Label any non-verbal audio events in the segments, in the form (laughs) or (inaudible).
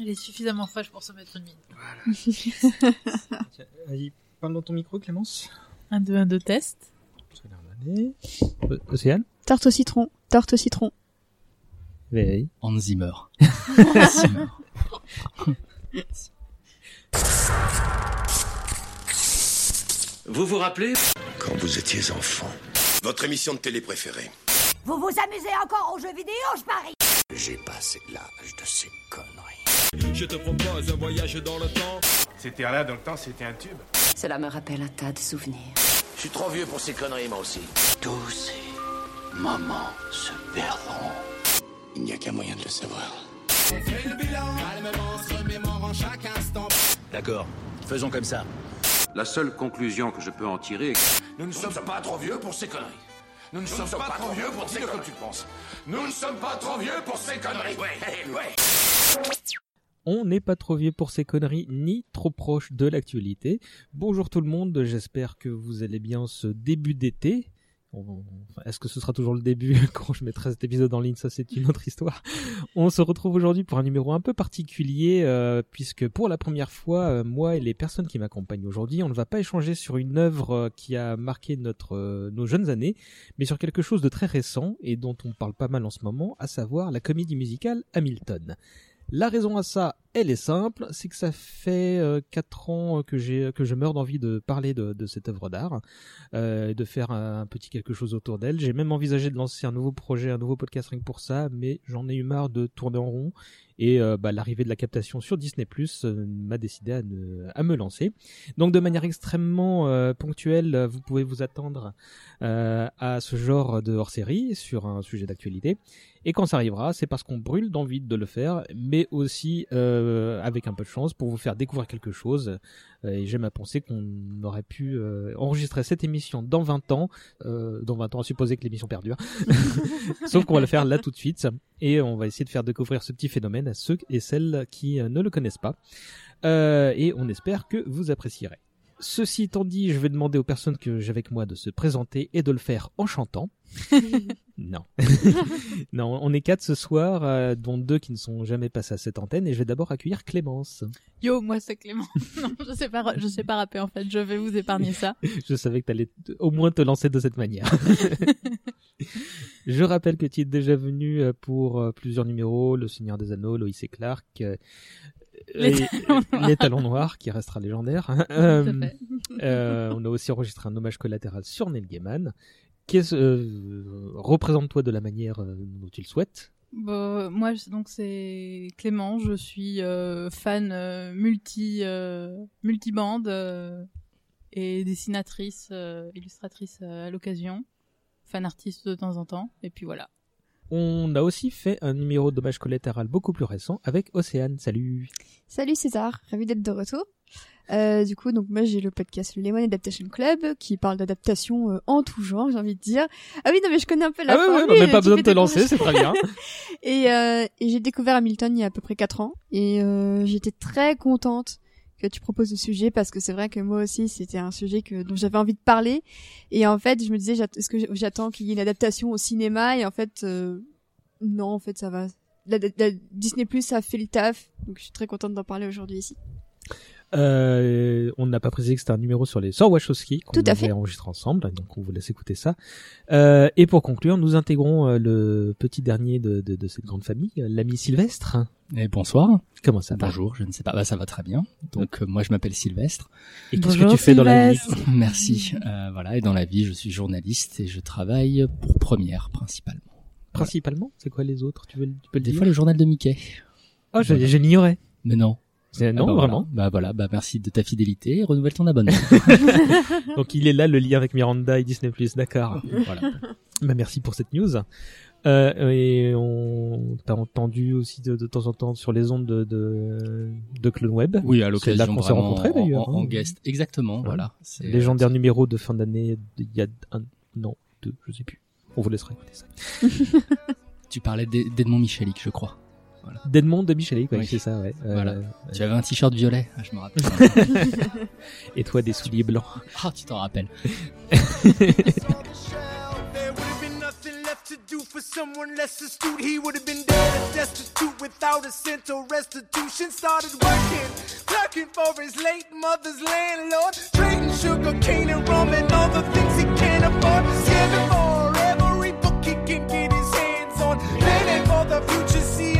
Elle est suffisamment fraîche pour se mettre une mine. (laughs) Tiens, Vas-y, parle dans ton micro, Clémence. Un, deux, un, deux, test. Ça a l'air d'aller. Euh, Océane Tarte au citron, tarte au citron. Veille. Hans Zimmer. Hans (laughs) Zimmer. Vous vous rappelez? Quand vous étiez enfant, votre émission de télé préférée. Vous vous amusez encore aux jeux vidéo, je parie? J'ai passé l'âge de ces conneries. Je te propose un voyage dans le temps. C'était là dans le temps, c'était un tube. Cela me rappelle un tas de souvenirs. Je suis trop vieux pour ces conneries, moi aussi. Tous ces moments se perdront. Il n'y a qu'un moyen de le savoir. D'accord, faisons comme ça. La seule conclusion que je peux en tirer est que Nous ne sommes pas trop vieux pour ces conneries. Nous ne sommes pas trop vieux pour ces conneries. tu penses. Nous ne sommes pas trop vieux pour ces conneries. Ouais, ouais. On n'est pas trop vieux pour ces conneries, ni trop proche de l'actualité. Bonjour tout le monde, j'espère que vous allez bien ce début d'été. Est-ce que ce sera toujours le début (laughs) quand je mettrai cet épisode en ligne? Ça, c'est une autre histoire. (laughs) On se retrouve aujourd'hui pour un numéro un peu particulier, euh, puisque pour la première fois, euh, moi et les personnes qui m'accompagnent aujourd'hui, on ne va pas échanger sur une œuvre euh, qui a marqué notre, nos jeunes années, mais sur quelque chose de très récent et dont on parle pas mal en ce moment, à savoir la comédie musicale Hamilton. La raison à ça, elle est simple, c'est que ça fait euh, quatre ans que j'ai que je meurs d'envie de parler de, cette œuvre d'art, euh, et de faire un, petit quelque chose autour d'elle. J'ai même envisagé de lancer un nouveau projet, un nouveau podcast que pour ça, mais j'en ai eu marre de tourner en rond. Et euh, bah, l'arrivée de la captation sur Disney Plus m'a décidé à, me lancer. Donc de manière extrêmement euh, ponctuelle, euh, vous pouvez vous attendre euh, à ce genre de hors-série sur un sujet d'actualité. Et quand ça arrivera, c'est parce qu'on brûle d'envie de le faire, mais aussi euh, avec un peu de chance pour vous faire découvrir quelque chose. Euh, et j'aime à penser qu'on aurait pu euh, enregistrer cette émission dans 20 ans, euh, dans 20 ans à supposer que l'émission perdure. (laughs) Sauf qu'on va le faire là tout de suite, et on va essayer de faire découvrir ce petit phénomène à ceux et celles qui euh, ne le connaissent pas. Euh, et on espère que vous apprécierez. Ceci étant dit, je vais demander aux personnes que j'ai avec moi de se présenter et de le faire en chantant. Non. (laughs) (laughs) non, on est quatre ce soir, euh, dont deux qui ne sont jamais passés à cette antenne, et je vais d'abord accueillir Clémence. Yo, moi c'est Clément. (laughs) non, je sais pas, je sais pas rapper en fait. Je vais vous épargner ça. Je savais que tu allais au moins te lancer de cette manière. je rappelle que tu es déjà venu euh, pour euh, plusieurs numéros, Le Seigneur des Anneaux, Loïs et Clark, euh, Les et- Talons Noirs. Les Talons Noirs, qui restera légendaire. Euh, euh, on a aussi enregistré un hommage collatéral sur Neil Gaiman. Qu'est-ce, euh, représente-toi de la manière euh, dont tu le souhaites. Bon, moi donc c'est Clément. Je suis euh, fan euh, multi euh, multibande euh, et dessinatrice, euh, illustratrice euh, à l'occasion, fan artiste de temps en temps. Et puis voilà. On a aussi fait un numéro d'hommage collatéral beaucoup plus récent avec Océane. Salut. Salut César, ravi d'être de retour. Euh, du coup, donc moi j'ai le podcast le Lemon Adaptation Club qui parle d'adaptation euh, en tout genre, j'ai envie de dire. Ah oui, non mais je connais un peu la ah ouais, formule, bah, même pas besoin de te lancer, c'est très bien. (laughs) Et, euh, et j'ai découvert Hamilton il y a à peu près 4 ans et euh, j'étais très contente que tu proposes ce sujet parce que c'est vrai que moi aussi c'était un sujet que dont j'avais envie de parler et en fait je me disais est-ce que j'attends qu'il y ait une adaptation au cinéma? Et en fait euh, non en fait ça va la, la- Disney Plus ça fait le taf donc je suis très contente d'en parler aujourd'hui ici. Euh, on n'a pas précisé que c'était un numéro sur les sœurs Wachowski qu'on Tout à avait fait. enregistré ensemble, donc on vous laisse écouter ça. Euh, et pour conclure, nous intégrons euh, le petit dernier de, de, de cette grande famille, euh, l'ami Sylvestre. Et bonsoir. Comment ça va? Bonjour, je ne sais pas. Bah, ça va très bien. Donc, euh, moi, je m'appelle Sylvestre. Et qu'est-ce que tu fais dans la vie? (laughs) Merci. Euh, voilà. Et dans la vie, je suis journaliste et je travaille pour Première, principalement. Principalement, c'est quoi les autres? Tu veux, tu peux le Des dire? fois, le journal de Mickey. Oh, je, Voilà. je l'ignorais. Mais non. Ah Non, bah voilà. vraiment. Bah voilà. Bah merci de ta fidélité et renouvelle ton abonnement. (laughs) (laughs) Donc il est là le lien avec Miranda et Disney+. D'accord. voilà. (laughs) Bah, merci pour cette news. Euh, et on t'a entendu aussi de, de temps en temps sur les ondes de, de, de Clone Web. Oui, à C'est l'occasion là qu'on s'est rencontrés en- d'ailleurs. En, en hein. guest. Exactement. Voilà. C'est- Légendaire numéro de fin d'année il y a un non deux je sais plus. On vous laissera écouter ça. Tu parlais d'Ed- d'Edmond Michalik, je crois. Voilà. D'Edmond de Michalik, ouais, Oui. c'est ça, ouais. Euh, Voilà. euh, Tu avais un t-shirt violet, ah, je me rappelle. (laughs) et toi, des souliers blancs. Ah, (laughs) tu t'en rappelles. (laughs) There would have been nothing left to do for someone less astute. He would have been dead and destitute without a cent or restitution. Started working, clerking for his late mother's landlord. Trading sugar cane and rum and all the things he can't afford. Scamming for every book he can get his hands on. Planning for the future, see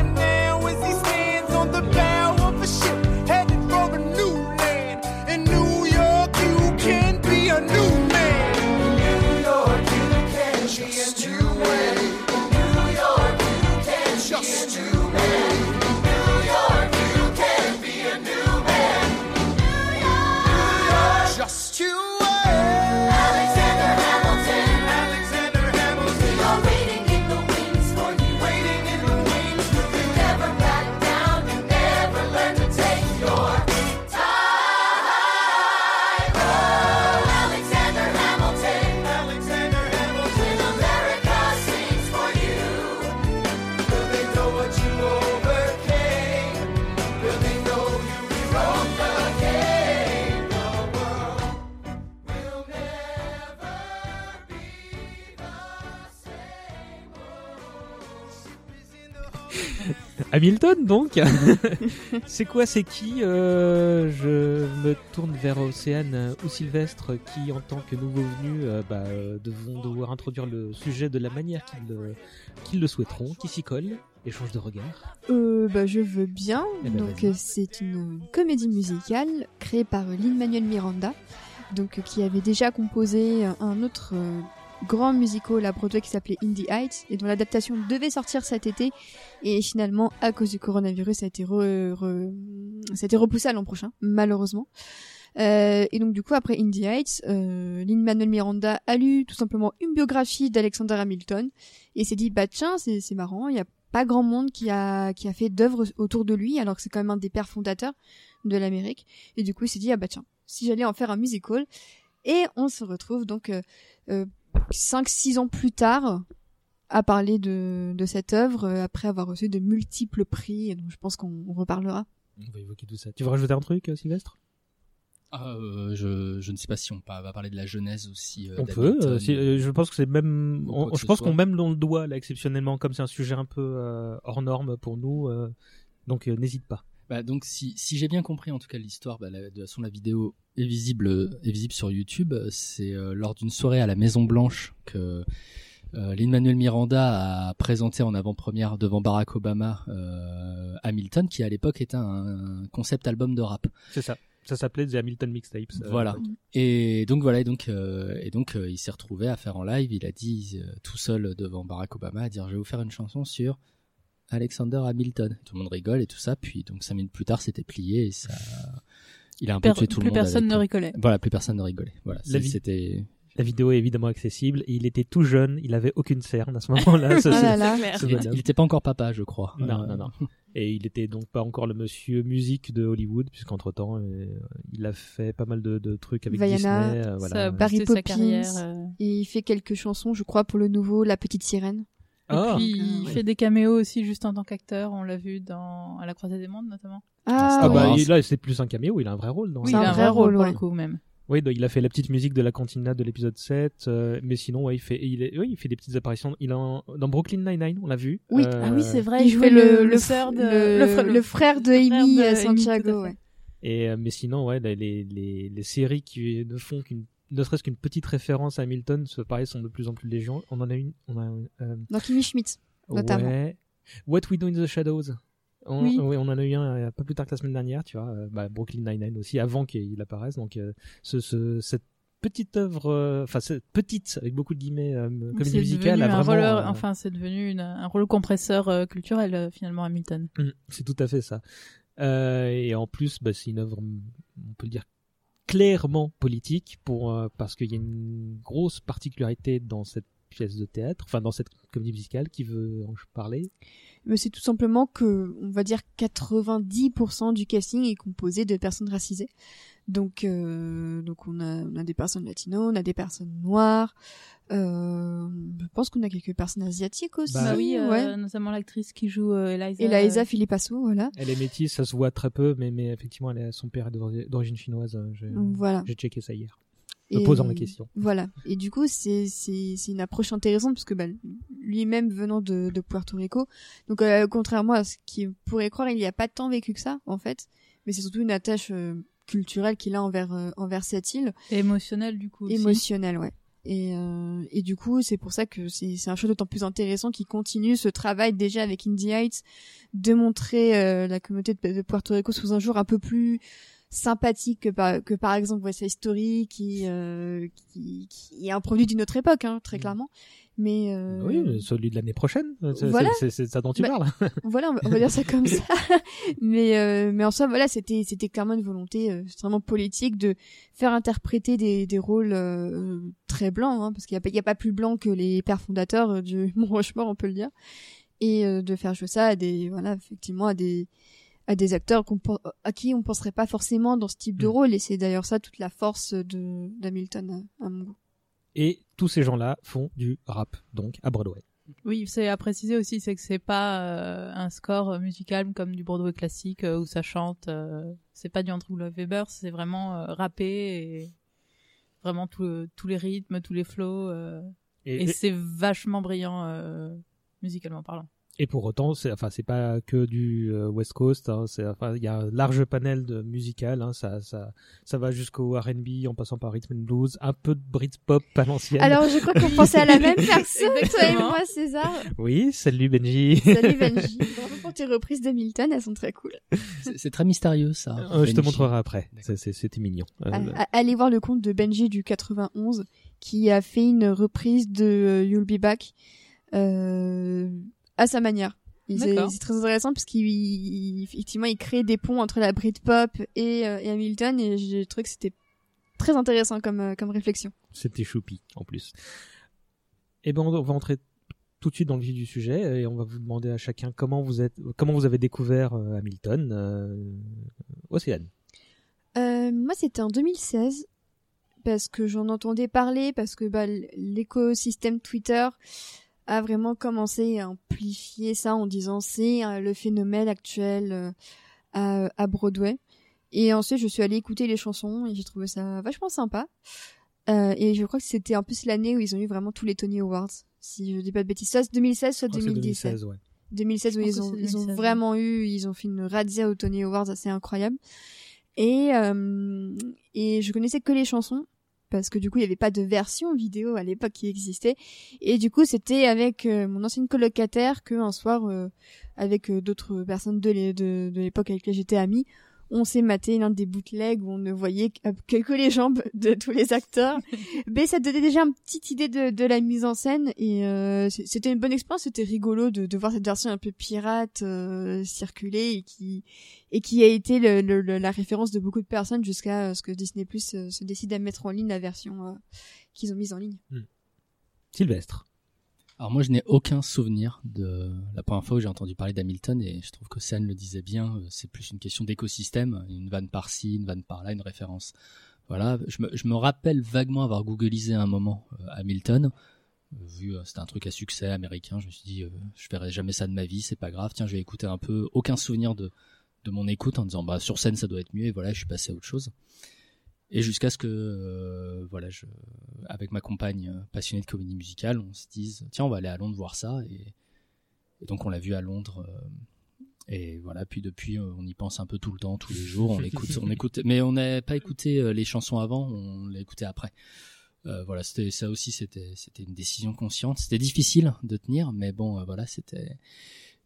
Hamilton, donc (laughs) C'est quoi, c'est qui euh, Je me tourne vers Océane euh, ou Sylvestre qui, en tant que nouveau venu, euh, bah, euh, devront devoir introduire le sujet de la manière qu'ils le, qu'ils le souhaiteront, qui s'y collent, échange de regards. Euh, bah, je veux bien. Eh ben, donc, vas-y. c'est une comédie musicale créée par Lin-Manuel Miranda, donc qui avait déjà composé un autre grand musical à Broadway qui s'appelait Indie Heights et dont l'adaptation devait sortir cet été. Et finalement à cause du coronavirus ça a été re- re- ça a été repoussé à l'an prochain malheureusement. Euh, et donc du coup après Indie Heights, euh, Lin-Manuel Miranda a lu tout simplement une biographie d'Alexander Hamilton et s'est dit bah tiens c'est marrant il y a pas grand monde qui a qui a fait d'œuvres autour de lui alors que c'est quand même un des pères fondateurs de l'Amérique. Et du coup il s'est dit ah bah tiens si j'allais en faire un musical. Et on se retrouve donc euh, euh, 5-6 ans plus tard à parler de, de cette œuvre euh, après avoir reçu de multiples prix et donc je pense qu'on on reparlera On va évoquer tout ça. Tu veux rajouter un truc, euh, Sylvestre? Ah, euh, je, je ne sais pas si on va parler de la genèse aussi. euh, On peut. euh, si- je pense que c'est même. on- je ce pense qu'on même dans le doigt là exceptionnellement, comme c'est un sujet un peu euh, hors norme pour nous. euh, donc euh, n'hésite pas. Bah, donc si, si j'ai bien compris en tout cas l'histoire, bah, la, de toute façon la vidéo est visible, est visible sur YouTube. C'est euh, lors d'une soirée à la Maison Blanche que euh, Lin-Manuel Miranda a présenté en avant-première devant Barack Obama euh, Hamilton, qui à l'époque était un, concept album de rap. C'est ça. Ça s'appelait The Hamilton Mixtapes. euh, Voilà. Et donc voilà, et donc euh, et donc euh, il s'est retrouvé à faire en live. Il a dit euh, tout seul devant Barack Obama à dire je vais vous faire une chanson sur Alexander Hamilton. Tout le monde rigole et tout ça. Puis donc cinq minutes plus tard, c'était plié et ça. Il a un peu tué tout le plus monde. personne avec- ne rigolait. Voilà, plus personne ne rigolait. Voilà, La c'était. Vidéo est évidemment accessible. Et il était tout jeune. Il avait aucune cerne à ce moment-là. (laughs) ce- Ah là ce- Il, bonhomme. il était pas encore papa, je crois. Non, Euh, non, non. (laughs) Et il était donc pas encore le monsieur musique de Hollywood, puisqu'entre temps, il a fait pas mal de, de trucs avec Vaiana, Disney. euh, Ça voilà. a Barry boosté sa Poppins. carrière. euh. et il fait quelques chansons je crois pour le nouveau La Petite Sirène Ah, Et puis Donc, euh, il ouais. fait des caméos aussi juste en tant qu'acteur. On l'a vu dans à la Croisée des Mondes notamment. ah, ah bah il- là c'est plus un caméo, il a un vrai rôle. Dans Oui, C'est il un a un vrai vrai rôle pour ouais. le coup même. Oui, donc il a fait la petite musique de la cantina de l'épisode 7, euh, mais sinon, ouais, il fait, il, est, oui, il fait des petites apparitions. Il a un- dans Brooklyn Nine-Nine, on l'a vu. Oui. Euh, Ah oui, c'est vrai. il jouait fait le, le sœur de le, frère- le frère de frère Amy Santiago ouais. Et, euh, mais sinon, ouais, les, les, les séries qui ne font qu'une, ne serait-ce qu'une petite référence à Hamilton, ce, pareil, sont de plus en plus légion. On en a une, on a, euh, dans Kimi Schmidt Notamment. ouais. What We Do in the Shadows. On, Oui. oui, on en a eu un euh, pas plus tard que la semaine dernière, tu vois. euh, bah, Brooklyn Nine-Nine aussi, avant qu'il apparaisse. Donc, euh, ce, ce, cette petite œuvre, enfin, cette petite, avec beaucoup de guillemets, euh, comédie musicale, a un vraiment. rôle, euh, enfin c'est devenu une- un rôle compresseur euh, culturel finalement Hamilton. Mm, C'est tout à fait ça. Et en plus, bah, c'est une œuvre, on peut le dire, clairement politique, pour, euh, parce qu'il y a une grosse particularité dans cette pièce de théâtre, enfin dans cette comédie musicale qui veut en parler. mais c'est tout simplement que on va dire 90% du casting est composé de personnes racisées Donc, euh, donc on a, on a des personnes latino, on a des personnes noires. Euh, je pense qu'on a quelques personnes asiatiques aussi. Bah oui, euh, ouais. notamment l'actrice qui joue euh, Eliza. Eliza Philippasso, voilà. Elle est métisse, ça se voit très peu, mais, mais effectivement, elle est, son père est d'ori- d'origine chinoise. euh, J'ai Voilà. j'ai checké ça hier. Me Et- posant la question. Voilà. Et du coup, c'est c'est c'est une approche intéressante parce que bah, lui-même venant de, de Puerto Rico, donc euh, contrairement à ce qu'il pourrait croire, il n'y a pas tant vécu que ça en fait, mais c'est surtout une attache culturelle qu'il a envers euh, envers cette île, Et émotionnelle du coup. aussi. émotionnelle, ouais. Et euh, et du coup, c'est pour ça que c'est c'est un show d'autant plus intéressant qui continue ce travail déjà avec Indie Heights de montrer euh, la communauté de, de Puerto Rico sous un jour un peu plus sympathique que par, que par exemple West Side Story qui, euh, qui qui est un produit d'une autre époque hein, très clairement mais euh, Oui, celui de l'année prochaine. C'est Voilà. ça dont tu Bah, parles. (laughs) voilà on va, on va dire ça comme ça (laughs) mais euh, mais en soi voilà c'était c'était clairement une volonté euh, extrêmement politique de faire interpréter des des rôles euh, très blancs hein, parce qu'il y a pas il y a pas plus blanc que les pères fondateurs euh, du (laughs) Mont Rochemort on peut le dire et euh, de faire jouer ça à des voilà effectivement à des à des acteurs pen- à qui on penserait pas forcément dans ce type de Mm. rôle et c'est d'ailleurs ça toute la force de d'Hamilton à, à mon goût. Et tous ces gens-là font du rap, donc à Broadway. Oui, c'est à préciser aussi, c'est que c'est pas euh, un score musical comme du Broadway classique euh, où ça chante. euh, c'est pas du Andrew Lloyd Webber, c'est vraiment euh, rappé et vraiment tout tous les rythmes, tous les flows. euh, Et, et c'est vachement brillant euh, musicalement parlant. Et pour autant, c'est enfin c'est pas que du euh, West Coast. hein, c'est enfin il y a un large panel de musical. Hein, ça ça ça va jusqu'au R&B en passant par rhythm and blues, un peu de Britpop à l'ancienne. Alors je crois qu'on pensait à la même (laughs) personne toi et moi César. Oui, salut Benji. Salut Benji. (laughs) Bravo pour tes reprises d'Hamilton, elles sont très cool. C'est très mystérieux ça. Euh, je te Benji. montrerai après. D'accord. C'est- c'est- C'était mignon. Euh, À- à- Allez voir le compte de Benji du 91 qui a fait une reprise de You'll Be Back euh, à sa manière. C'est très intéressant parce qu'il il- effectivement il crée des ponts entre la Britpop et, euh, et Hamilton et j'ai trouvé que c'était très intéressant comme euh, comme réflexion. C'était choupi en plus. Eh ben, on va entrer tout de suite dans le vif du sujet et on va vous demander à chacun comment vous êtes, comment vous avez découvert euh, Hamilton. Euh, Océane. Euh, moi, c'était en 2016 parce que j'en entendais parler, parce que bah, l'écosystème Twitter a vraiment commencé à amplifier ça en disant c'est euh, le phénomène actuel euh, à, à Broadway. Et ensuite, je suis allée écouter les chansons et j'ai trouvé ça vachement sympa. Euh, et je crois que c'était en plus l'année où ils ont eu vraiment tous les Tony Awards. Si je dis pas de bêtises, soit 2016, soit Je crois que c'est 2017. 2016, ouais. 2016 où ils ont, ils ont 2016, vraiment eu, ils ont fait une razzia aux Tony Awards assez incroyable. Et, euh, et je connaissais que les chansons parce que du coup il n'y avait pas de version vidéo à l'époque qui existait. Et du coup c'était avec euh, mon ancienne colocataire que un soir euh, avec euh, d'autres personnes de l'é- de, de l'époque avec lesquelles j'étais amie on s'est maté l'un des bootlegs où on ne voyait que, que- que les jambes (laughs) de tous les acteurs (laughs) mais ça donnait déjà une petite idée de, de la mise en scène et euh, c'était une bonne expérience c'était rigolo de, de voir cette version un peu pirate euh, circuler et qui et qui a été le, le- le- la référence de beaucoup de personnes jusqu'à euh, ce que Disney Plus euh, se décide à mettre en ligne la version euh, qu'ils ont mise en ligne. Sylvestre. Alors moi je n'ai aucun souvenir de la première fois où j'ai entendu parler d'Hamilton et je trouve que Sean le disait bien, euh, c'est plus une question d'écosystème, une vanne par-ci, une vanne par-là, une référence. Voilà, je me, je me rappelle vaguement avoir googlisé un moment euh, Hamilton, Euh, vu euh, c'était un truc à succès américain, je me suis dit euh, je verrai jamais ça de ma vie, c'est pas grave, tiens je vais écouter un peu, aucun souvenir de, de mon écoute en disant bah sur scène ça doit être mieux et voilà je suis passé à autre chose. Et jusqu'à ce que, euh, voilà, je, avec ma compagne euh, passionnée de comédie musicale, on se dise, tiens, on va aller à Londres voir ça. Et, et donc, on l'a vu à Londres. euh, et voilà, puis depuis, euh, on y pense un peu tout le temps, tous les jours. On l'écoute, on (laughs) écoute, mais on n'a pas écouté les chansons avant, on l'a écouté après. Euh, voilà, c'était ça aussi, c'était c'était une décision consciente. C'était difficile de tenir, mais bon, voilà, c'était.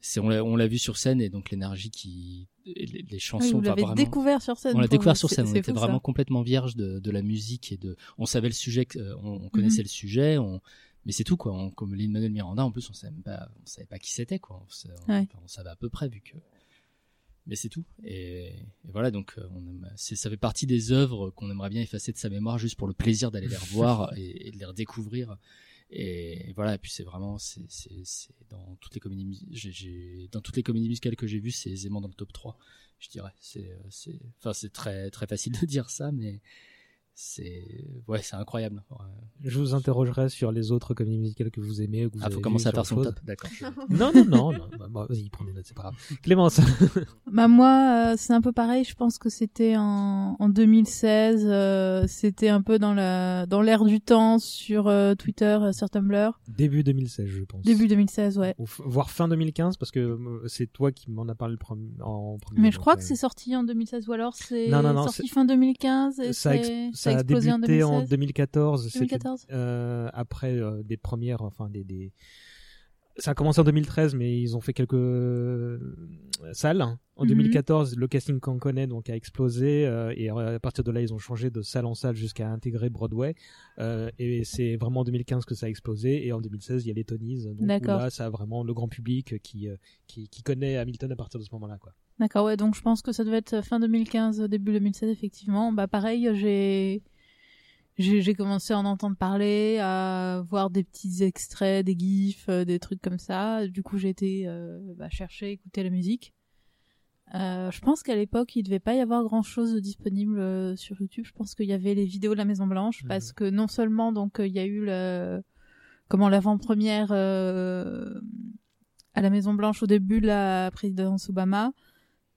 C'est on l'a vu sur scène et donc l'énergie qui les, les Oui, chansons vous vraiment- découvert sur scène. on l'a découvert sur scène on était fou, vraiment ça. complètement vierge de, de la musique et de on savait le sujet euh, on, on connaissait Mhm. le sujet on mais c'est tout quoi on, comme Lin Manuel Miranda en plus on savait pas on savait pas qui c'était quoi on, Ouais. on savait à peu près vu que mais c'est tout et, et voilà donc euh, on aime- ça fait partie des œuvres qu'on aimerait bien effacer de sa mémoire juste pour le plaisir d'aller les revoir (laughs) et, et de les redécouvrir Et voilà, et puis c'est vraiment, c'est, c'est, dans toutes les comédies, j'ai, dans toutes les comédies musicales que j'ai vues, c'est aisément dans le top 3, je dirais. C'est, euh, c'est, enfin, c'est très, très facile de (laughs) dire ça, mais c'est, ouais, c'est incroyable. Ouais. Je vous interrogerai sur les autres comédies musicales que vous aimez. Que vous Ah, avez faut commencer à faire son top, d'accord. (laughs) Non, non, non, non. Bah, bah, vas-y, prends des notes, c'est pas grave. Clémence. (laughs) Bah moi, euh, c'est un peu pareil. Je pense que c'était en, en 2016. euh, c'était un peu dans la dans l'air du temps sur euh, Twitter, euh, sur Tumblr. Début 2016, je pense. Début 2016, ouais. Ou voire fin 2015, parce que euh, c'est toi qui m'en as parlé en premier. Mais je crois euh, que c'est sorti en 2016 ou alors c'est Non, non, non, sorti fin 2015 et ça a, ex- c'est- ça a explosé en débuté 2016. en 2014. c'était, 2014. euh, après euh, des premières, enfin des, des. Ça a commencé en 2013, mais ils ont fait quelques euh, salles. En Mhm. 2014, le casting qu'on connaît donc a explosé euh, et à partir de là, ils ont changé de salle en salle jusqu'à intégrer Broadway. Et c'est vraiment en 2015 que ça a explosé. Et en 2016, il y a les Tonys. Donc là, ça a vraiment le grand public qui qui, qui connaît Hamilton à partir de ce moment-là, quoi. D'accord, ouais, donc je pense que ça devait être fin 2015, début 2016, effectivement. Bah pareil, j'ai j'ai commencé à en entendre parler, à voir des petits extraits, des gifs, euh, des trucs comme ça. Du coup, j'ai été euh, bah, chercher, écouter la musique. Euh, je pense qu'à l'époque, il devait pas y avoir grand chose de disponible euh, sur YouTube. Je pense qu'il y avait les vidéos de la Maison Blanche Mhm. parce que non seulement donc il y a eu le comment l'avant-première euh, à la Maison Blanche au début de la présidence Obama,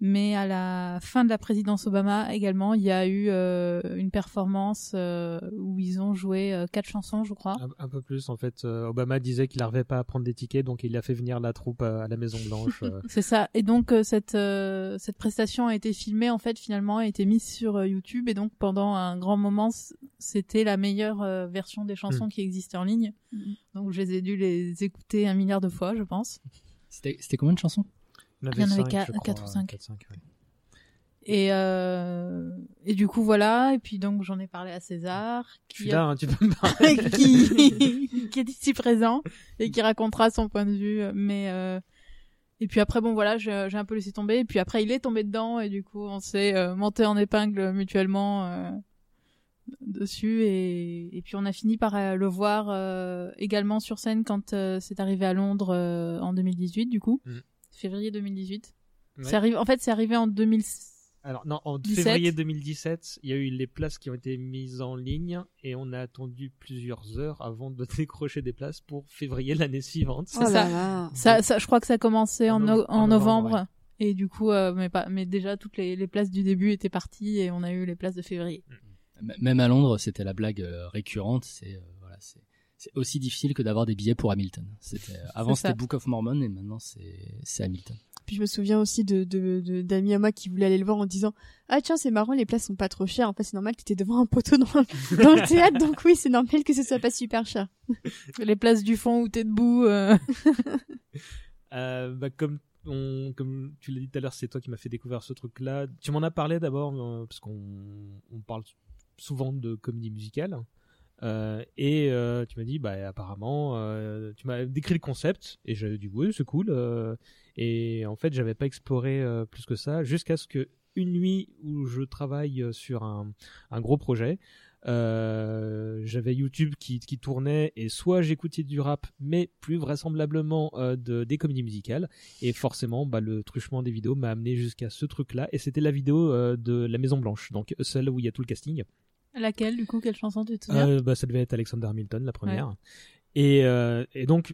mais à la fin de la présidence Obama également, il y a eu euh, une performance euh, où ils ont joué euh, quatre chansons, je crois. Un, un peu plus, en fait. Euh, Obama disait qu'il n'arrivait pas à prendre des tickets, donc il a fait venir la troupe à, à la Maison Blanche. euh. (laughs) C'est ça. Et donc euh, cette euh, cette prestation a été filmée en fait finalement a été mise sur euh, YouTube et donc pendant un grand moment c'était la meilleure euh, version des chansons Mm. qui existaient en ligne. Donc je les ai dû les écouter un milliard de fois, je pense. C'était combien de chansons? Il y en avait cinq, quatre- je crois, quatre ou cinq. quatre, cinq, ouais. Et euh, et du coup voilà. Et puis donc j'en ai parlé à César. Je suis là, hein, tu peux me parler. (laughs) qui, (laughs) qui est ici présent et qui racontera son point de vue. Mais euh, et puis après bon voilà, j'ai un peu laissé tomber. Et puis après il est tombé dedans et du coup on s'est euh, monté en épingle mutuellement euh, dessus et et puis on a fini par euh, le voir euh, également sur scène quand c'est arrivé à Londres en 2018 du coup, Mm. Février 2018. Ouais. C'est arrivé en fait c'est arrivé en 2000 Alors, non, en 17. février 2017, il y a eu les places qui ont été mises en ligne et on a attendu plusieurs heures avant de (laughs) décrocher des places pour février l'année suivante. C'est ça. Ça, ça, je crois que ça a commencé en, En no- nov- en en novembre. Et du coup, euh, mais pas, mais déjà toutes les, les places du début étaient parties et on a eu les places de février. M- Même à Londres, c'était la blague euh, récurrente. C'est euh, voilà, c'est c'est aussi difficile que d'avoir des billets pour Hamilton. C'était euh, avant c'était Book of Mormon et maintenant c'est c'est Hamilton. Puis je me souviens aussi de de- de- d'amis à moi qui voulaient aller le voir en disant ah tiens c'est marrant les places sont pas trop chères en fait c'est normal que t'étais devant un poteau dans, (laughs) dans le théâtre donc oui c'est normal que ce soit pas super cher. (laughs) Les places du fond où t'es debout. euh, (laughs) Euh, bah, comme on, comme tu l'as dit tout à l'heure, c'est toi qui m'as fait découvrir ce truc-là. Tu m'en as parlé d'abord euh, parce qu'on on parle souvent de comédie musicale. Euh, et euh, tu m'as dit, bah apparemment, euh, tu m'as décrit le concept et j'avais dit oui, c'est cool. et en fait, j'avais pas exploré plus que ça jusqu'à ce que une nuit où je travaille sur un, gros projet, j'avais YouTube qui, tournait et soit j'écoutais du rap, mais plus vraisemblablement de, des comédies musicales. Et forcément, bah, le truchement des vidéos m'a amené jusqu'à ce truc-là. Et c'était la vidéo de La Maison Blanche, donc celle où il y a tout le casting. Laquelle, du coup, quelle chanson tu te souviens Euh, bah, ça devait être Alexander Hamilton, la première. Et, euh, et donc,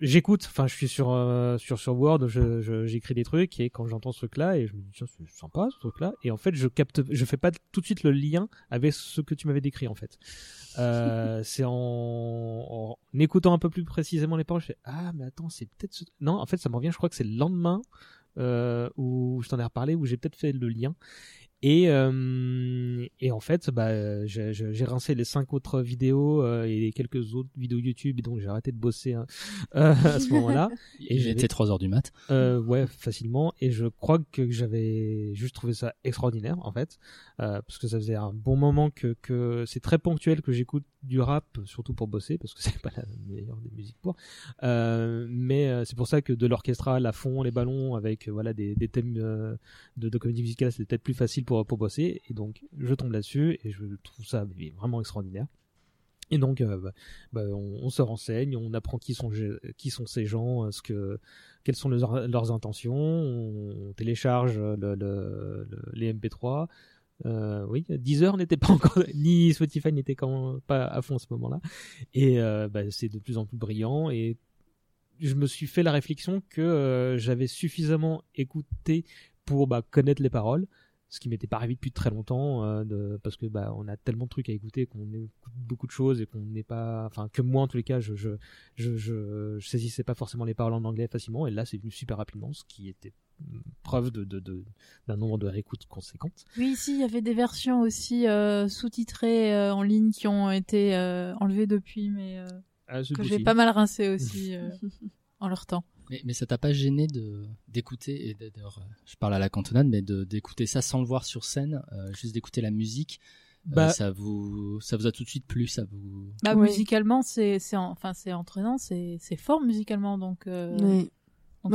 j'écoute, enfin, je suis sur, euh, sur, sur Word, je, je- j'écris des trucs, et quand j'entends ce truc-là, et je me dis, tiens, c'est sympa, ce truc-là, et en fait, je capte, je fais pas tout de suite le lien avec ce que tu m'avais décrit, en fait. (laughs) C'est en, en écoutant un peu plus précisément les paroles, je fais, ah, mais attends, c'est peut-être ce... Non, en fait, ça me revient, je crois que c'est le lendemain, euh, où je t'en ai reparlé, où j'ai peut-être fait le lien. Et, euh, et en fait, bah, j'ai j'ai- rincé les cinq autres vidéos euh, et les quelques autres vidéos YouTube, et donc j'ai arrêté de bosser hein, (laughs) euh, à ce moment-là. (laughs) Et j'étais 3 heures du mat. Euh, ouais, facilement. Et je crois que j'avais juste trouvé ça extraordinaire, en fait, euh, parce que ça faisait un bon moment que, que c'est très ponctuel que j'écoute du rap, surtout pour bosser, parce que (laughs) c'est pas la meilleure des musiques pour. Euh, mais euh, c'est pour ça que de l'orchestral à fond, les ballons, avec euh, voilà des, des thèmes euh, de, de comédie musicale, c'est peut-être plus facile pour, pour bosser. Et donc, je tombe là-dessus et je trouve ça vraiment extraordinaire. Et donc, euh, bah, bah, on, se renseigne, on apprend qui sont qui sont ces gens, euh, ce que quelles sont leurs, intentions, on télécharge le, le, le- les MP3. Euh, oui, Deezer n'était pas encore, (laughs) ni Spotify n'était pas à fond à ce moment-là. Et euh, bah, c'est de plus en plus brillant. Et je me suis fait la réflexion que j'avais suffisamment écouté pour connaître les paroles, ce qui m'était pas arrivé depuis très longtemps, euh, de, parce que bah, on a tellement de trucs à écouter qu'on écoute beaucoup de choses et qu'on n'est pas, enfin que moi en tous les cas, je je, je je je saisissais pas forcément les paroles en anglais facilement. Et là, c'est venu super rapidement, ce qui était mm, preuve de de- de- d'un nombre de réécoutes conséquentes. Oui, ici, il y avait des versions aussi euh, sous-titrées euh, en ligne qui ont été euh, enlevées depuis, mais Ah, que j'ai pas mal rincé aussi (laughs) en leur temps. Mais, mais ça t'a pas gêné de d'écouter et d'ailleurs euh, je parle à la cantonade mais d'écouter ça sans le voir sur scène euh, juste d'écouter la musique euh, Bah- ça vous ça vous a tout de suite plu ça vous Bah, musicalement, c'est c'est en- enfin c'est entraînant, c'est c'est fort musicalement, donc euh,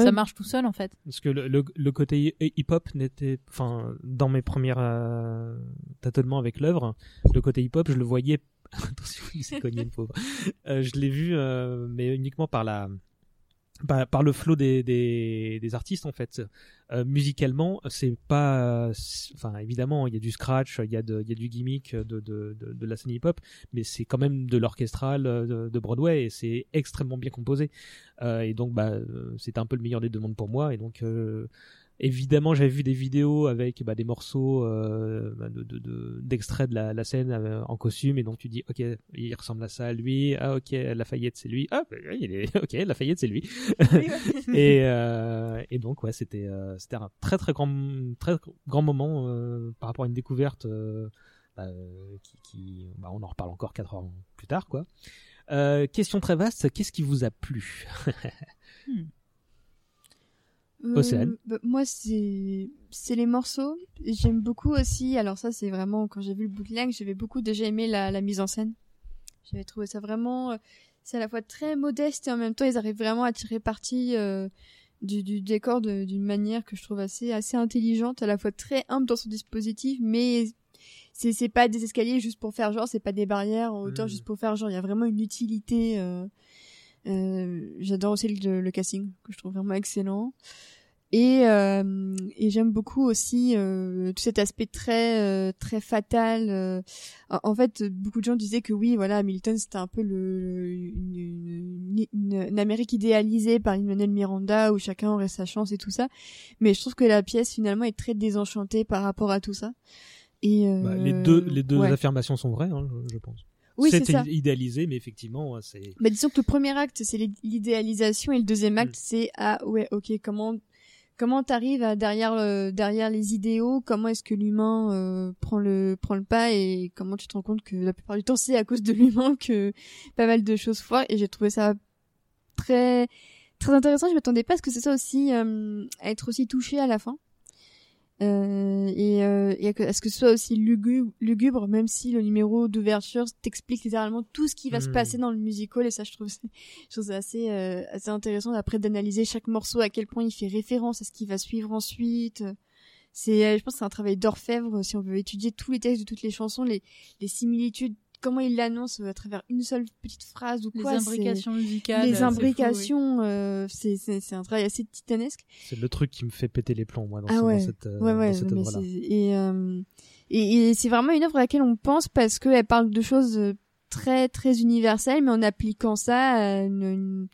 ça marche tout seul en fait. Parce que le, le, le côté hip-hop n'était, enfin, dans mes premiers euh, tâtonnements avec l'œuvre, le côté hip-hop, je le voyais. (laughs) Attention, il s'est cogné le pauvre. Euh, je l'ai vu, euh, mais uniquement par la, par, par le flow des, des, des artistes en fait. Euh, musicalement, c'est pas, enfin, évidemment, il y a du scratch, il y a de, il y a du gimmick de, de, de, de la scène hip-hop, mais c'est quand même de l'orchestral euh, de, de Broadway et c'est extrêmement bien composé. Euh, et donc, bah, euh, c'était un peu le meilleur des deux mondes pour moi. Et donc, euh, évidemment, j'avais vu des vidéos avec bah, des morceaux euh, bah, de, de, de- d'extraits de la, la scène euh, en costume. Et donc, tu dis, ok, il ressemble à ça, lui. Ah, ok, Lafayette, c'est lui. Ah, bah, il est, (laughs) ok, Lafayette, c'est lui. (laughs) et, euh, et donc, ouais, c'était, euh, c'était un très, très grand, très grand moment euh, par rapport à une découverte. euh, bah, qui, qui bah, on en reparle encore quatre ans plus tard, quoi. Euh, question très vaste, qu'est-ce qui vous a plu? Euh, Océane. bah, moi, c'est les morceaux. J'aime beaucoup aussi. Alors ça, c'est vraiment quand j'ai vu le bootleg, j'avais beaucoup déjà aimé la, la mise en scène. J'avais trouvé ça vraiment. euh, C'est à la fois très modeste et en même temps, ils arrivent vraiment à tirer parti euh, du, du décor d'une manière que je trouve assez assez intelligente, à la fois très humble dans son dispositif, mais c'est pas des escaliers juste pour faire genre, c'est pas des barrières en hauteur Mm. juste pour faire genre. Il y a vraiment une utilité. euh, J'adore aussi le, le casting que je trouve vraiment excellent. Et, euh, et j'aime beaucoup aussi euh, tout cet aspect très euh, très fatal. euh. En, fait, beaucoup de gens disaient que oui, voilà, Hamilton c'était un peu le une, une- une- Amérique idéalisée par Lin-Manuel Miranda où chacun aurait sa chance et tout ça. Mais je trouve que la pièce finalement est très désenchantée par rapport à tout ça. Et euh, Bah, les deux, les deux ouais. affirmations sont vraies, hein, je, je pense. Oui, c'est idéalisé, mais effectivement, c'est. Bah, disons que le premier acte, c'est l'id- l'idéalisation et le deuxième acte, Mm. c'est ah ouais, ok, comment comment t'arrives à derrière euh, derrière les idéaux, comment est-ce que l'humain euh, prend le prend le pas et comment tu te rends compte que la plupart du temps c'est à cause de l'humain que pas mal de choses foirent et j'ai trouvé ça très très intéressant. Je m'attendais pas à ce que c'est ça aussi euh, à être aussi touché à la fin. Euh, et, euh, et à ce que ce soit aussi lugubre, lugubre, même si le numéro d'ouverture t'explique littéralement tout ce qui va se Mm. passer dans le musical, et ça, je trouve, c'est- je trouve ça assez, euh, assez intéressant après d'analyser chaque morceau, à quel point il fait référence à ce qui va suivre ensuite. C'est, euh, je pense, que c'est un travail d'orfèvre si on veut étudier tous les textes de toutes les chansons, les, les similitudes, comment il l'annonce à travers une seule petite phrase ou Les quoi. c'est- imbrications musicales. les oui. imbrications, euh, c'est c'est c'est un travail assez titanesque. C'est le truc qui me fait péter les plombs, moi, dans, Ah ce- dans ouais. cette, euh, Ouais, ouais, dans cette œuvre-là. c'est- et, euh, et, et c'est vraiment une œuvre à laquelle on pense parce qu'elle parle de choses euh, très très universelles, mais en appliquant ça à une- une-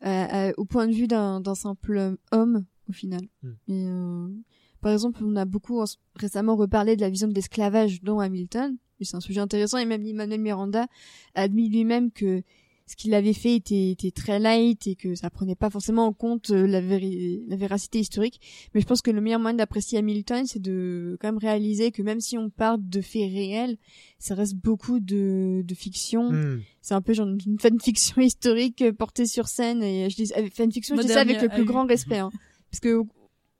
à- à- au point de vue d'un d'un simple homme au final. Hmm. Et, euh, par exemple, on a beaucoup en- récemment reparlé de la vision de l'esclavage dans Hamilton. C'est un sujet intéressant et même Emmanuel Miranda a admis lui-même que ce qu'il avait fait était, était très light et que ça prenait pas forcément en compte euh, la, véri- la véracité historique. Mais je pense que le meilleur moyen d'apprécier Hamilton, c'est de quand même réaliser que même si on part de faits réels, ça reste beaucoup de, de fiction. Hmm. C'est un peu genre une (laughs) fanfiction historique portée sur scène. Et je dis avec fanfiction, je dis ça avec le plus grand respect. hein. Parce que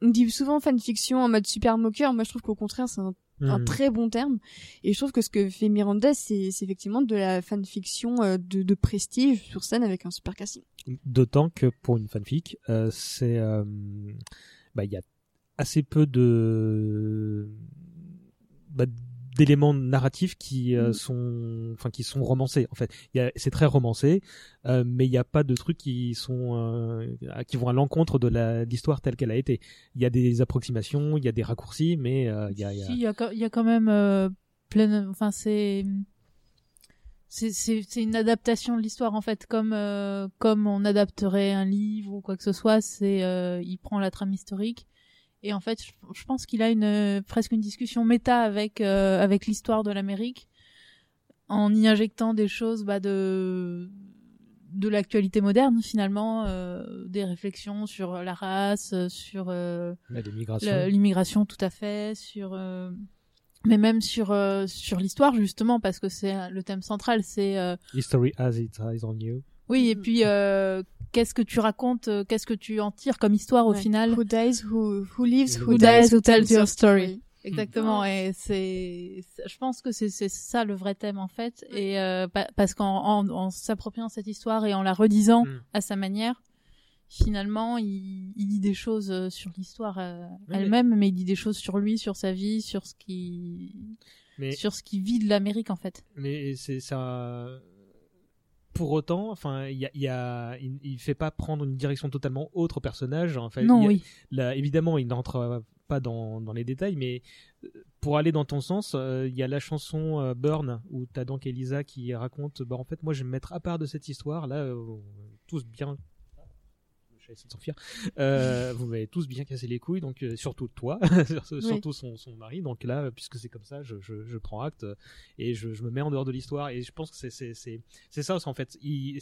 on dit souvent fanfiction en mode super moqueur. Moi, je trouve qu'au contraire, c'est un un Hmm. très bon terme. Et je trouve que ce que fait Miranda, c'est effectivement de la fanfiction euh, de, de prestige sur scène avec un super casting. D'autant que pour une fanfic, euh, c'est, euh, bah, il y a assez peu de, bah, d'éléments narratifs qui euh, Mm. sont enfin qui sont romancés en fait il y a c'est très romancé euh, mais il n'y a pas de trucs qui sont euh, qui vont à l'encontre de la l'histoire telle qu'elle a été il y a des approximations il y a des raccourcis mais euh, il y a, il y a- Si, il y a, quand- il y a quand même euh, plein. Enfin, c'est. C'est, c'est, c'est une adaptation de l'histoire en fait, comme euh, comme on adapterait un livre ou quoi que ce soit. C'est euh, il prend la trame historique et en fait, je, pense qu'il a une euh, presque une discussion méta avec euh, avec l'histoire de l'Amérique en y injectant des choses bah, de de l'actualité moderne finalement, euh, des réflexions sur la race, sur euh, l'immigration tout à fait sur mais même sur sur l'histoire justement parce que c'est le thème central c'est history has its eyes on you oui et puis qu'est-ce que tu racontes euh, qu'est-ce que tu en tires comme histoire au Ouais. final Who dies, who, who lives, who, Who dies, who tells your story. exactement et c'est je pense que c'est c'est ça le vrai thème en fait et euh, pa- parce qu'en en, en s'appropriant cette histoire et en la redisant Mm. à sa manière finalement il, il dit des choses euh, sur l'histoire euh, mais- elle-même mais il dit des choses sur lui sur sa vie sur ce qui mais sur ce qui vit de l'Amérique en fait mais c'est ça pour autant enfin il y a, il y a il, il fait pas prendre une direction totalement autre au personnage enfin non il y a- oui là, évidemment, il n'entre pas dans, dans les détails, mais euh, pour aller dans ton sens, euh, il y a la chanson euh, Burn où t'as donc Elisa qui raconte, bah en fait, moi je vais me mettre à part de cette histoire. Là, euh, tous bien. De s'enfuir. Euh, vous m'avez tous bien cassé les couilles, donc euh, surtout toi, (laughs) surtout son, son mari. Donc là, puisque c'est comme ça, je, je, je prends acte euh, et je, je me mets en dehors de l'histoire. Et je pense que c'est c'est c'est ça en fait. Il,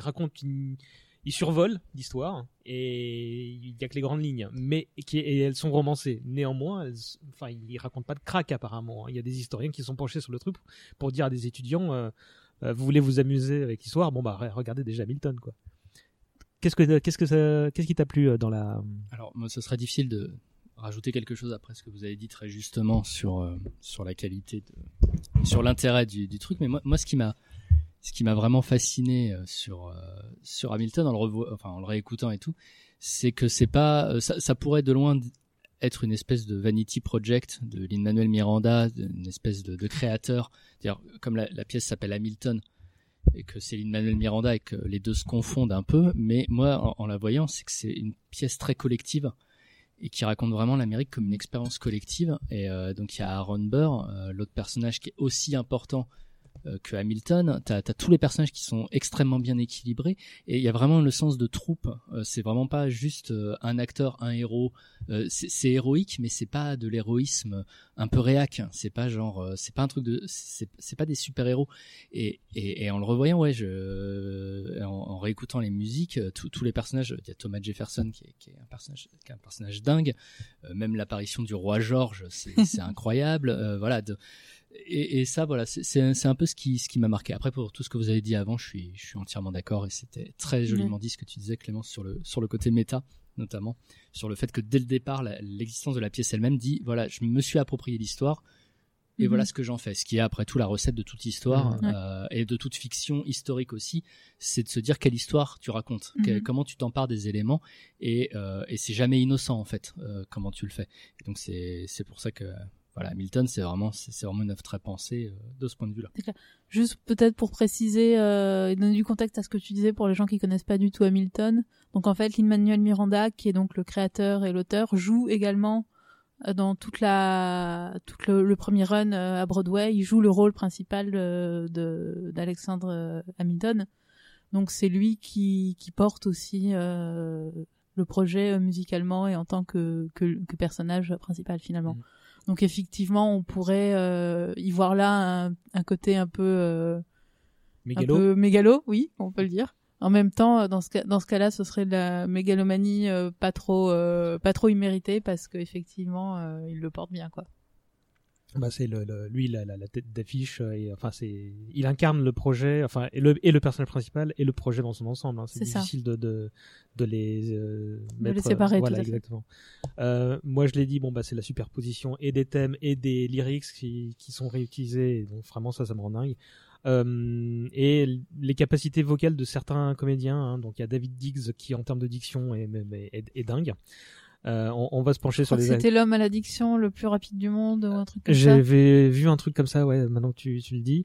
raconte une il survole l'histoire et il y a que les grandes lignes, mais qui et elles sont romancées. Néanmoins, elles, enfin, il raconte pas de crack apparemment. hein. Il y a des historiens qui sont penchés sur le truc pour dire à des étudiants, euh, euh, vous voulez vous amuser avec l'histoire, bon bah re- regardez déjà Milton quoi. Qu'est-ce qui t'a plu euh, dans la Alors, moi, ce serait difficile de rajouter quelque chose après ce que vous avez dit très justement sur euh, sur la qualité, sur l'intérêt du, truc. Mais moi, ce qui m'a ce qui m'a vraiment fasciné euh, sur sur Hamilton en le revo- enfin en le réécoutant et tout, c'est que c'est pas ça, pourrait de loin être une espèce de vanity project de Lin Manuel Miranda, une espèce de, de créateur. Comme la pièce s'appelle Hamilton et que Lin Manuel Miranda et que les deux se confondent un peu, mais moi en, la voyant, c'est que c'est une pièce très collective et qui raconte vraiment l'Amérique comme une expérience collective. Et euh, donc il y a Aaron Burr, euh, l'autre personnage qui est aussi important que Hamilton. T'as as tous les personnages qui sont extrêmement bien équilibrés et il y a vraiment le sens de troupe. Euh, c'est vraiment pas juste euh, un acteur, un héros. Euh, c'est héroïque, mais c'est pas de l'héroïsme un peu réac. C'est pas genre, euh, c'est pas un truc de, c'est pas des super héros. Et, et, et en le revoyant, ouais, je, en, en réécoutant les musiques, euh, tous les personnages, il y a Thomas Jefferson qui est, qui est un personnage, qui est un personnage dingue. Euh, même l'apparition du roi George, c'est c'est incroyable. Euh, voilà. De, et, et ça, voilà, c'est- un peu ce qui, ce qui m'a marqué. Après, pour tout ce que vous avez dit avant, je suis, je suis entièrement d'accord et c'était très joliment dit ce que tu disais, Clémence, sur le, sur le côté méta, notamment, sur le fait que dès le départ, l'existence de la pièce elle-même dit, voilà, je me suis approprié l'histoire et Mhm. voilà ce que j'en fais. Ce qui est après tout la recette de toute histoire euh, et de toute fiction historique aussi, c'est de se dire quelle histoire tu racontes, que- Mhm. comment tu t'empares des éléments et, euh, et c'est jamais innocent en fait euh, comment tu le fais. Et donc c'est pour ça que voilà Milton c'est vraiment c'est vraiment une œuvre très pensée euh, de ce point de vue là. Juste peut-être pour préciser euh, et donner du contexte à ce que tu disais pour les gens qui connaissent pas du tout Hamilton. Donc en fait, Lin-Manuel Miranda, qui est donc le créateur et l'auteur, joue également euh, dans toute la tout le, le premier run euh, à Broadway. Il joue le rôle principal euh, de d'Alexandre euh, Hamilton. Donc c'est lui qui qui porte aussi euh, le projet euh, musicalement et en tant que que, que personnage principal finalement. Mhm. Donc effectivement, on pourrait euh, y voir là un, un côté un peu euh, Mégalo un peu mégalo, oui, on peut le dire. En même temps, dans ce cas, dans ce cas-là, ce serait de la mégalomanie euh, pas trop euh, pas trop imméritée parce qu'effectivement, euh, il le porte bien quoi. Bah c'est le, le- lui la, la, la tête d'affiche euh, et enfin c'est il incarne le projet enfin et le et le personnage principal et le projet dans son ensemble hein. c'est difficile de, de de les euh, De les mettre séparer, voilà tout exactement. Euh, moi je l'ai dit bon bah c'est la superposition et des thèmes et des lyrics qui qui sont réutilisés donc vraiment ça ça me rend dingue. Euh, et les capacités vocales de certains comédiens hein. donc il y a David Diggs qui en termes de diction est, est, est- est dingue Euh, on, on va se pencher Je sur les. C'était l'homme à l'addiction le plus rapide du monde ou un truc comme ça. J'avais vu un truc comme ça, ouais. Maintenant que tu, tu le dis.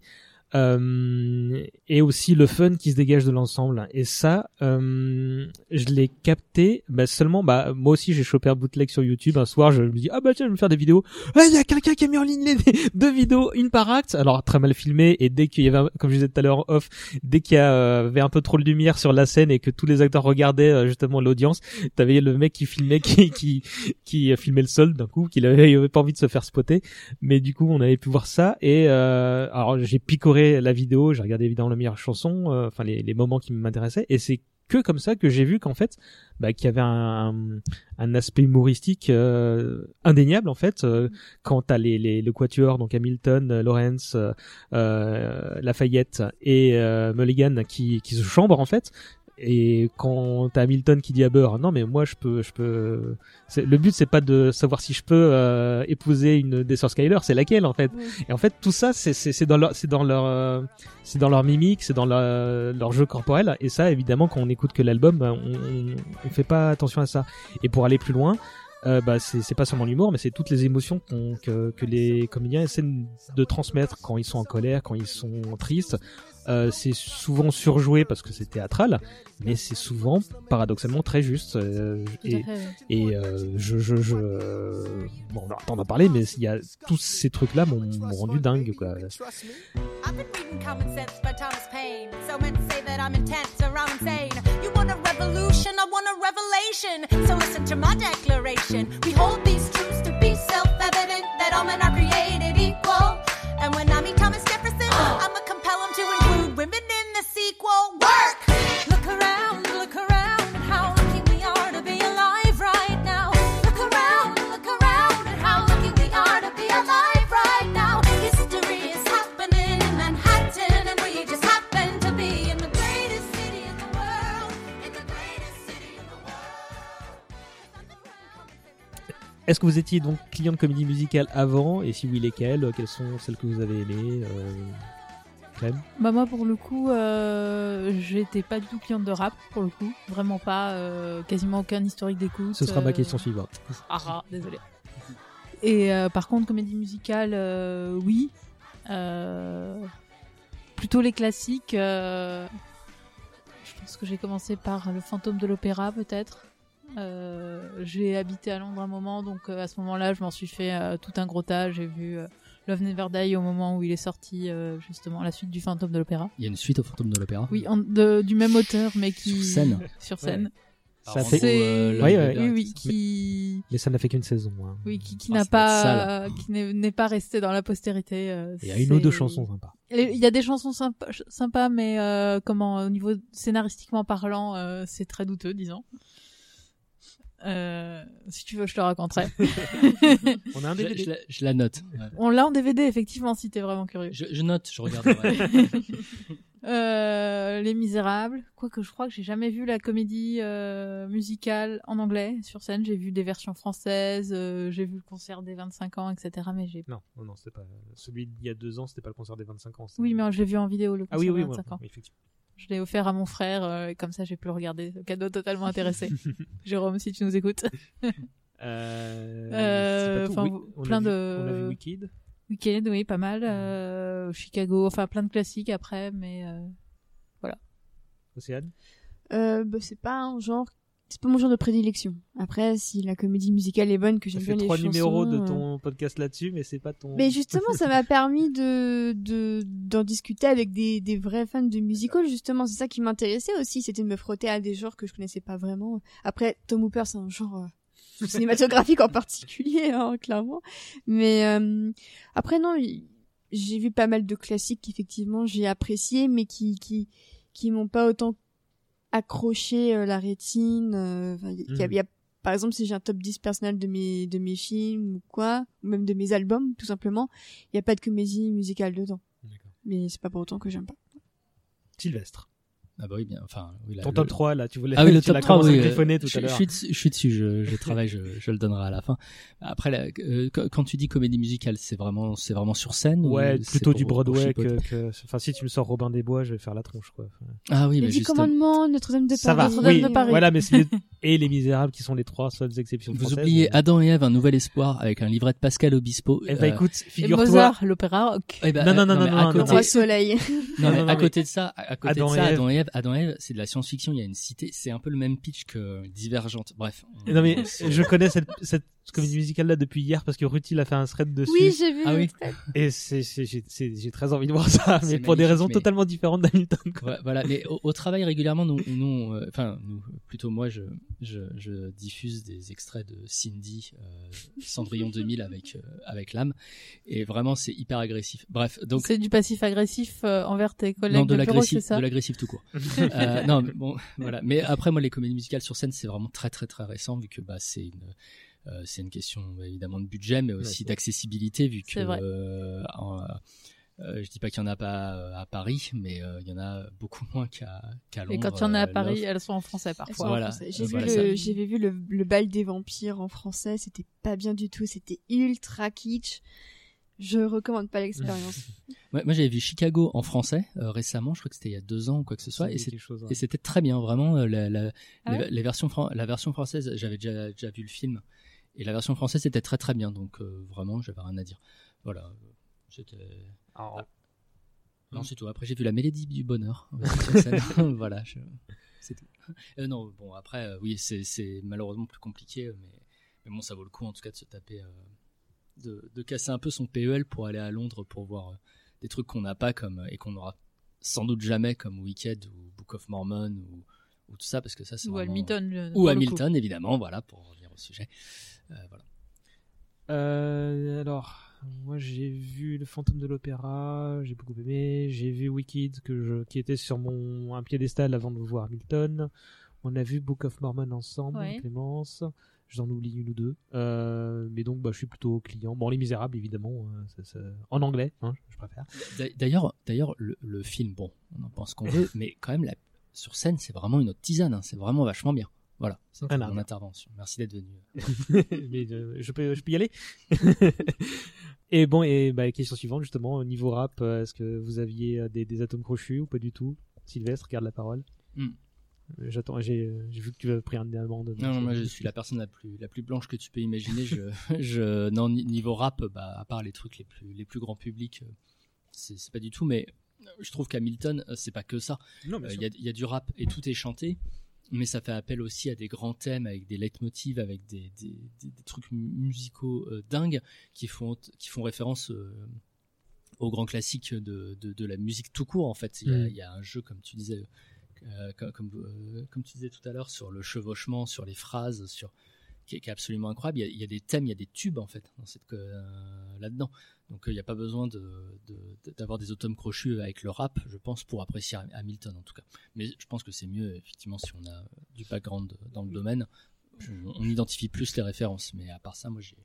Euh, et aussi le fun qui se dégage de l'ensemble. Et ça, euh, je l'ai capté bah, seulement. Bah moi aussi j'ai chopé un bootleg sur YouTube un soir. Je me dis ah bah tiens je vais me faire des vidéos. Ah il y a quelqu'un qui a mis en ligne les (laughs) deux vidéos, une par acte. Alors très mal filmé et dès qu'il y avait, comme je disais tout à l'heure off, dès qu'il y avait un peu trop de lumière sur la scène et que tous les acteurs regardaient euh, justement l'audience, t'avais le mec qui filmait, qui (laughs) qui qui filmait le sol d'un coup, qu'il avait, avait pas envie de se faire spotter. Mais du coup on avait pu voir ça et euh, alors j'ai picoré la vidéo, j'ai regardé évidemment la meilleure chanson, euh, enfin les, les moments qui m'intéressaient et c'est que comme ça que j'ai vu qu'en fait bah, qu'il y avait un, un aspect humoristique euh, indéniable en fait euh, quand t'as les, les le quatuor donc Hamilton, Lawrence, euh, euh, Lafayette et Mulligan qui qui se chambrent en fait et quand t'as Hamilton qui dit à Burr non mais moi je peux je peux le but c'est pas de savoir si je peux euh, épouser une des sœurs Skyler c'est laquelle en fait. Et en fait tout ça c'est c'est c'est dans leur c'est dans leur euh, c'est dans leur mimique c'est dans leur, leur jeu corporel. Et ça évidemment quand on écoute que l'album bah, on, on on fait pas attention à ça. Et pour aller plus loin euh, bah c'est c'est pas seulement l'humour mais c'est toutes les émotions qu'on- que que les comédiens essaient de transmettre quand ils sont en colère quand ils sont tristes euh, c'est souvent surjoué parce que c'est théâtral, mais c'est souvent paradoxalement très juste. euh, et euh, je, je, je, bon, on va attendre à parler, mais il y a tous ces trucs-là m'ont m'ont rendu dingue, quoi. I've been reading Common Sense by Thomas Paine. So men say that I'm intense or I'm insane. You want a revolution, I want a revelation. So listen to my declaration. We hold these truths to be self-evident that all men are created Est-ce que vous étiez donc client de comédie musicale avant? Et si oui, lesquelles? Quelles sont celles que vous avez aimées euh... Clem Bah moi pour le coup, euh, j'étais pas du tout cliente de rap pour le coup, vraiment pas, euh, quasiment aucun historique d'écoute. Ce sera ma euh, question suivante. Ah, ah désolé. Et par contre comédie musicale, oui, plutôt les classiques. je pense que j'ai commencé par le Fantôme de l'Opéra peut-être. Euh, j'ai habité à Londres un moment, donc euh, à ce moment-là, je m'en suis fait euh, tout un gros tas. J'ai vu Love Never Die au moment où il est sorti, euh, justement, la suite du Fantôme de l'Opéra. Il y a une suite au fantôme de l'opéra. Oui, en- de- du même auteur, mais qui Sur scène. Sur scène. Ça Alors, fait- euh, oui, oui, qui Mais ça n'a fait qu'une saison. hein. oui, qui, qui Ah, n'a pas, qui n'est pas resté dans la postérité. euh, Il y a une ou deux chansons sympas. Il y a des chansons sympas, sympas mais euh, comment, au niveau scénaristiquement parlant, euh, c'est très douteux, disons. Euh, si tu veux, je te raconterai. (laughs) On a un Je, DVD. je la, je la note. Ouais. On l'a en DVD, effectivement, si t'es vraiment curieux. Je, je note, je regarde. ouais. (laughs) Euh, Les Misérables. Quoique je crois que j'ai jamais vu la comédie euh, musicale en anglais sur scène. J'ai vu des versions françaises, euh, j'ai vu le concert des 25 ans, etc. Mais j'ai. Non, non, non, c'était pas celui d'il y a deux ans, c'était pas le concert des 25 ans. Oui, mais je l'ai vu en vidéo le ah concert oui, oui, des oui, 25 ans. oui, effectivement. Je l'ai offert à mon frère, euh, et comme ça j'ai pu le regarder. Cadeau totalement intéressé. (laughs) Jérôme, si tu nous écoutes. Euh, Euh, c'est pas enfin, tout. Oui, on a plein vu- de- On a vu Wicked. Weekend, oui, pas mal. Euh, Chicago, enfin plein de classiques après, mais euh, Océane? Euh, bah, c'est pas un genre, c'est pas mon genre de prédilection. Après, si la comédie musicale est bonne, que j'aime bien les trois chansons. numéros de euh, ton podcast là-dessus, mais c'est pas ton. Mais justement, ça m'a (laughs) permis de de d'en discuter avec des des vrais fans de musical. Justement, c'est ça qui m'intéressait aussi, c'était de me frotter à des genres que je connaissais pas vraiment. Après, Tom Hooper, c'est un genre euh, (laughs) cinématographique en particulier, hein, clairement. Mais euh, après, non, j'ai vu pas mal de classiques qu'effectivement j'ai appréciés, mais qui qui qui m'ont pas autant accroché euh, la rétine. euh, il y a- il y a par exemple, si j'ai un top 10 personnel de mes, de mes films ou quoi, ou même de mes albums, tout simplement, il n'y a pas de comédie musicale dedans. Mais c'est pas pour autant que j'aime pas. Sylvestre. Ah bah oui, bien. Enfin, oui, là, Ton le- top 3, là, tu voulais Ah oui, le (laughs) tu top l'as 3, commencé oui. à euh, griffonner tout je, à l'heure. je suis dessus, je suis dessus, je, je (laughs) travaille, je, je le donnerai à la fin. Après, là, euh, quand, tu dis comédie musicale, c'est vraiment, c'est vraiment sur scène Ouais, ou plutôt du pour Broadway chipoter que, que- Enfin, si tu me sors Robin des Bois, je vais faire la tronche, quoi. Ah oui, Les mais Dix juste. Commandements, Notre-Dame de ça va, Paris. Notre-Dame oui. de Paris. Voilà, mais c'est les... (laughs) et Les Misérables qui sont les trois seules exceptions Vous oubliez mais- Adam et Ève, un nouvel espoir avec un livret de Pascal Obispo. Eh ben, Euh, écoute, Et figure-toi. Mozart, l'opéra rock. eh ben, Non, non, non, non, non, à non, côté, Roi Soleil. Non, Non, mais non, à non, côté de ça, à côté de. Adam et Ève, Adam et Ève, c'est de la science-fiction. Il y a une cité. C'est un peu le même pitch que Divergente. Bref. on- Non, mais je connais cette, cette comédie musicale-là depuis hier parce que Rutil a fait un thread dessus. Oui, j'ai vu. Ah oui. Et c'est, c'est, j'ai, c'est- j'ai très envie de voir ça, mais C'est pour des raisons mais- totalement différentes d'Hamilton, quoi. Ouais, voilà, mais au, au travail régulièrement, nous, nous, euh, enfin, nous, plutôt moi, je, je, je diffuse des extraits de Cindy, euh, Cendrillon (laughs) 2000 avec euh, avec l'âme, et vraiment c'est hyper agressif. Bref, donc c'est du passif agressif euh, envers tes collègues non de de bureau, c'est l'agressif, ça de l'agressif tout court. (laughs) euh, non, mais bon, voilà. Mais après, moi, les comédies musicales sur scène, c'est vraiment très très très récent vu que bah c'est une euh, c'est une question évidemment de budget, mais aussi Ouais. d'accessibilité vu que euh, en- euh, je dis pas qu'il y en a pas euh, à Paris, mais euh, il y en a beaucoup moins qu'à Londres. Et quand il y en a à euh, Paris, elles sont en français parfois. Voilà. J'ai Euh, vu voilà, le, ça. j'avais vu le, le bal des vampires en français, c'était pas bien du tout, c'était ultra kitsch. Je recommande pas l'expérience. (laughs) Ouais, moi, j'avais vu Chicago en français euh, récemment. Je crois que c'était il y a deux ans ou quoi que ce soit, et c'était très bien, vraiment. euh, La, la, Ah les, ouais? les versions fran- la version française, j'avais déjà, déjà vu le film, et la version française était très très bien. Donc euh, vraiment, j'avais rien à dire. Voilà. C'était. Alors, Non, c'est tout. Après, j'ai vu la Mélodie du bonheur. (laughs) (laughs) voilà, je- c'est tout. Euh, non, bon, après, euh, oui, c'est malheureusement plus compliqué, mais, mais bon, ça vaut le coup en tout cas de se taper, de, de casser un peu son PEL pour aller à Londres pour voir des trucs qu'on n'a pas comme et qu'on aura sans doute jamais comme Wicked ou Book of Mormon ou, ou tout ça parce que ça c'est Ou vraiment- Hamilton. ou évidemment voilà pour revenir au sujet Euh, voilà Euh, alors, moi j'ai vu Le Fantôme de l'Opéra, j'ai beaucoup aimé. J'ai vu Wicked, que je, qui était sur mon un piédestal avant de voir Hamilton. On a vu Book of Mormon ensemble, Ouais. Clémence. J'en oublie une ou deux. Euh, mais donc, bah, je suis plutôt client. Bon, Les Misérables, évidemment. euh, ça- ça- En anglais, hein, je préfère. D'a- d'ailleurs d'ailleurs le, le film bon on en pense qu'on (laughs) veut mais quand même la, sur scène c'est vraiment une autre tisane hein, c'est vraiment vachement bien voilà c'est à mon intervention merci d'être venu (laughs) mais euh, je peux, je peux y aller. (laughs) et bon, et bah, question suivante justement au niveau rap, euh, est-ce que vous aviez euh, des, des atomes crochus ou pas du tout? Sylvestre, garde la parole. Hmm. J'attends, j'ai, vu que tu avais pris un amende. Non, non, moi je suis la personne la plus la plus blanche que tu peux imaginer. Je, (laughs) je non ni- niveau rap, bah à part les trucs les plus les plus grands publics, c'est c'est pas du tout. Mais je trouve qu'Hamilton, euh, c'est pas que ça. Euh, Il sûr. y, a, il y a du rap et tout est chanté, mais ça fait appel aussi à des grands thèmes avec des leitmotivs, avec des des, des- des trucs mu- musicaux euh, dingues qui font qui font référence. euh, aux grands classiques de, de, de la musique tout court en fait. Il y a, Mm. il y a un jeu comme tu disais, euh, comme, comme, euh, comme tu disais tout à l'heure sur le chevauchement, sur les phrases, sur qui est, qui est absolument incroyable. Il y, a, il y a des thèmes, il y a des tubes en fait dans cette euh, là-dedans. Donc euh, il n'y a pas besoin de, de- d'avoir des atomes crochus avec le rap, je pense, pour apprécier Hamilton en tout cas. Mais je pense que c'est mieux effectivement si on a du background dans le domaine. On, on identifie plus les références, mais à part ça, moi j'ai,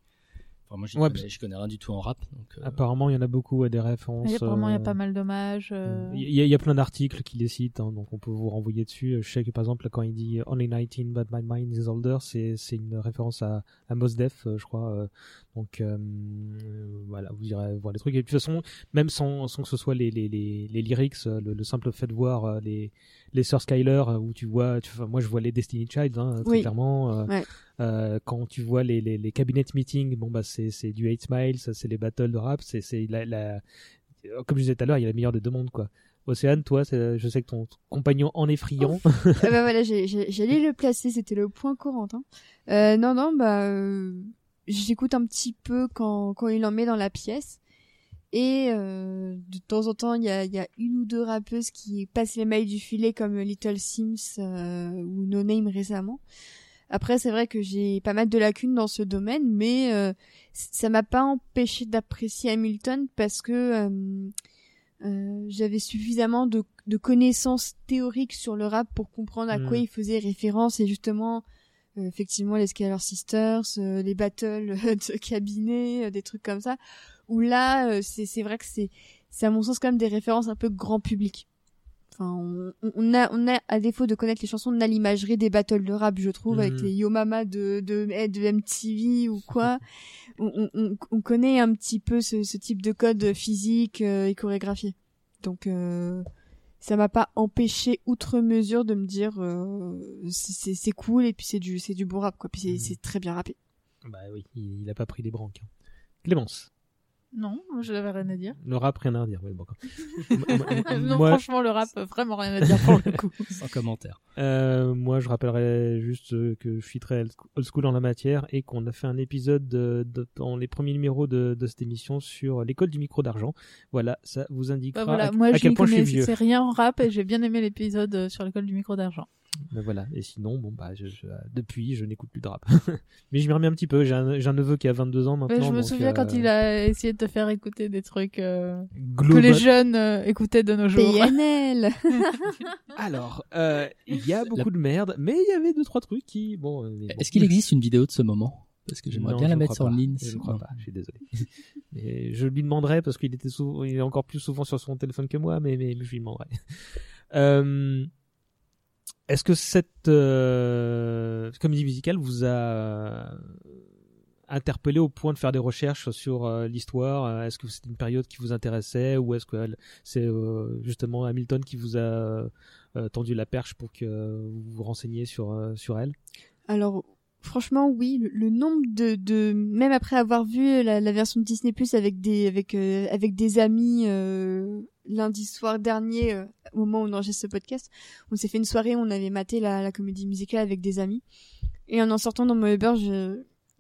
enfin, moi Ouais, connais, je connais rien du tout en rap. Donc, euh, Apparemment, il y en a beaucoup à des références. Il y a vraiment il y a euh, pas mal d'hommages. euh, Il y, a- il y a plein d'articles qui les citent, hein, donc on peut vous renvoyer dessus. Je sais que par exemple, quand il dit Only 19 but my mind is older, c'est c'est une référence à, à Mos Def, je crois. Donc euh, voilà, vous irez voir les trucs. Et de toute façon, même sans, sans que ce soit les, les, les, les lyrics, euh, le, le simple fait de voir euh, les, les sœurs Skyler, où tu vois, tu, enfin, moi je vois les Destiny Child, hein, très Oui. clairement. Ouais. euh, quand tu vois les, les, les cabinet meetings, bon bah c'est c'est du 8 Miles, c'est les battles de rap, c'est c'est la, la comme je disais tout à l'heure, il y a la meilleure des deux mondes quoi. Océane, toi, c'est- je sais que ton compagnon en est friand. (laughs) Bah voilà, j'ai- j'ai- j'allais le placer, c'était le point Corentin. Euh, non, non, bah, euh, j'écoute un petit peu quand, quand il en met dans la pièce. Et euh, de temps en temps, il y a, il y a une ou deux rappeuses qui passent les mailles du filet comme Little Sims euh, ou No Name récemment. Après, c'est vrai que j'ai pas mal de lacunes dans ce domaine, mais euh, ça m'a pas empêché d'apprécier Hamilton parce que euh, euh, j'avais suffisamment de, de connaissances théoriques sur le rap pour comprendre à quoi il faisait référence et justement effectivement les Skylar Sisters, euh, les battles de cabinet, euh, des trucs comme ça. Où là, euh, c'est c'est vrai que c'est c'est à mon sens quand même des références un peu grand public. Enfin, on, on a, on a, à défaut de connaître les chansons, on a l'imagerie des battles de rap, je trouve, avec Mhm. les Yo Mama de, de, de MTV ou (laughs) quoi. on, on, on connaît un petit peu ce, ce type de code physique euh, et chorégraphié. Donc, euh, ça m'a pas empêché outre mesure de me dire euh, c'est- cool et puis c'est du c'est du bon rap quoi. Puis c'est Mhm. très bien rappé. Bah oui, il, il a pas pris des branques. hein. Clémence, Non, je n'avais rien à dire. le rap, rien à redire. Oui, bon, d'accord. (laughs) non, moi, franchement, le rap, vraiment rien à dire pour le coup. (laughs) Sans commentaire. euh, moi, je rappellerai juste que je suis très old school en la matière et qu'on a fait un épisode de- de- dans les premiers numéros de, de cette émission sur l'école du micro d'argent. Voilà, ça vous indiquera Bah voilà, à, moi, à je quel n'y point je suis connais vieux. c'est rien en rap et j'ai bien aimé l'épisode sur l'école du micro d'argent. Ben voilà. Et sinon, bon bah, je, je- depuis, je n'écoute plus de rap. (laughs) Mais je m'y remets un petit peu. J'ai un, j'ai un neveu qui a 22 ans maintenant. Ouais, je me donc, souviens euh, quand il a essayé de te faire écouter des trucs euh, que les jeunes euh, écoutaient de nos jours. PNL. (laughs) (laughs) Alors, euh, il y a beaucoup de merde, mais il y avait deux trois trucs qui, bon. euh, mais bon. Est-ce qu'il existe une vidéo de ce moment? Parce que j'aimerais Non, bien la mettre pas. ligne. Je ne crois Non. pas. Je suis désolé. mais je lui demanderai parce qu'il était souvent, il est encore plus souvent sur son téléphone que moi, mais, mais, mais je lui demanderai. Euh, Est-ce que cette euh, comédie musicale vous a interpellé au point de faire des recherches sur euh, l'histoire? Euh, Est-ce que c'était une période qui vous intéressait ou est-ce que c'est euh, justement Hamilton qui vous a euh, tendu la perche pour que vous vous renseigniez sur euh, sur elle? Alors, franchement, oui, le, le nombre de, de, même après avoir vu la, la version de Disney Plus avec des, avec, euh, avec des amis euh, lundi soir dernier, euh, au moment où on enregistre ce podcast, on s'est fait une soirée, où on avait maté la, la comédie musicale avec des amis, et en en sortant dans mon Uber,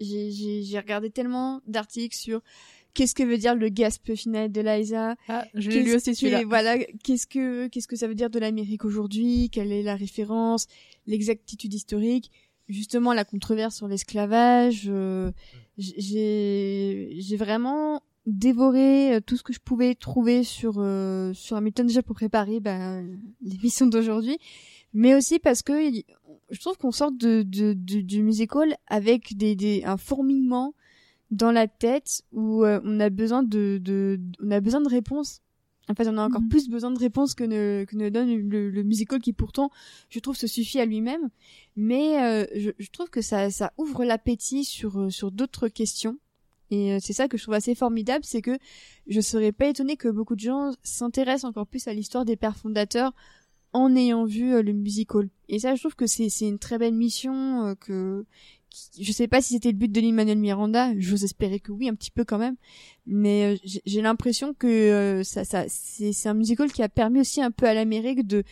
j'ai, regardé tellement d'articles sur qu'est-ce que veut dire le gasp final de Liza, Ah, je l'ai lu aussi celui-là. Voilà, qu'est-ce que qu'est-ce que ça veut dire de l'Amérique aujourd'hui Quelle est la référence L'exactitude historique Justement, la controverse sur l'esclavage. euh, j'ai j'ai vraiment dévoré euh, tout ce que je pouvais trouver sur euh, sur Hamilton déjà pour préparer bah, l'émission d'aujourd'hui, mais aussi parce que je trouve qu'on sort de, de, de- du musical avec des, des un fourmillement dans la tête où euh, on a besoin de, de on a besoin de réponses. En fait, on a encore Mhm. plus besoin de réponses que ne, que ne donne le, le musical qui pourtant, je trouve, se suffit à lui-même. Mais euh, je, je trouve que ça, ça ouvre l'appétit sur, sur d'autres questions. Et euh, c'est ça que je trouve assez formidable, c'est que je serais pas étonnée que beaucoup de gens s'intéressent encore plus à l'histoire des pères fondateurs en ayant vu euh, le musical. Et ça, je trouve que c'est une très belle mission euh, que je sais pas si c'était le but de Lin-Manuel Miranda, j'ose espérer que oui, un petit peu quand même, mais j'ai- l'impression que ça, ça, c'est un musical qui a permis aussi un peu à l'Amérique de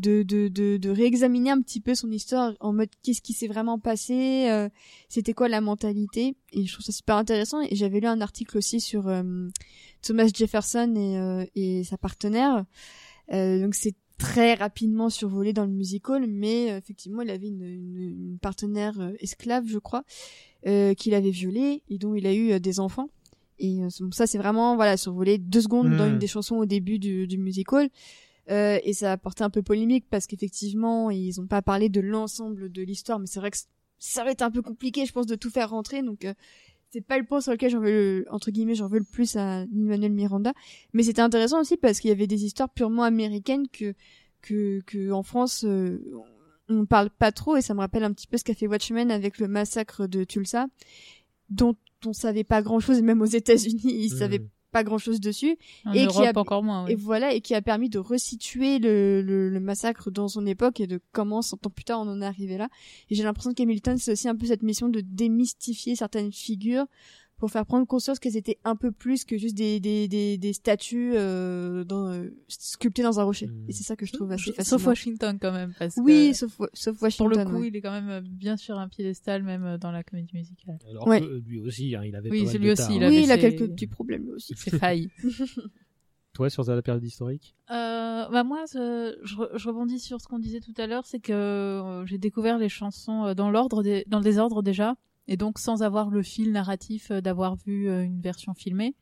de, de, de, de réexaminer un petit peu son histoire en mode qu'est-ce qui s'est vraiment passé, euh, c'était quoi la mentalité, et je trouve ça super intéressant. Et j'avais lu un article aussi sur euh, Thomas Jefferson et, euh, et sa partenaire, euh, donc c'est très rapidement survolé dans le musical, mais euh, effectivement, il avait une, une, une partenaire esclave, je crois, euh, qu'il avait violée et dont il a eu des enfants. Et ça, c'est vraiment voilà survolé deux secondes dans Mm. une des chansons au début du, du musical. Euh, et ça a porté un peu polémique parce qu'effectivement, ils ont pas parlé de l'ensemble de l'histoire, mais c'est vrai que ça va être un peu compliqué, je pense, de tout faire rentrer. Donc, euh, c'est pas le point sur lequel j'en veux le, entre guillemets, j'en veux le plus à Manuel Miranda. Mais c'était intéressant aussi parce qu'il y avait des histoires purement américaines que, que, que en France, euh, on parle pas trop et ça me rappelle un petit peu ce qu'a fait Watchmen avec le massacre de Tulsa, dont on savait pas grand chose, et même aux États-Unis, ils Mhm. savaient pas grand chose dessus. En et Europe, qui a, encore moins. et voilà, et qui a permis de resituer le, le, le massacre dans son époque et de comment, cent ans plus tard, on en est arrivé là. Et j'ai l'impression qu'Hamilton, c'est aussi un peu cette mission de démystifier certaines figures pour faire prendre conscience qu'elles étaient un peu plus que juste des, des, des, des statues euh, dans, euh, sculptées dans un rocher. Mm. Et c'est ça que je trouve assez fascinant. Sauf Washington quand même. Parce Oui, que, sauf, sauf pour Washington. le coup, ouais. il est quand même bien sur un piédestal, même euh, dans la comédie musicale. Alors Ouais. que lui aussi, hein, il avait Oui, pas mal c'est de lui aussi, tard, il hein. avait Oui, il a ses- quelques petits problèmes lui aussi. C'est failli. (laughs) Toi, sur la période historique Euh, bah moi, je, je re- je rebondis sur ce qu'on disait tout à l'heure, c'est que euh, j'ai découvert les chansons euh, dans l'ordre, dans le désordre déjà, et donc sans avoir le fil narratif euh, d'avoir vu euh, une version filmée.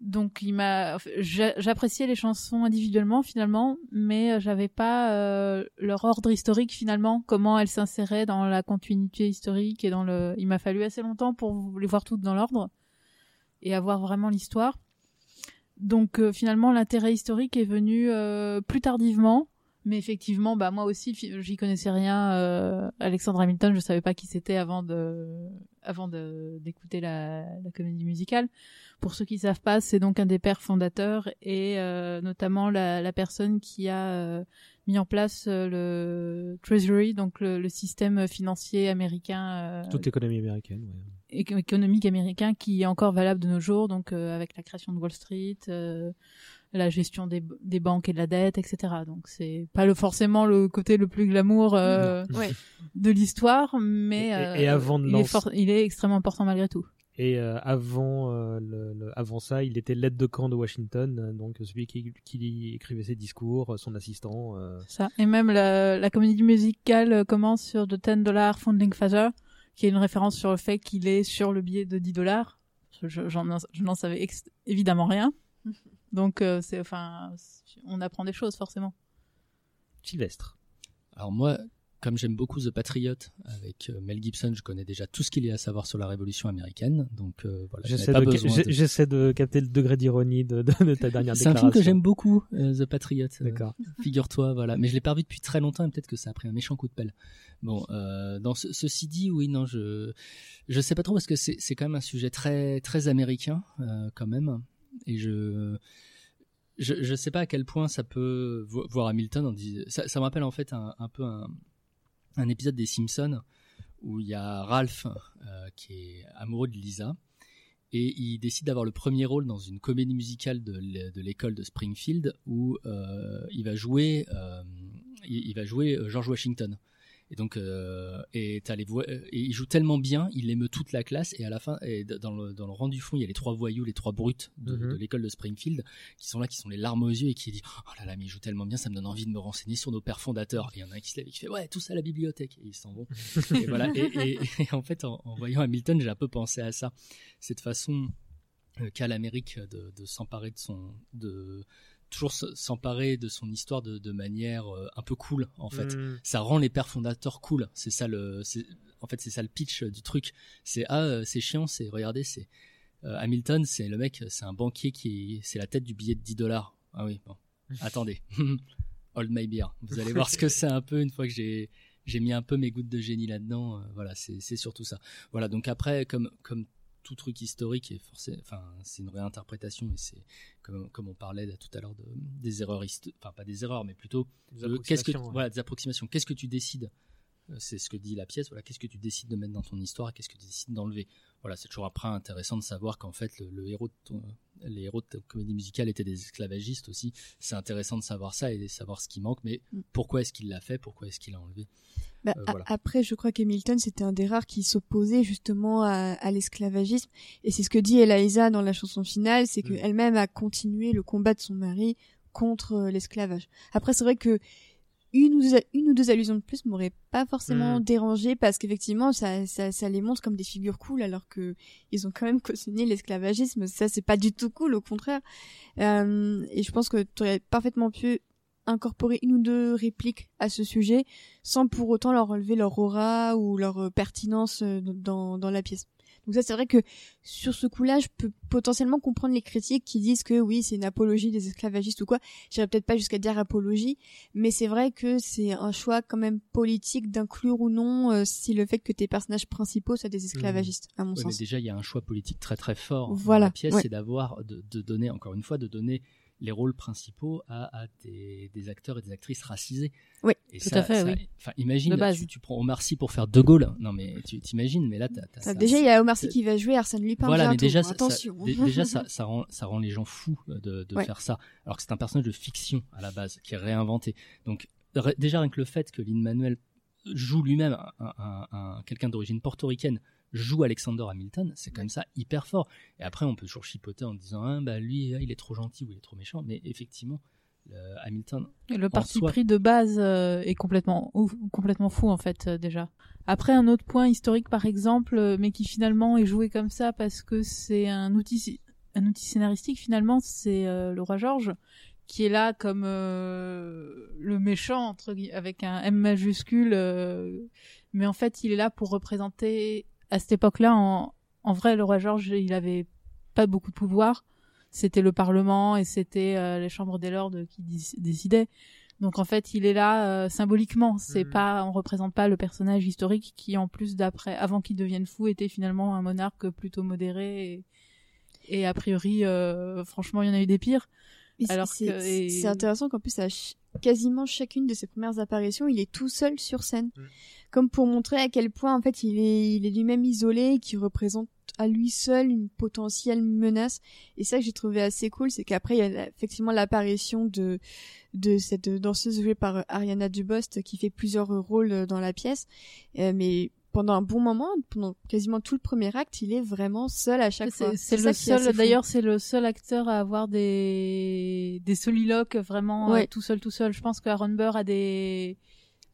Donc il m'a, j'appréciais les chansons individuellement finalement, mais euh, j'avais pas leur ordre historique finalement, comment elles s'inséraient dans la continuité historique et dans le. Il m'a fallu assez longtemps pour les voir toutes dans l'ordre et avoir vraiment l'histoire. donc finalement l'intérêt historique est venu plus tardivement. Mais effectivement, bah moi aussi, j'y connaissais rien. euh, Alexandre Hamilton, je savais pas qui c'était avant de, avant de d'écouter la, la comédie musicale. Pour ceux qui savent pas, c'est donc un des pères fondateurs et euh, notamment la, la personne qui a euh, mis en place euh, le Treasury, donc le, le système financier américain, euh, Toute économie américaine. ouais. éco- économique américain qui est encore valable de nos jours, donc euh, avec la création de Wall Street, euh, la gestion des, des banques et de la dette, etc. Donc c'est pas le, forcément le côté le plus glamour euh, Ouais. de l'histoire, mais Et- et- euh, et avant de il, est il extrêmement important malgré tout. Et euh, avant, euh, le, le- avant ça, il était l'aide de camp de Washington, donc celui qui, qui écrivait ses discours, son assistant. euh, Ça. Et même la, la comédie musicale commence sur The 10 Dollar Founding Father, qui est une référence sur le fait qu'il est sur le billet de 10 dollars. Je, n'en savais évidemment rien. (laughs) Donc, euh, c'est, enfin, on apprend des choses, forcément. Sylvestre. Alors moi, comme j'aime beaucoup The Patriot avec euh, Mel Gibson, je connais déjà tout ce qu'il y a à savoir sur la Révolution américaine. Donc euh, voilà, J'essaie pas de, besoin j'ai- de- j'essaie de capter le degré d'ironie de, de, de ta dernière (laughs) C'est un déclaration. film que j'aime beaucoup, euh, The Patriot. euh, D'accord. Figure-toi, voilà. Mais je l'ai pas vu depuis très longtemps et peut-être que ça a pris un méchant coup de pelle. Bon, euh, dans ce, ceci dit, oui, non, je je sais pas trop parce que c'est c'est quand même un sujet très très américain euh, quand même et je je je sais pas à quel point ça peut vo- voir Hamilton. Ça, ça me rappelle en fait un, peu un épisode des Simpsons où il y a Ralph euh, qui est amoureux de Lisa et il décide d'avoir le premier rôle dans une comédie musicale de l'é- de l'école de Springfield où euh, il va jouer euh, il, va jouer George Washington et donc euh, et, t'as les voix- euh, et il joue tellement bien il émeut toute la classe. Et à la fin et dans le dans le rang du fond il y a les trois voyous les trois brutes de, Mhm. de l'école de Springfield qui sont là qui sont les larmes aux yeux et qui disent oh là là mais il joue tellement bien ça me donne envie de me renseigner sur nos pères fondateurs et il y en a un qui se lève et qui fait ouais tout ça à la bibliothèque et ils s'en vont. (laughs) Et voilà. Et, et- et en fait en, en voyant Hamilton j'ai un peu pensé à ça. Cette façon euh, qu'a l'Amérique de, de s'emparer de son de toujours s'emparer de son histoire de, de manière euh, un peu cool en fait Mm. ça rend les pères fondateurs cool c'est ça le en fait c'est ça le pitch du truc c'est ah euh, c'est chiant c'est regardez c'est euh, Hamilton c'est le mec c'est un banquier qui est- c'est la tête du billet de 10 dollars ah oui bon (laughs) attendez (laughs) hold my beer vous allez voir ce que c'est un peu une fois que j'ai j'ai mis un peu mes gouttes de génie là-dedans. euh, voilà, c'est surtout ça. Voilà, donc après, comme comme tout truc historique et forcément, enfin, c'est une réinterprétation et c'est comme comme on parlait tout à l'heure de des erreurs, enfin pas des erreurs, mais plutôt Des de qu'est-ce que approximations, ouais. voilà des approximations. Qu'est-ce que tu décides Euh, C'est ce que dit la pièce. Voilà, qu'est-ce que tu décides de mettre dans ton histoire qu'est-ce que tu décides d'enlever. Voilà, c'est toujours après intéressant de savoir qu'en fait le, le héros de ton- les héros de ta comédie musicale étaient des esclavagistes aussi. C'est intéressant de savoir ça et de savoir ce qui manque, mais Mm. pourquoi est-ce qu'il l'a fait, pourquoi est-ce qu'il l'a enlevé. Bah, Euh, voilà. Après, je crois qu'Hamilton, c'était un des rares qui s'opposait justement à, à l'esclavagisme. Et c'est ce que dit Eliza dans la chanson finale, c'est Mm. qu'elle-même a continué le combat de son mari contre euh, l'esclavage. Après, c'est vrai que une ou, deux, une ou deux allusions de plus m'auraient pas forcément Mm. dérangé parce qu'effectivement, ça, ça, ça les montre comme des figures cool alors que ils ont quand même cautionné l'esclavagisme. Ça, c'est pas du tout cool, au contraire. Euh, et je pense que tu aurais parfaitement pu incorporer une ou deux répliques à ce sujet sans pour autant leur relever leur aura ou leur euh, pertinence euh, dans, dans la pièce. Donc ça, c'est vrai que sur ce coup-là, je peux potentiellement comprendre les critiques qui disent que oui, c'est une apologie des esclavagistes ou quoi. J'irais peut-être pas jusqu'à dire apologie, mais c'est vrai que c'est un choix quand même politique d'inclure ou non euh, si le fait que tes personnages principaux soient des esclavagistes, à mon Ouais, mais sens. déjà, il y a un choix politique très très fort Voilà, dans la pièce, ouais. c'est d'avoir, de, de donner, encore une fois, de donner les rôles principaux à, à des, des acteurs et des actrices racisés. Oui, Et tout ça- à fait, ça- oui. Imagine. Tu, tu prends Omar Sy pour faire De Gaulle. Non, mais tu t'imagines, mais là, t'as Ah, ça- déjà, il y a Omar Sy qui va jouer Arsène Lupin voilà, mais déjà, attention. déjà ça, ça rend, ça rend les gens fous de, de Ouais. faire ça. Alors que c'est un personnage de fiction à la base, qui est réinventé. Donc, déjà, rien que le fait que Lin Manuel joue lui-même un, un- un- quelqu'un d'origine portoricaine, joue Alexander Hamilton, c'est même ça hyper fort. Et après, on peut toujours chipoter en disant, ah, bah, lui, il est trop gentil ou il est trop méchant. Mais effectivement, le Hamilton, Et le parti soi- pris de base euh, est complètement ouf- complètement fou en fait euh, déjà. Après un autre point historique par exemple, euh, mais qui finalement est joué comme ça parce que c'est un outil un outil scénaristique finalement, c'est euh, le roi George qui est là comme le méchant entre avec un M majuscule, mais en fait il est là pour représenter à cette époque-là en en vrai le roi George il avait pas beaucoup de pouvoir. c'était le Parlement et c'était euh, les chambres des lords qui décidaient. Donc en fait, il est là euh, symboliquement. C'est Mhm. pas, on représente pas le personnage historique qui, en plus d'après, avant qu'il devienne fou, était finalement un monarque plutôt modéré et, et a priori, euh, franchement, il y en a eu des pires. Alors c'est que- et- c'est intéressant qu'en plus, à ch- quasiment chacune de ses premières apparitions, il est tout seul sur scène. Mm. Comme pour montrer à quel point, en fait, il est, il est lui-même isolé et qu'il représente à lui seul une potentielle menace. Et ça que j'ai trouvé assez cool, c'est qu'après, il y a effectivement l'apparition de, de cette danseuse jouée par Ariana Dubost qui fait plusieurs rôles dans la pièce. Euh, mais pendant un bon moment, pendant quasiment tout le premier acte, il est vraiment seul à chaque fois. C'est le seul, d'ailleurs, c'est le seul acteur à avoir des des soliloques vraiment euh, tout seul, tout seul. Je pense qu'Aaron Burr a des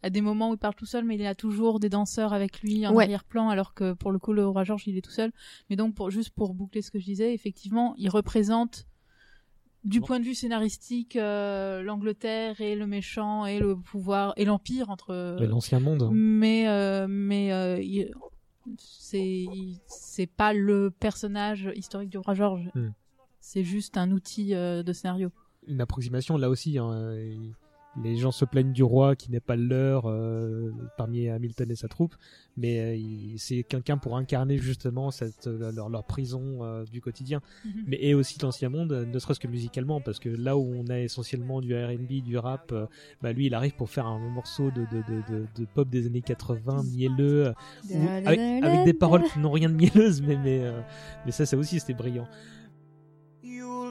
a des moments où il parle tout seul, mais il a toujours des danseurs avec lui en Ouais. arrière-plan, alors que pour le coup, le roi George, il est tout seul. Mais donc, pour juste pour boucler ce que je disais, effectivement, il représente du Bon. point de vue scénaristique euh, l'Angleterre et le méchant et le pouvoir et l'empire entre L'ancien monde. mais euh, mais euh, c'est c'est pas le personnage historique du roi George. Hmm. C'est juste un outil euh, de scénario. Une approximation là aussi. hein, il- Les gens se plaignent du roi qui n'est pas le leur euh, parmi Hamilton et sa troupe, mais euh, il- c'est quelqu'un pour incarner justement cette, euh, leur, leur prison euh, du quotidien. Mhm. mais et aussi l'ancien monde, ne serait-ce que musicalement, parce que là où on a essentiellement du R&B, du rap, euh, bah lui il arrive pour faire un morceau de, de, de, de, pop des années 80, mielleux, où- avec, avec des paroles qui n'ont rien de mielleuse, mais mais euh, mais ça ça aussi c'était brillant.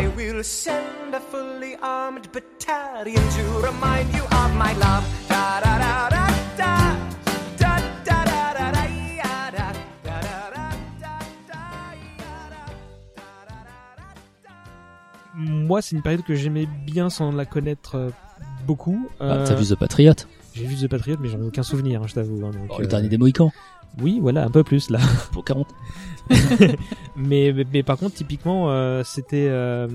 I will send a fully armed battalion to remind you of my love. Da da da da da. Da da da da da ya, da. Da da da da da ya, da. Da da da da da. Moi c'est une période que j'aimais bien sans la connaître euh, beaucoup. Ah, Euh, T'as vu The Patriot J'ai vu The Patriot, mais j'en ai aucun souvenir, hein, je t'avoue. hein, Oh, Le euh, dernier des Mohicans Oui, voilà, un peu plus là. (laughs) pour 40. (laughs) mais, mais, mais par contre, typiquement, euh, c'était euh,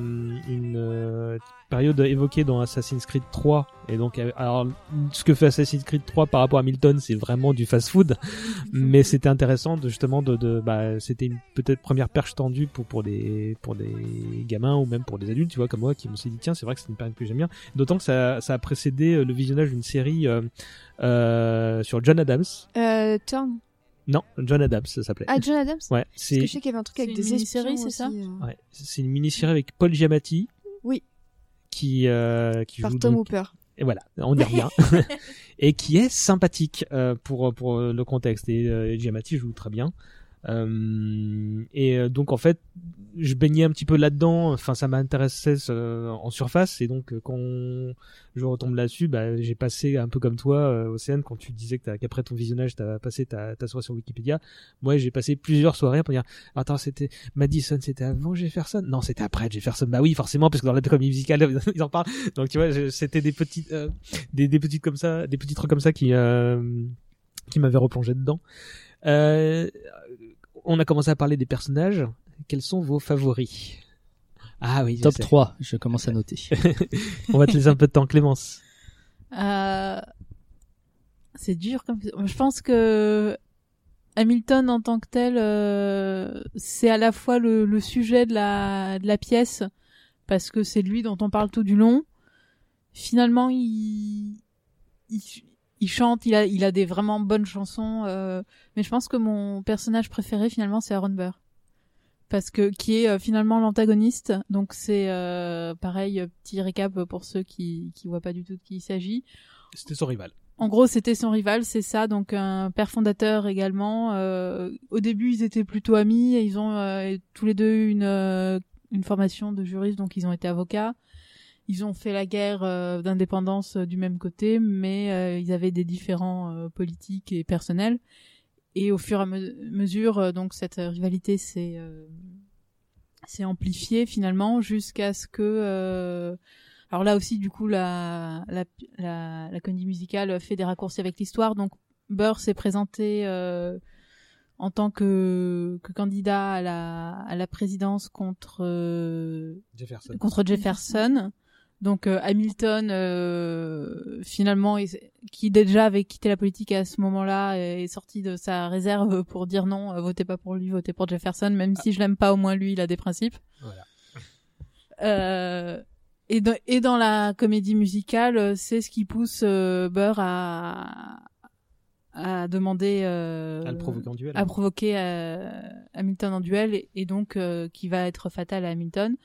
une euh, période évoquée dans Assassin's Creed 3. Et donc, euh, alors, ce que fait Assassin's Creed 3 par rapport à Milton, c'est vraiment du fast-food. mais c'était intéressant de justement de, de bah, c'était une peut-être première perche tendue pour pour des pour des gamins ou même pour des adultes, tu vois, comme moi, qui me suis dit tiens, c'est vrai que c'est une période que j'aime bien. D'autant que ça ça a précédé euh, le visionnage d'une série euh, euh, sur John Adams. Euh, Turn. Non, John Adams, ça s'appelait. Ah, John Adams Ouais, Parce c'est que je sais qu'il y avait un truc avec une des mini-série, espions c'est ça euh, Ouais, c'est une mini-série avec Paul Giamatti. Oui. Qui, euh, qui Par joue Tom donc- Hooper. Et voilà, on y revient. (laughs) et qui est sympathique euh, pour pour le contexte. Et euh, Giamatti joue très bien. Euh, et euh, donc en fait, je baignais un petit peu là-dedans. Enfin, ça m'intéressait euh, en surface. Et donc euh, quand je retombe là-dessus, bah, j'ai passé un peu comme toi, euh, Océane, quand tu disais que qu'après ton visionnage, t'as passé ta, ta soirée sur Wikipédia. Moi, j'ai passé plusieurs soirées pour dire attends, c'était Madison, c'était avant Jefferson? Non, c'était après Jefferson. Bah oui, forcément, parce que dans la comédie musicale, (laughs) ils en parlent. Donc tu vois, c'était des petites, des, des petites comme ça, des petits trucs comme ça qui qui m'avaient replongé dedans. Euh, on a commencé à parler des personnages. Quels sont vos favoris? Ah oui, je Top sais. 3, je commence à noter. (laughs) On va te laisser un peu de temps, Clémence. Euh, c'est dur comme je pense que Hamilton en tant que tel euh, c'est à la fois le, le sujet de la de la pièce parce que c'est lui dont on parle tout du long finalement il il, il chante il a il a des vraiment bonnes chansons euh, mais je pense que mon personnage préféré finalement c'est Aaron Burr parce que qui est euh, finalement l'antagoniste donc c'est euh, pareil euh, petit récap pour ceux qui qui voient pas du tout de qui il s'agit C'était son rival. en gros, c'était son rival, c'est ça, donc un père fondateur également. Euh, au début, ils étaient plutôt amis, et ils ont euh, tous les deux une une formation de juriste, donc ils ont été avocats. Ils ont fait la guerre euh, d'indépendance euh, du même côté, mais euh, ils avaient des différends politiques et personnels. Et au fur et à me- mesure, donc cette rivalité s'est euh, s'est amplifiée finalement jusqu'à ce que euh, Alors là aussi, du coup, la, la, la, la comédie musicale fait des raccourcis avec l'histoire. Donc, Burr s'est présenté euh, en tant que, que candidat à la, à la présidence contre, Jefferson. contre Jefferson. Donc euh, Hamilton, euh, finalement, est- qui déjà avait quitté la politique à ce moment-là, est sorti de sa réserve pour dire non, euh, votez pas pour lui, votez pour Jefferson, même si je l'aime pas, au moins lui, il a des principes. Voilà. (laughs) Euh, et, dans, et dans la comédie musicale, euh, c'est ce qui pousse Burr à, à demander euh, À le provoquer en duel. à provoquer Hamilton en duel et, et donc qui va être fatal à Hamilton.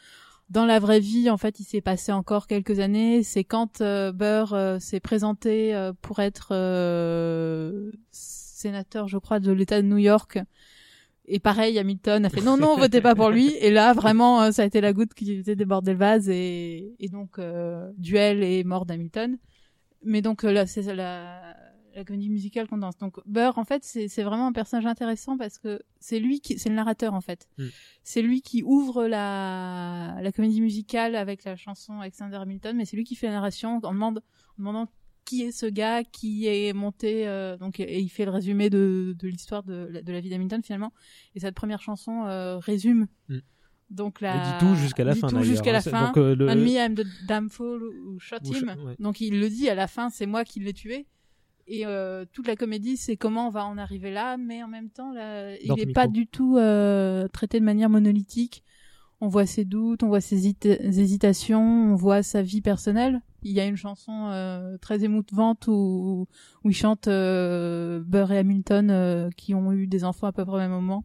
Dans la vraie vie, en fait, il s'est passé encore quelques années. C'est quand euh, Burr euh, s'est présenté euh, pour être euh, sénateur, je crois, de l'État de New York. Et pareil, Hamilton a fait non, non, votez pas pour lui. Et là, vraiment, euh, ça a été la goutte qui était débordé le vase. Et, et donc, euh, duel et mort d'Hamilton. Mais donc, là, c'est la, la comédie musicale qu'on danse. Donc, Burr, en fait, c'est vraiment un personnage intéressant parce que c'est lui qui, c'est le narrateur, en fait. Mm. C'est lui qui ouvre la, la comédie musicale avec la chanson Alexander Hamilton, mais c'est lui qui fait la narration en, demande, en demandant qui est ce gars qui est monté euh, donc et il fait le résumé de, de l'histoire de, la- de la vie d'Hamilton finalement et cette première chanson euh, résume Mm. donc Il la dit tout jusqu'à la dit fin. tout jusqu'à la C'est- fin Donc, euh, le- And me I'm the damn fool ou shot him ouais. donc il le dit à la fin c'est moi qui l'ai tué et euh, toute la comédie c'est comment on va en arriver là mais en même temps là, il Dans ton est micro. pas du tout euh, traité de manière monolithique on voit ses doutes, on voit ses hésita- hésitations, on voit sa vie personnelle. Il y a une chanson euh, très émouvante où, où il chante euh, Burr et Hamilton euh, qui ont eu des enfants à peu près au même moment,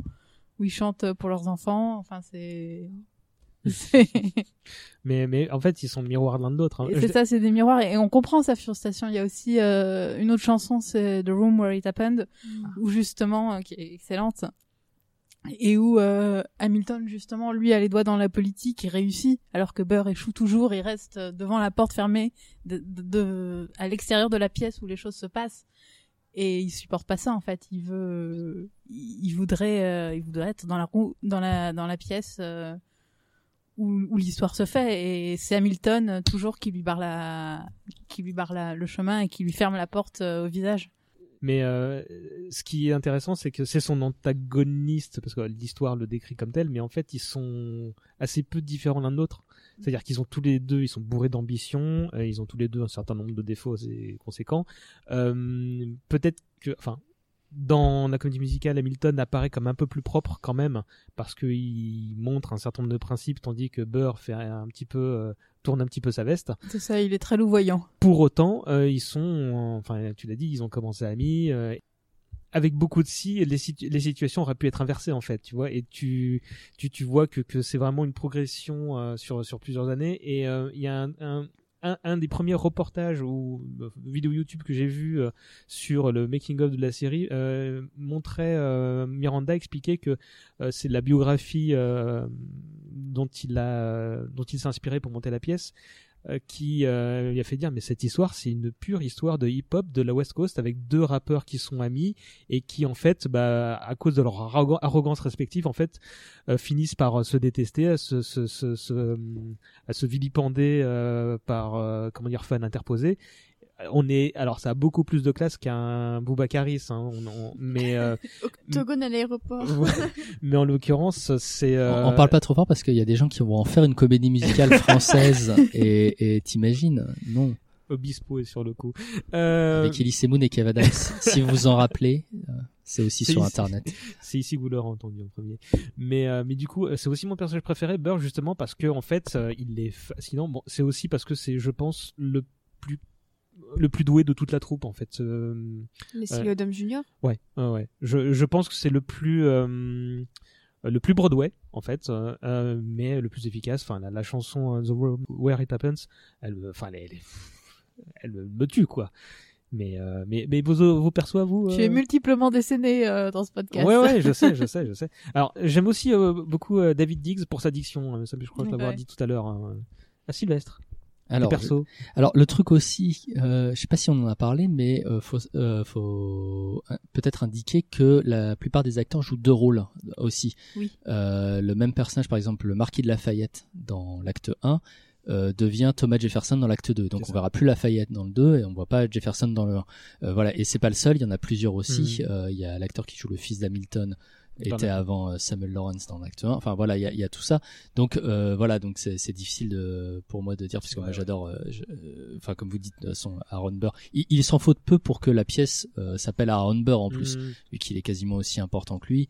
où ils chantent pour leurs enfants. Enfin, c'est... (laughs) Mais, mais en fait, ils sont le miroir l'un de l'autre. hein. Je- c'est ça, c'est des miroirs. Et on comprend sa frustration. Il y a aussi euh, une autre chanson, c'est The Room Where It Happened, où justement, euh, qui est excellente, et où euh, Hamilton justement lui a les doigts dans la politique et réussit alors que Burr échoue toujours il reste euh, devant la porte fermée de, de- de- à l'extérieur de la pièce où les choses se passent et il supporte pas ça en fait il veut il il voudrait euh, il voudrait être dans la roue dans la dans la pièce euh, où, l'histoire se fait et c'est Hamilton euh, toujours qui lui barre la qui lui barre le chemin et qui lui ferme la porte euh, au visage Mais euh, ce qui est intéressant, c'est que c'est son antagoniste, parce que l'histoire le décrit comme tel, mais en fait, ils sont assez peu différents l'un de l'autre. C'est-à-dire qu'ils ont tous les deux, ils sont bourrés d'ambition, ils ont tous les deux un certain nombre de défauts assez conséquents. Peut-être que, enfin, dans la comédie musicale, Hamilton apparaît comme un peu plus propre quand même, parce qu'il montre un certain nombre de principes, tandis que Burr fait un petit peu, euh, tourne un petit peu sa veste. c'est ça il est très louvoyant Pour autant, euh, ils sont, enfin, tu l'as dit, ils ont commencé amis. euh, avec beaucoup de si, les, situ- les situations auraient pu être inversées en fait, tu vois. Et tu, tu, tu vois que, que c'est vraiment une progression euh, sur sur plusieurs années. Et il y a un, un, un, des premiers reportages ou euh, vidéos YouTube que j'ai vu euh, sur le making of de la série euh, montrait euh, Miranda expliquer que c'est la biographie dont il a dont il inspiré pour monter la pièce qui euh, lui a fait dire mais cette histoire c'est une pure histoire de hip-hop de la West Coast avec deux rappeurs qui sont amis et qui en fait bah à cause de leur arrogan- arrogance respective en fait euh, finissent par euh, se détester à se se, se, euh, vilipender euh, par euh, comment dire fan interposé on est alors ça a beaucoup plus de classe qu'un Boubacaris hein, on, on- mais euh, (laughs) Octogone à l'aéroport. (laughs) ouais. mais en l'occurrence c'est euh, On, on parle pas trop fort parce qu'il y a des gens qui vont en faire une comédie musicale (laughs) française et et t'imagines non Obispo est sur le coup euh, avec Elise Moon et Kev Adams si vous vous en rappelez euh, c'est aussi sur ici. internet c'est ici que vous l'aurez entendu en premier. Mais euh, mais du coup, euh, c'est aussi mon personnage préféré, Burr, justement parce que en fait, euh, il est fascinant. Bon, c'est aussi parce que c'est, je pense, le plus le plus doué de toute la troupe en fait. Euh, Leslie Odom Jr. ouais, ouais, ouais. Je je pense que c'est le plus euh, le plus Broadway en fait, euh, euh, mais le plus efficace. Enfin, la, la chanson The Room Where It Happens, elle, enfin, elle, elle, elle me tue quoi. Mais euh, mais mais vos vos perçois vous. tu es euh, multiplement décédé euh, dans ce podcast Ouais, ouais, je (laughs) sais, je sais, je sais. Alors, j'aime aussi beaucoup David Diggs pour sa diction. hein, Ça, je crois que je Ouais. dit tout à l'heure. hein. À Sylvestre. Alors le truc aussi, euh, je sais pas si on en a parlé, mais euh, faut, euh, faut euh, peut-être indiquer que la plupart des acteurs jouent deux rôles aussi. Oui. Euh, le même personnage, par exemple, le marquis de Lafayette dans l'acte 1, euh, devient Thomas Jefferson dans l'acte 2. Donc on ça. verra plus Lafayette dans le 2 et on voit pas Jefferson dans le 1. Euh, voilà, et c'est pas le seul, il y en a plusieurs aussi. Euh, Il y a l'acteur qui joue le fils d'Hamilton était avant euh, Samuel Lawrence dans l'acte 1. Enfin voilà, il y a, y a tout ça. Donc euh, voilà, donc c'est difficile de, pour moi de dire puisque Ouais, moi ouais. j'adore euh, euh, enfin comme vous dites toute façon Aaron Burr, il, il s'en faut de peu pour que la pièce euh, s'appelle Aaron Burr en plus Mm. vu qu'il est quasiment aussi important que lui.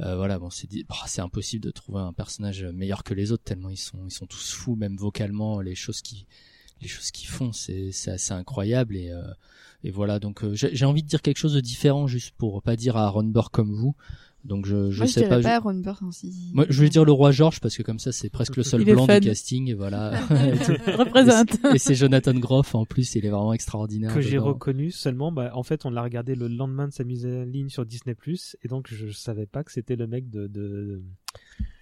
Euh, voilà, bon, c'est c'est impossible de trouver un personnage meilleur que les autres tellement ils sont ils sont tous fous, même vocalement, les choses qui les choses qu'ils font, c'est c'est assez incroyable et euh, et voilà. Donc euh, j'ai j'ai envie de dire quelque chose de différent juste pour pas dire à Aaron Burr comme vous. Donc je je Moi, sais pas. si- Moi, je vais dire le roi George parce que comme ça, c'est presque le seul Il blanc du casting, et voilà. (laughs) Représente. Et c'est Jonathan Groff en plus, il est vraiment extraordinaire. que j'ai reconnu seulement bah, en fait on l'a regardé le lendemain de sa mise en ligne sur Disney et donc je, je savais pas que c'était le mec de, de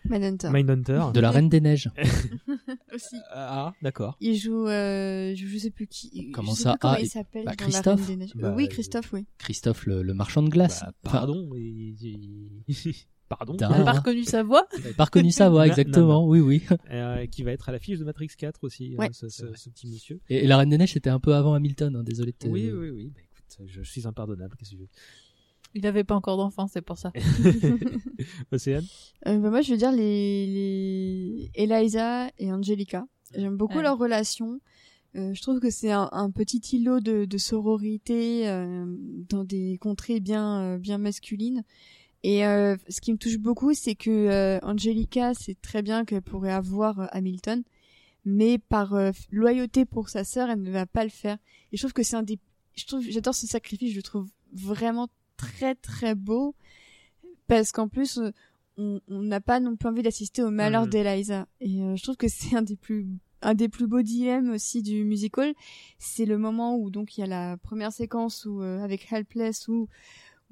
Mindhunter. Mindhunter de la Reine des Neiges. (laughs) Aussi. ah d'accord Il joue, euh, je, je sais plus qui. Comment je sais ça plus comment Ah, il s'appelle bah, dans Christophe. La Reine des Neiges. Bah, oui, Christophe, oui. Christophe, le, le marchand de glace. Bah, Enfin, pardon (laughs) pardon T'as pas reconnu sa voix pas reconnu sa voix, (laughs) exactement. non, Oui, oui. Euh, qui va être à l'affiche de Matrix 4 aussi Ouais. hein, ce, ce- ce petit monsieur Et, et la Reine des Neiges, c'était un peu avant Hamilton. Hein, désolé. de te- oui oui oui bah, écoute je suis impardonnable qu'est-ce que tu Il avait pas encore d'enfant, c'est pour ça. (laughs) Océane Euh, bah, moi, je veux dire les, les Eliza et Angelica. J'aime beaucoup Ouais. leur relation. Euh, je trouve que c'est un, un petit îlot de, de sororité euh, dans des contrées bien euh, bien masculines. Et euh, ce qui me touche beaucoup, c'est que euh, Angelica, c'est très bien qu'elle pourrait avoir euh, Hamilton, mais par euh, loyauté pour sa sœur, elle ne va pas le faire. Et je trouve que c'est un des, je trouve, j'adore ce sacrifice, je le trouve vraiment très très beau, parce qu'en plus, euh, on n'a pas non plus envie d'assister au malheur Mhm. d'Eliza. Et euh, je trouve que c'est un des plus un des plus beaux dilemmes aussi du musical, c'est le moment où donc il y a la première séquence où euh, avec Helpless où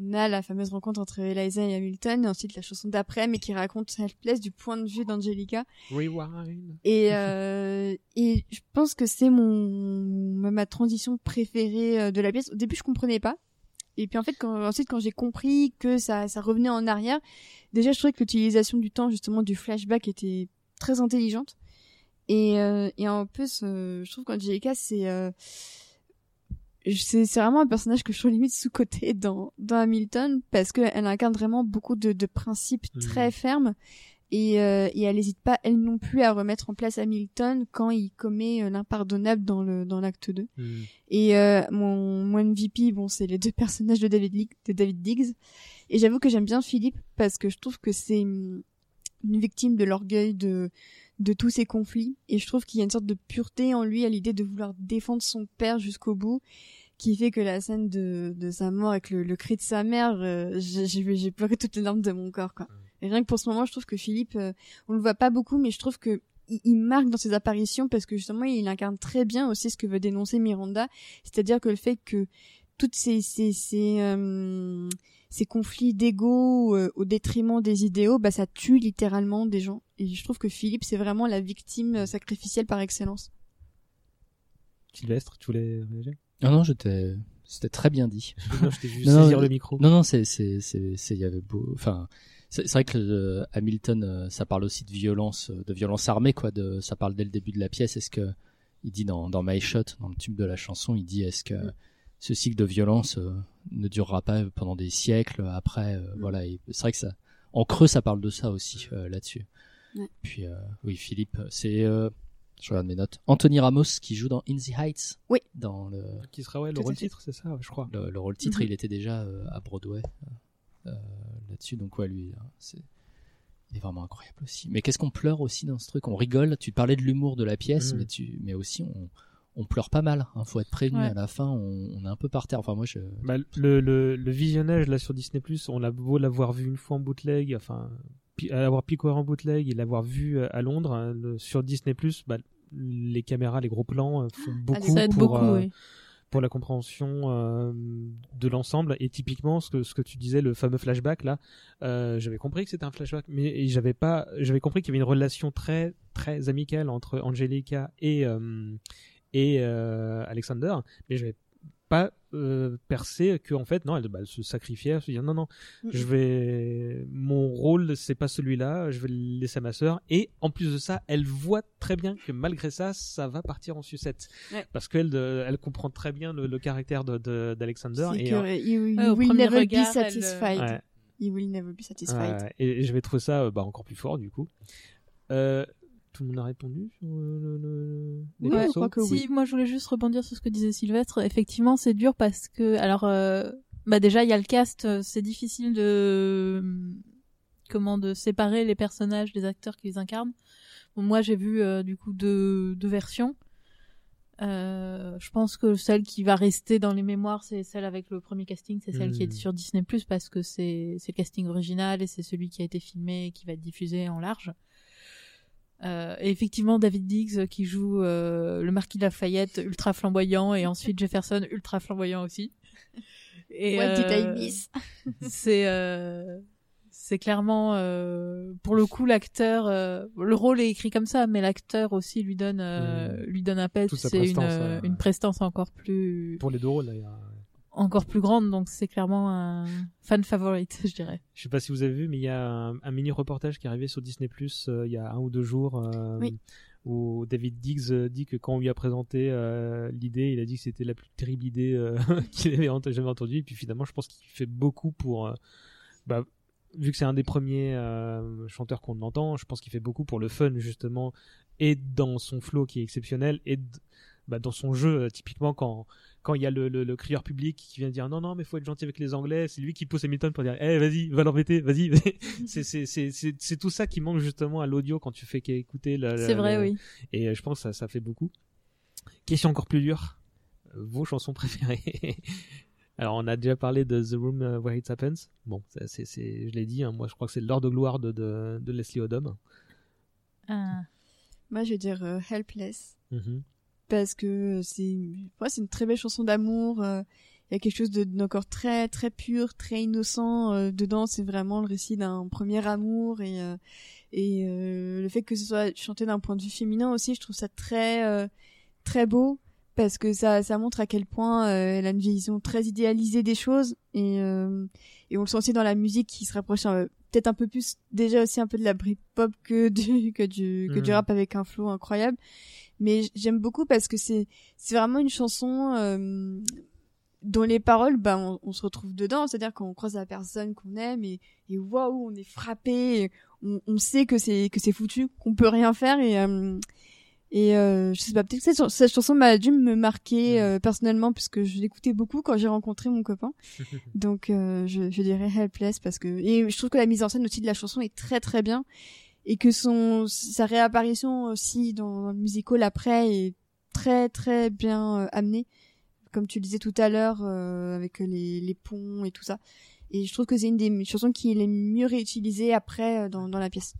on a la fameuse rencontre entre Eliza et Hamilton, et ensuite la chanson d'après, mais qui raconte Helpless du point de vue d'Angelica. Rewind Et, (laughs) euh, et je pense que c'est mon ma transition préférée de la pièce. Au début, je comprenais pas. Et puis en fait, quand, ensuite, quand j'ai compris que ça, ça revenait en arrière, déjà, je trouvais que l'utilisation du temps, justement, du flashback était très intelligente. Et, euh, et en plus, euh, je trouve qu'Angelica, c'est euh, c'est vraiment un personnage que je trouve limite sous-côté dans, dans Hamilton parce qu'elle incarne vraiment beaucoup de, de principes Mhm. très fermes et, euh, et elle n'hésite pas elle non plus à remettre en place Hamilton quand il commet euh, l'impardonnable dans le dans l'acte 2. Mm. Et euh, mon, mon MVP, bon, c'est les deux (laughs) personnages de David, de David Diggs. Et j'avoue que j'aime bien Philippe parce que je trouve que c'est une, une victime de l'orgueil de, de tous ces conflits. Et je trouve qu'il y a une sorte de pureté en lui à l'idée de vouloir défendre son père jusqu'au bout qui fait que la scène de, de sa mort avec le, le cri de sa mère, euh, j'ai j'ai- j'ai pleuré toutes les larmes de mon corps. Quoi. Et rien que pour ce moment, je trouve que Philippe, euh, on le voit pas beaucoup, mais je trouve que il, il marque dans ses apparitions parce que justement, il incarne très bien aussi ce que veut dénoncer Miranda, c'est-à-dire que le fait que toutes ces ces ces, euh, ces conflits d'ego euh, au détriment des idéaux, bah ça tue littéralement des gens. Et je trouve que Philippe, c'est vraiment la victime euh, sacrificielle par excellence. Sylvestre tu voulais réagir? Non, non, j'étais, c'était très bien dit. non je t'ai vu (laughs) Non, saisir euh, le micro Non, non, c'est, c'est, c'est, c'est, il y avait beau, enfin, c'est, vrai que euh, Hamilton, euh, ça parle aussi de violence, euh, de violence armée, quoi. De, ça parle dès le début de la pièce. Est-ce que, il dit dans, dans My Shot, dans le tube de la chanson, il dit est-ce que ce cycle de violence euh, ne durera pas pendant des siècles après, euh, voilà. C'est vrai que ça, en creux, ça parle de ça aussi euh, là-dessus. Ouais. Puis, euh, oui, Philippe, c'est, euh, je regarde mes notes. Anthony Ramos qui joue dans In the Heights. Oui. Dans le, qui sera ouais le rôle titre c'est ça je crois le, le rôle titre, Mhm. il était déjà euh, à Broadway là-dessus. Donc ouais, lui, hein, c'est il est vraiment incroyable aussi. Mais qu'est-ce qu'on pleure aussi dans ce truc? On rigole. Tu parlais de l'humour de la pièce, mais tu, mais aussi on, on pleure pas mal. Hein, faut être prévenu. Ouais. À la fin, on, on est un peu par terre. Enfin moi, je. Bah, le, le, le visionnage là sur Disney Plus, on a beau l'avoir vu une fois en bootleg, enfin pi- l'avoir picoré en bootleg et l'avoir vu euh, à Londres hein, le- sur Disney Plus, bah, les caméras, les gros plans euh, font beaucoup Ça aide pour beaucoup, euh, oui. Pour la compréhension euh, de l'ensemble. Et typiquement, ce que ce que tu disais, le fameux flashback là, euh, j'avais compris que c'était un flashback, mais j'avais pas, j'avais compris qu'il y avait une relation très très amicale entre Angelica et euh, et Alexander, mais j'avais pas euh, percé que en fait non elle, bah, elle se sacrifiait elle se dit non non je vais mon rôle c'est pas celui-là, je vais le laisser à ma sœur. Et en plus de ça, elle voit très bien que malgré ça, ça va partir en sucette. Ouais. Parce qu'elle elle comprend très bien le, le caractère de- de- d'Alexander. Et, que, euh, euh, he will, never regard, be elle, satisfied. ouais. Will never be satisfied. Ouais, et, et je vais trouver ça euh, bah, encore plus fort du coup. Euh, tout le monde a répondu sur le, le- le- les Ouais, je crois que si, oui. moi je voulais juste rebondir sur ce que disait Sylvestre. Effectivement, c'est dur parce que, alors, euh, bah déjà il y a le cast, euh, c'est difficile de comment de séparer les personnages des acteurs qui les incarnent. Bon, moi j'ai vu euh, du coup deux, deux versions. Euh, je pense que celle qui va rester dans les mémoires, c'est celle avec le premier casting, c'est celle qui Hmm. est sur Disney Plus parce que c'est c'est le casting original et c'est celui qui a été filmé et qui va être diffusé en large. Euh, et effectivement, David Diggs euh, qui joue euh, le marquis de Lafayette, ultra flamboyant, et (laughs) ensuite Jefferson, ultra flamboyant aussi. Et, What did I euh, miss? (laughs) C'est euh, c'est clairement euh, pour le coup l'acteur. euh, le rôle est écrit comme ça, mais l'acteur aussi lui donne euh, lui donne un pet. C'est une euh, ouais. une prestance encore plus Pour les deux rôles d'ailleurs. Encore plus grande. Donc c'est clairement un fan favorite, (laughs) je dirais. Je sais pas si vous avez vu, mais il y a un, un mini reportage qui est arrivé sur Disney Plus il y a un ou deux jours. euh, Oui. Où David Diggs euh, dit que quand on lui a présenté euh, l'idée, il a dit que c'était la plus terrible idée euh, (laughs) qu'il avait jamais entendue. Et puis finalement, je pense qu'il fait beaucoup pour. euh, bah, vu que c'est un des premiers euh, chanteurs qu'on entend, je pense qu'il fait beaucoup pour le fun justement, et dans son flow qui est exceptionnel, et bah, dans son jeu, euh, typiquement quand quand il y a le, le, le crieur public qui vient dire non non mais faut être gentil avec les Anglais, c'est lui qui pousse Hamilton pour dire eh vas-y va l'embêter, vas-y. (laughs) c'est c'est c'est c'est tout ça qui manque justement à l'audio quand tu fais qu'écouter. C'est vrai, oui. Et euh, je pense que ça ça fait beaucoup. Question encore plus dure, vos chansons préférées? (laughs) Alors on a déjà parlé de The Room euh, Where It Happens. Bon, c'est c'est je l'ai dit, hein, moi je crois que c'est l'heure de gloire de de, de Leslie Odom. Ah. Moi, je vais dire euh, Helpless. Mhm. Parce que c'est ouais, c'est une très belle chanson d'amour euh, il y a quelque chose de d'encore très très pur très innocent euh, dedans c'est vraiment le récit d'un premier amour et euh, et euh, le fait que ce soit chanté d'un point de vue féminin aussi je trouve ça très euh, très beau parce que ça ça montre à quel point euh, elle a une vision très idéalisée des choses et euh, et on le sent aussi dans la musique qui se rapproche euh, peut-être un peu plus déjà aussi un peu de la Britpop que du (laughs) que du que du Mhm. rap avec un flow incroyable mais j'aime beaucoup parce que c'est c'est vraiment une chanson euh, dont les paroles bah on, on se retrouve dedans. C'est-à-dire qu'on croise la personne qu'on aime et et waouh on est frappé on, on sait que c'est que c'est foutu qu'on peut rien faire et euh, et euh, je sais pas peut-être que cette, chan- cette chanson m'a dû me marquer euh, personnellement puisque je l'écoutais beaucoup quand j'ai rencontré mon copain. (laughs) Donc euh, je, je dirais Helpless parce que et je trouve que la mise en scène aussi de la chanson est très très bien et que son sa réapparition aussi dans le musical après est très très bien euh, amenée comme tu le disais tout à l'heure euh, avec les, les ponts et tout ça et je trouve que c'est une des chansons qui est les mieux réutilisées après euh, dans, dans la pièce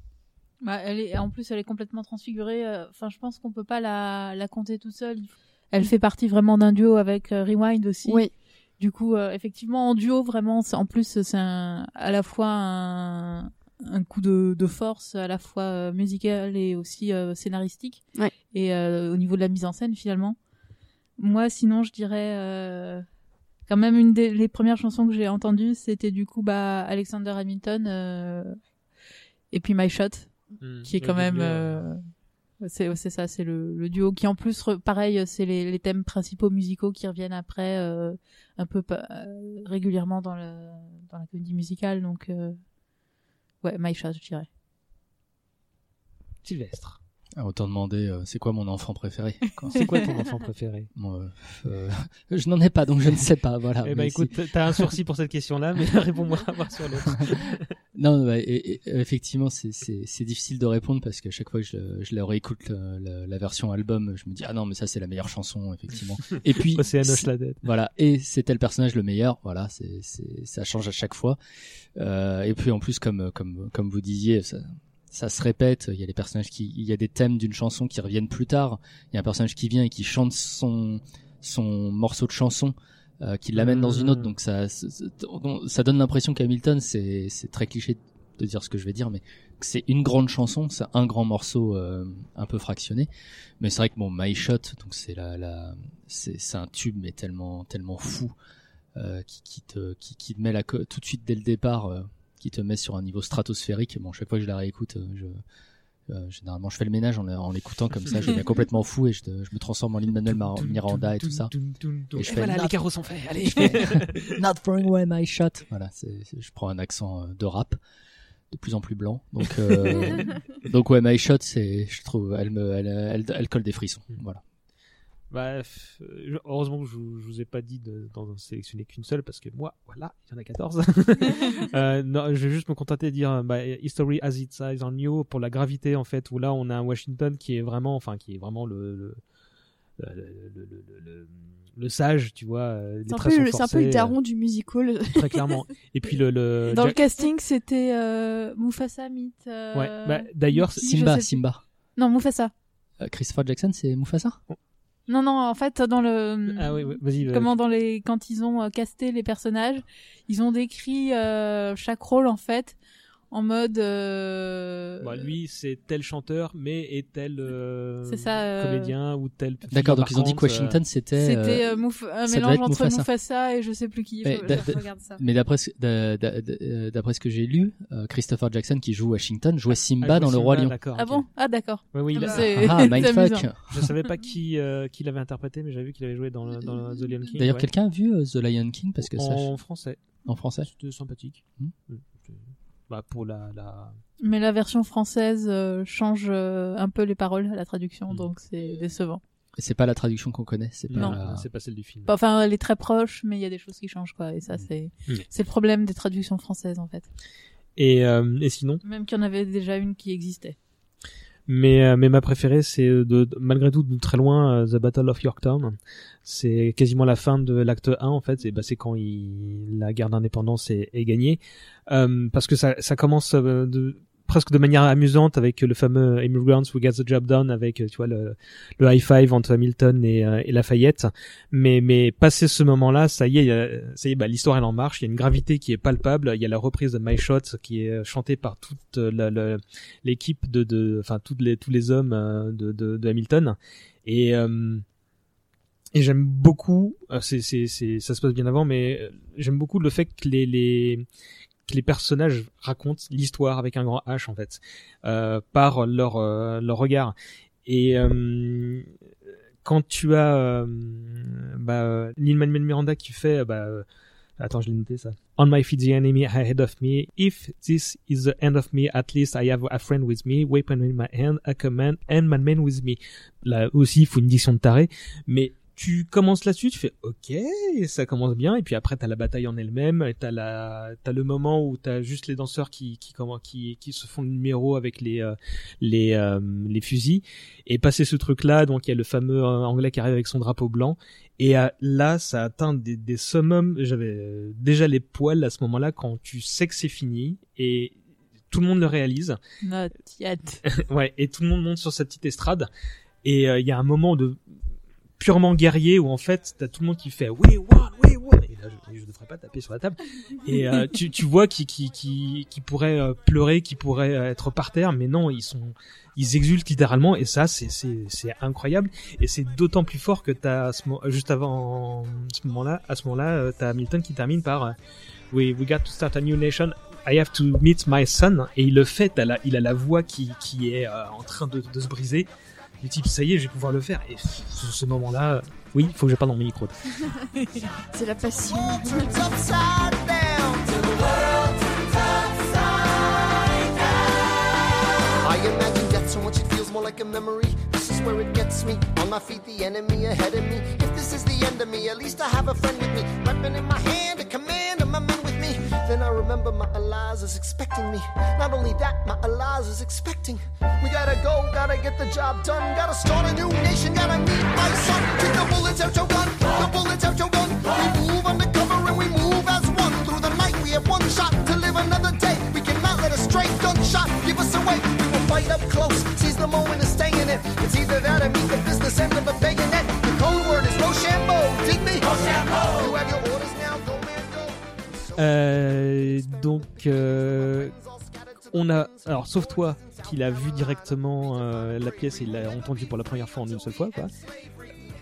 Bah, elle est, en plus, elle est complètement transfigurée. euh, Enfin, je pense qu'on peut pas la, la compter toute seule. Elle fait partie vraiment d'un duo avec Rewind aussi. Oui. Du coup, euh, effectivement, en duo, vraiment, en plus, c'est à la fois un, un coup de, de force, à la fois euh, musical et aussi euh, scénaristique. Ouais. Et euh, au niveau de la mise en scène, finalement. Moi, sinon, je dirais euh, quand même une des les premières chansons que j'ai entendues, c'était du coup bah Alexander Hamilton euh, et puis My Shot Mm. qui est quand même euh, c'est c'est ça c'est le, le duo qui en plus re- pareil c'est les, les thèmes principaux musicaux qui reviennent après euh, un peu euh, régulièrement dans le dans la comédie musicale donc euh, ouais My Shot je dirais Sylvestre. Ah, autant demander, euh, c'est quoi mon enfant préféré. (laughs) C'est quoi (laughs) ton enfant préféré? Moi, euh, euh, Je n'en ai pas, donc je ne sais pas. Voilà. Eh ben Mais écoute, si- t'as un sourcil pour cette question-là, mais (laughs) réponds-moi voir sur l'autre. Non, bah, et- et- effectivement, c'est- difficile de répondre parce qu'à chaque fois que je, je la réécoute le- la, la version album, je me dis ah non mais ça c'est la meilleure chanson effectivement. Et puis (laughs) c'est la. Voilà, et c'est tel personnage le meilleur. Voilà, c'est c'est ça change à chaque fois. Euh, et puis en plus comme comme comme vous disiez, ça ça se répète. Il y a des personnages qui, il y a des thèmes d'une chanson qui reviennent plus tard. Il y a un personnage qui vient et qui chante son son morceau de chanson. Euh, qui l'amène dans une autre, donc ça, ça, donne l'impression qu'Hamilton, c'est, c'est très cliché de dire ce que je vais dire, mais que c'est une grande chanson, c'est un grand morceau euh, un peu fractionné. Mais c'est vrai que bon, My Shot, donc c'est la, la c'est, un tube mais tellement, tellement fou, euh, qui, qui te, qui, qui te met la tout de suite dès le départ, euh, qui te met sur un niveau stratosphérique. Bon, chaque fois que je la réécoute, euh, je, généralement, je fais le ménage en, en l'écoutant comme ça, je (laughs) deviens complètement fou et je, je me transforme en Lin-Manuel Mar- Miranda et tout ça. Et je fais voilà, not- les carreaux sont faits. Allez. je fais (laughs) Not throwing away my shot. Voilà, je prends un accent euh, de rap de plus en plus blanc. Donc, euh, (laughs) donc ouais, my shot, c'est, je trouve, elle me, elle, elle, elle colle des frissons. Voilà. Bah, euh, heureusement que je, vous- je vous ai pas dit de- d'en sélectionner qu'une seule parce que moi, voilà, il y en a 14. (laughs) (laughs) euh, non, je vais juste me contenter de dire bah, History as it is on you pour la gravité en fait où là on a un Washington qui est vraiment, enfin qui est vraiment le le, le, le, le, le- le- sage, tu vois. euh, C'est un, un peu le daron du musical. euh, (laughs) très clairement. Et puis le, le Dans le casting, c'était euh, Mufasa Meet. euh, Ouais, bah, d'ailleurs, Simba. Simba. Non, Mufasa. Euh, Christopher Jackson, c'est Mufasa? Non, non, en fait, dans le. Ah oui, oui, vas-y. Comment dans les quand ils ont euh, casté les personnages, ils ont décrit euh, chaque rôle en fait en mode. euh, Bah, lui, c'est tel chanteur, mais est tel euh, C'est ça, euh, comédien ou tel. D'accord, donc ils ont dit que Washington, c'était. C'était euh, euh, Mouf- un ça mélange entre Mufasa. Mufasa. et je sais plus qui. Mais d'après ce, que j'ai lu, euh, Christopher Jackson qui joue Washington jouait Simba Ah, dans Le Simba, Roi Lion. Ah bon? Ah d'accord. Ouais, oui, il a- C'est- Ah, (laughs) c'est mindfuck. Je savais pas qui, euh, qui l'avait interprété, mais j'avais vu qu'il avait joué dans, le- dans The Lion King. D'ailleurs, ouais. quelqu'un a vu euh, The Lion King parce que ça, en français. en français. C'était sympathique. Hmm. Mm. Bah, pour la, la... Mais la version française euh, change euh, un peu les paroles à la Mm. traduction, donc c'est décevant. Et c'est pas la traduction qu'on connaît, c'est pas. Non. la- c'est pas celle du film. Enfin, elle est très proche, mais il y a des choses qui changent quoi. Et ça, c'est Mm. c'est le problème des traductions françaises en fait. Et, euh, et sinon? Même qu'il y en avait déjà une qui existait. Mais, euh, mais ma préférée, c'est de, de- malgré tout de très loin euh, The Battle of Yorktown. C'est quasiment la fin de l'acte 1 en fait. Et bah, c'est quand il, la guerre d'indépendance est, est gagnée. Euh, parce que ça, ça commence euh, de, presque de manière amusante avec le fameux Immigrants Who Get the Job Done avec euh, tu vois le, le high five entre Hamilton et, euh, et Lafayette. Mais mais passé ce moment-là, ça y est, a- ça y est, bah, l'histoire elle en marche. Il y a une gravité qui est palpable. Il y a la reprise de My Shot qui est euh, chantée par toute euh, l'équipe de, de, enfin toutes les tous les hommes euh, de, de, de Hamilton. Et euh, et j'aime beaucoup, euh, c'est, c'est, c'est, ça se passe bien avant, mais euh, j'aime beaucoup le fait que les, les, que les personnages racontent l'histoire avec un grand H en fait, euh, par leur, euh, leur regard. Et euh, quand tu as bah, Lin-Manuel Miranda qui fait, bah, attends, je l'ai noté ça. On my feet the enemy ahead of me. If this is the end of me, at least I have a friend with me, weapon in my hand, a command, and my man with me. Là aussi, il faut une diction de taré, mais tu commences là-dessus, tu fais OK, ça commence bien, et puis après t'as la bataille en elle-même, et t'as la, t'as le moment où t'as juste les danseurs qui, qui, comment, qui, qui se font le numéro avec les, euh, les, euh, les fusils, et passer ce truc-là, donc il y a le fameux euh, anglais qui arrive avec son drapeau blanc, et euh, là, ça atteint des, des summums. J'avais déjà les poils à ce moment-là quand tu sais que c'est fini et tout le monde le réalise. Not yet. (laughs) ouais, et tout le monde monte sur sa petite estrade. Et euh, il y a un moment de purement guerrier où en fait t'as tout le monde qui fait we won, we won. Et là, je, je devrais pas taper sur la table. Et euh, tu, tu vois qui qui qui qui pourrait euh, pleurer, qui pourrait euh, être par terre, mais non, ils sont ils exultent littéralement et ça c'est c'est c'est incroyable et c'est d'autant plus fort que t'as ce mo- juste avant ce moment-là à ce moment-là euh, t'as Hamilton qui termine par euh, we we got to start a new nation I have to meet my son et il le fait il a la voix qui qui est euh, en train de, de se briser du type ça y est je vais pouvoir le faire et ce, ce moment-là oui il faut que je parle dans mes micros (laughs) C'est la passion. I imagine death so much it feels more like a memory. This is where it gets me. On my feet, the enemy ahead of me. If this is the end of me, at least I have a friend with me. Weapon in my hand, a command, and my me. Then I remember my Elias is expecting me. Not only that, my Elias is expecting. We gotta go, gotta get the job done. Gotta start a new nation, gotta meet my son. Take the bullets out your gun, the bullets out your gun. We move undercover and we move as one. Through the night, we have one shot to live another day. We cannot let a stray gunshot give us away. We will fight up close, seize the moment and stay in it. It's either that or meet the business end of a bayonet. Euh, donc euh, on a alors sauf toi qui l'a vu directement euh, la pièce et il l'a entendu pour la première fois en une seule fois quoi.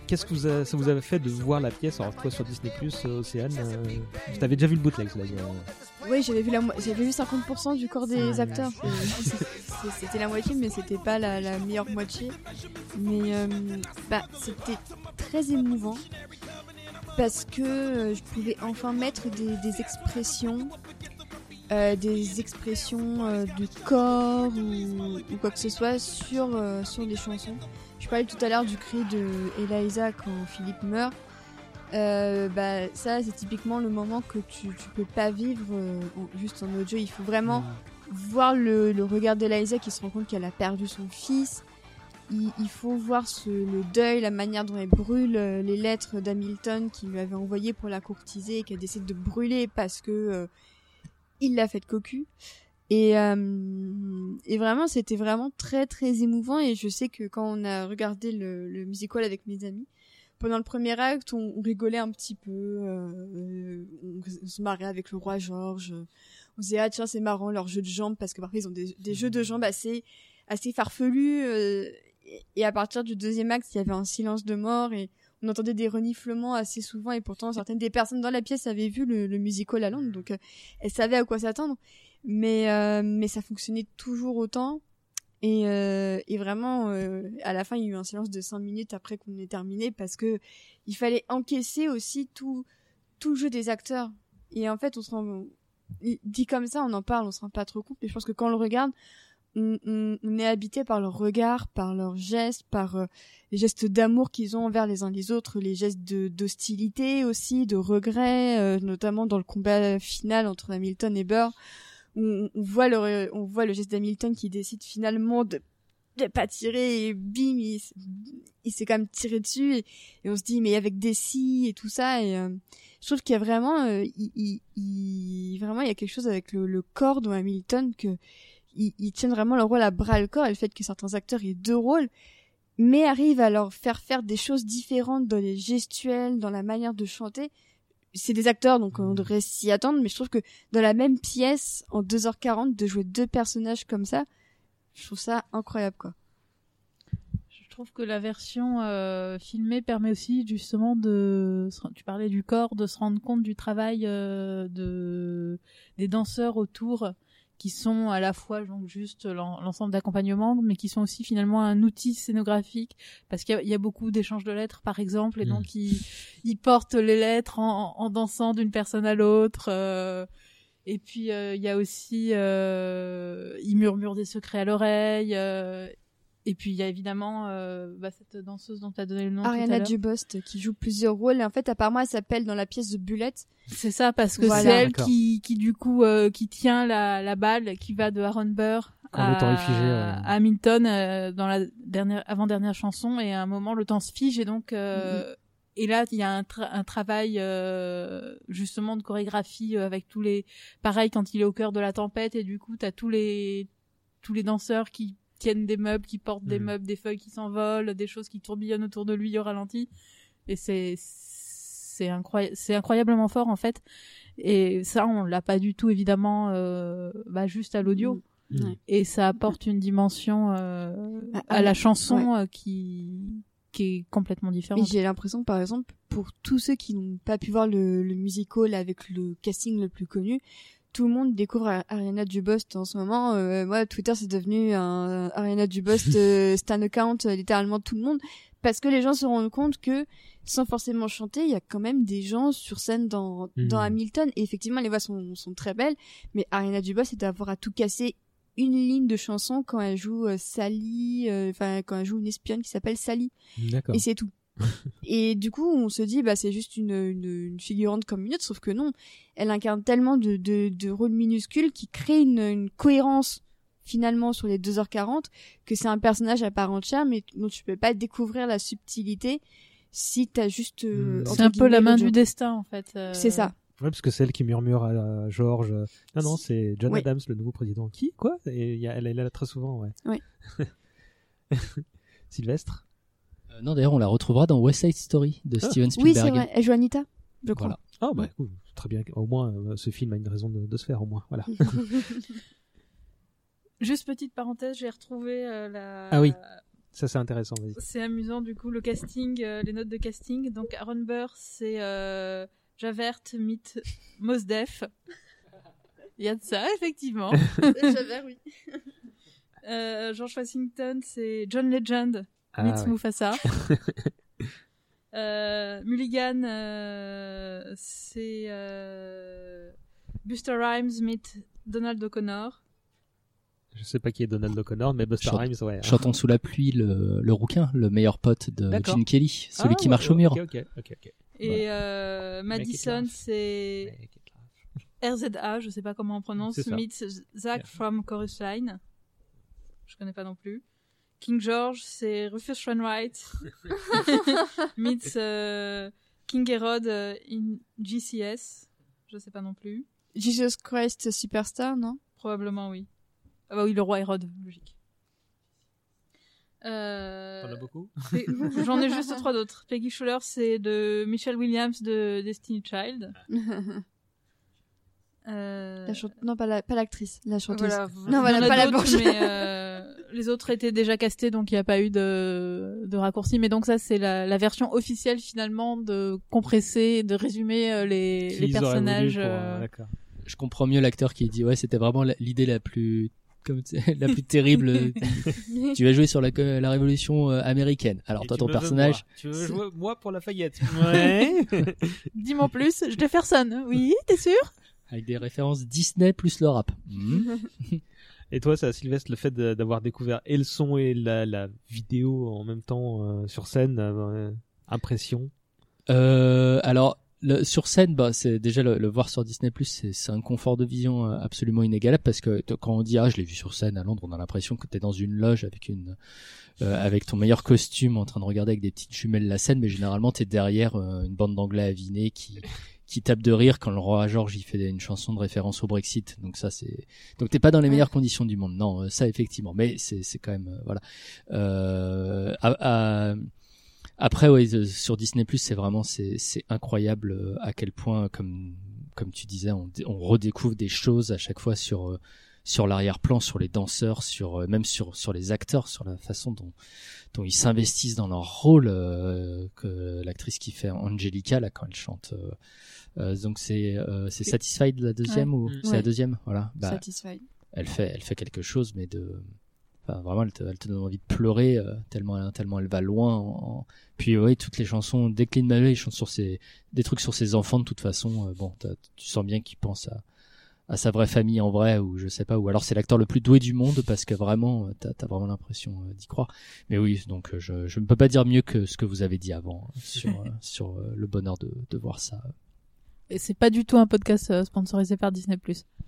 qu'est-ce que vous a- ça vous avait fait de voir la pièce Alors toi sur Disney Plus, Océane, tu avais déjà vu le bootleg. Oui, j'avais vu la mo- j'avais vu 50% du corps des acteurs. C'est- c'est- C'était la moitié, mais c'était pas la, la meilleure moitié. Mais euh, bah, c'était très émouvant parce que euh, je pouvais enfin mettre des, des expressions, euh, des expressions euh, de corps ou, ou quoi que ce soit sur euh, sur des chansons. Je parlais tout à l'heure du cri de Eliza quand Philippe meurt. Euh, bah ça c'est typiquement le moment que tu, tu peux pas vivre euh, juste en audio il faut vraiment voir le, le regard d'Eliza qui se rend compte qu'elle a perdu son fils il, faut voir ce, le deuil la manière dont elle brûle euh, les lettres d'Hamilton qui lui avait envoyées pour la courtiser et qu'elle décide de brûler parce que euh, il l'a fait de cocu et, euh, et vraiment c'était vraiment très très émouvant et je sais que quand on a regardé le, le musical avec mes amis pendant le premier acte, on, rigolait un petit peu, euh, on, on se marrait avec le roi George. On se disait ah tiens c'est marrant leur jeu de jambes parce que parfois ils ont des, des jeux de jambes assez assez farfelus. euh, et, à partir du deuxième acte, il y avait un silence de mort et on entendait des reniflements assez souvent et pourtant certaines des personnes dans la pièce avaient vu le, musical à Londres donc euh, elles savaient à quoi s'attendre. Mais euh, mais ça fonctionnait toujours autant. Et, euh, et vraiment, à la fin, il y a eu un silence de 5 minutes après qu'on ait terminé parce que il fallait encaisser aussi tout, tout le jeu des acteurs. Et en fait, on se rend, dit comme ça, on en parle, on se rend pas trop compte. Mais je pense que quand on le regarde, on, est habité par leur regard, par leurs gestes, par euh, les gestes d'amour qu'ils ont envers les uns les autres, les gestes d'hostilité aussi, de regret, euh, notamment dans le combat final entre Hamilton et Burr. On, on voit voit le geste d'Hamilton qui décide finalement de de pas tirer et bim il, s'est quand même tiré dessus et, on se dit mais avec des scies et tout ça et euh, je trouve qu'il y a vraiment euh, il, vraiment il y a quelque chose avec le corps de Hamilton que ils, ils tiennent vraiment leur rôle à bras le corps et le fait que certains acteurs aient deux rôles mais arrivent à leur faire faire des choses différentes dans les gestuels dans la manière de chanter. C'est des acteurs donc on devrait s'y attendre mais je trouve que dans la même pièce en 2h40 de jouer deux personnages comme ça je trouve ça incroyable quoi. Je trouve que la version euh, filmée permet aussi justement de, tu parlais du corps, de se rendre compte du travail euh, de des danseurs autour, qui sont à la fois donc juste l'en- l'ensemble d'accompagnement, mais qui sont aussi finalement un outil scénographique, parce qu'il y a- il y, a beaucoup d'échanges de lettres par exemple, et Mm. donc ils, ils portent les lettres en, en dansant d'une personne à l'autre. euh, et puis euh, il y a aussi, euh, ils murmurent des secrets à l'oreille. Euh, et puis il y a évidemment euh, bah, cette danseuse dont tu as donné le nom Ariana. Dubost qui joue plusieurs rôles. Et en fait apparemment elle s'appelle dans la pièce de Bullet C'est ça parce que Voilà. c'est elle qui, qui du coup euh, qui tient la, la balle qui va de Aaron Burr Quand à, le temps est figé, ouais. à Hamilton euh, dans la dernière avant dernière chanson. Et à un moment le temps se fige. Et donc euh, et là il y a un, tra- un travail euh, justement de chorégraphie euh, avec tous les pareil quand il est au cœur de la tempête. Et du coup t'as tous les tous les danseurs qui tiennent des meubles qui portent des Mhm. meubles des feuilles qui s'envolent des choses qui tourbillonnent autour de lui au ralenti et c'est c'est incroyable c'est incroyablement fort en fait et ça on l'a pas du tout évidemment euh, bah, juste à l'audio Mm. Et ça apporte une dimension euh, Ah, à ah, la chanson ouais. euh, qui qui est complètement différente j'ai l'impression, par exemple, pour tous ceux qui n'ont pas pu voir le, le musical avec le casting le plus connu, tout le monde découvre Ar- Ariana Dubost en ce moment. Euh, moi, Twitter, c'est devenu un Ariana Dubost (laughs) euh, stan account, euh, littéralement tout le monde, parce que les gens se rendent compte que, sans forcément chanter, il y a quand même des gens sur scène dans, Mhm. dans Hamilton. Et effectivement, les voix sont, sont très belles, mais Ariana Dubost, c'est d'avoir à tout casser une ligne de chanson quand elle joue euh, Sally, euh, enfin quand elle joue une espionne qui s'appelle Sally D'accord. et c'est tout. (laughs) et du coup, on se dit, bah, c'est juste une, une, une figurante comme une autre, sauf que non. Elle incarne tellement de, de, de rôles minuscules qui créent une, une cohérence finalement sur les 2h40 que c'est un personnage à part entière, mais dont tu peux pas découvrir la subtilité si t'as juste. euh, Mm. c'est un peu la main du destin en fait euh, C'est ça. Ouais, parce que c'est elle qui murmure à George. euh, Non, non, c'est John Oui. Adams, le nouveau président. Qui? Quoi? Et il y a- elle est là très souvent, ouais. Oui. (laughs) Sylvestre? Non, d'ailleurs, on la retrouvera dans West Side Story de Ah. Steven Oui, Spielberg. c'est vrai. Elle joue Anita, je crois. Voilà. Ah, bah, cool. Très bien. Au moins, euh, ce film a une raison de, de se faire, au moins. Voilà. (laughs) juste petite parenthèse j'ai retrouvé euh, la Ah oui. Ça, c'est intéressant, vas-y. C'est amusant, du coup, le casting, euh, les notes de casting. Donc, Aaron Burr, c'est euh, Javert, meet Mos Def. Il y a de ça, effectivement. Javert, (laughs) oui. Euh, George Washington, c'est John Legend, Ah, ouais. Mufasa. (laughs) Euh, Mulligan, euh, c'est euh, Buster Rhymes, meet Donald O'Connor. Je sais pas qui est Donald O'Connor, mais Buster Chant- Rhymes, ouais. Chantons sous la pluie, le, le rouquin, le meilleur pote de. Gene Kelly, celui Ah, qui ouais, marche au mur. Et euh, Madison, c'est RZA, je sais pas comment on prononce, meets Zach from Chorus Line. Je connais pas non plus. King George, c'est Rufus Wainwright. (laughs) meets euh, King Herod euh, in GCS. Je sais pas non plus. Jesus Christ Superstar, non? Probablement oui. Ah bah oui, le roi Hérode, logique. Euh, T'en as beaucoup? J'en ai juste trois d'autres. Peggy Schuller, c'est de Michelle Williams de Destiny Child. Euh, La chante- Non, pas la- pas l'actrice, la chanteuse. voilà, non, voilà, pas la euh, les autres étaient déjà castés, donc il n'y a pas eu de, de raccourci. Mais donc ça, c'est la, la version officielle finalement de compresser, de résumer euh, les, les personnages. pour, euh, euh, D'accord. Je comprends mieux l'acteur qui dit ouais c'était vraiment l'idée la plus comme tu sais, (laughs) la plus terrible. (laughs) tu vas jouer sur la, la révolution américaine. Alors Et toi ton personnage. moi. Tu veux jouer moi pour Lafayette (laughs) Ouais. Dis-moi plus, Jefferson. Oui, t'es sûr? Avec des références Disney plus le rap. Mhm. Et toi, ça, Sylvestre, le fait d'avoir découvert et le son et la, la vidéo en même temps euh, sur scène, euh, impression Euh, alors sur scène, bah, c'est déjà le, voir sur Disney c'est c'est un confort de vision euh, absolument inégalable parce que quand on dit ah je l'ai vu sur scène à Londres, on a l'impression que t'es dans une loge avec une euh, avec ton meilleur costume en train de regarder avec des petites jumelles la scène, mais généralement t'es derrière euh, une bande d'anglais avinés qui qui tape de rire quand le roi George il fait une chanson de référence au Brexit. Donc ça c'est donc t'es pas dans les meilleures conditions du monde. Non, euh, ça effectivement, mais c'est c'est quand même euh, voilà. Euh, à- à- après, ouais, euh, sur Disney c'est vraiment c'est c'est incroyable à quel point, comme comme tu disais, on, on redécouvre des choses à chaque fois sur euh, sur l'arrière-plan, sur les danseurs, sur euh, même sur sur les acteurs, sur la façon dont dont ils s'investissent dans leur rôle. euh, que l'actrice qui fait Angelica là quand elle chante. euh, euh, donc c'est euh, c'est Satisfied la deuxième Ouais. ou Mm. c'est Ouais. la deuxième? Voilà. Bah, Satisfied. elle fait elle fait quelque chose mais de enfin vraiment elle te, elle te donne envie de pleurer euh, tellement tellement elle va loin en- puis oui toutes les chansons dès que Lin Manuel chante sur ses des trucs sur ses enfants de toute façon euh, bon tu sens bien qu'il pense à à sa vraie famille en vrai ou je sais pas ou alors c'est l'acteur le plus doué du monde parce que vraiment euh, t'as as vraiment l'impression euh, d'y croire mais oui donc euh, je je ne peux pas dire mieux que ce que vous avez dit avant (laughs) euh, sur sur le bonheur de de voir ça Et c'est pas du tout un podcast sponsorisé par Disney+.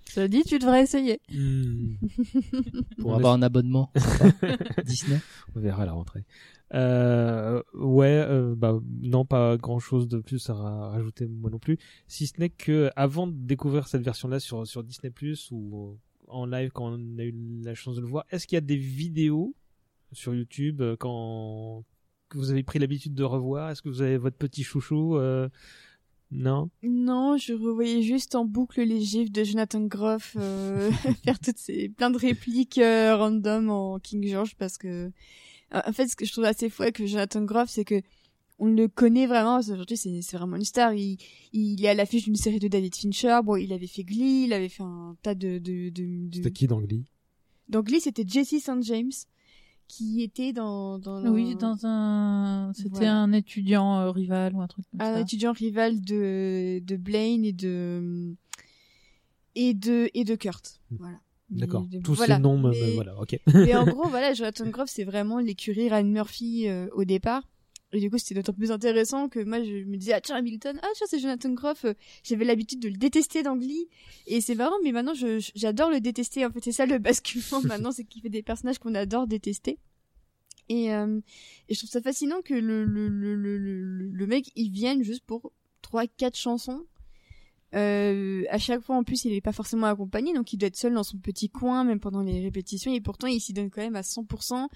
Cela dit, tu devrais essayer. (laughs) pour On avoir un abonnement (laughs) Disney On verra à la rentrée. Euh, ouais, euh, bah non, pas grand chose de plus à ra- rajouter moi non plus, si ce n'est que avant de découvrir cette version-là sur sur Disney Plus ou en live quand on a eu la chance de le voir, est-ce qu'il y a des vidéos sur YouTube euh, quand que vous avez pris l'habitude de revoir? Est-ce que vous avez votre petit chouchou euh, Non? Non, je revoyais juste en boucle les gifs de Jonathan Groff (laughs) faire toutes ces plein de répliques random en King George parce que en fait ce que je trouve assez fou avec Jonathan Groff c'est que on le connaît vraiment. Aujourd'hui c'est vraiment une star. Il il est à l'affiche d'une série de David Fincher. Bon il avait fait Glee il avait fait un tas de de de, de... C'était qui dans Glee? Donc Glee c'était Jesse St. James qui était dans dans Oui, dans un, c'était Voilà. un étudiant euh, rival ou un truc comme un ça. étudiant rival de de Blaine et de et de et de Kurt. Voilà D'accord. Tous voilà. ces noms, Mais- voilà, ok. (laughs) mais en (laughs) gros voilà Jonathan Groff c'est vraiment l'écurie Ryan Murphy euh, au départ et du coup c'était d'autant plus intéressant que moi je me disais ah tiens Hamilton ah tiens c'est Jonathan Groff euh, j'avais l'habitude de le détester dans Glee et c'est marrant mais maintenant j'adore le détester en fait c'est ça le (laughs) basculement maintenant c'est qu'il fait des personnages qu'on adore détester et, euh, et je trouve ça fascinant que le, le, le, le, le, le mec, il vienne juste pour trois, quatre chansons. Euh, à chaque fois, en plus, il est pas forcément accompagné, donc il doit être seul dans son petit coin, même pendant les répétitions, et pourtant, il s'y donne quand même à 100%.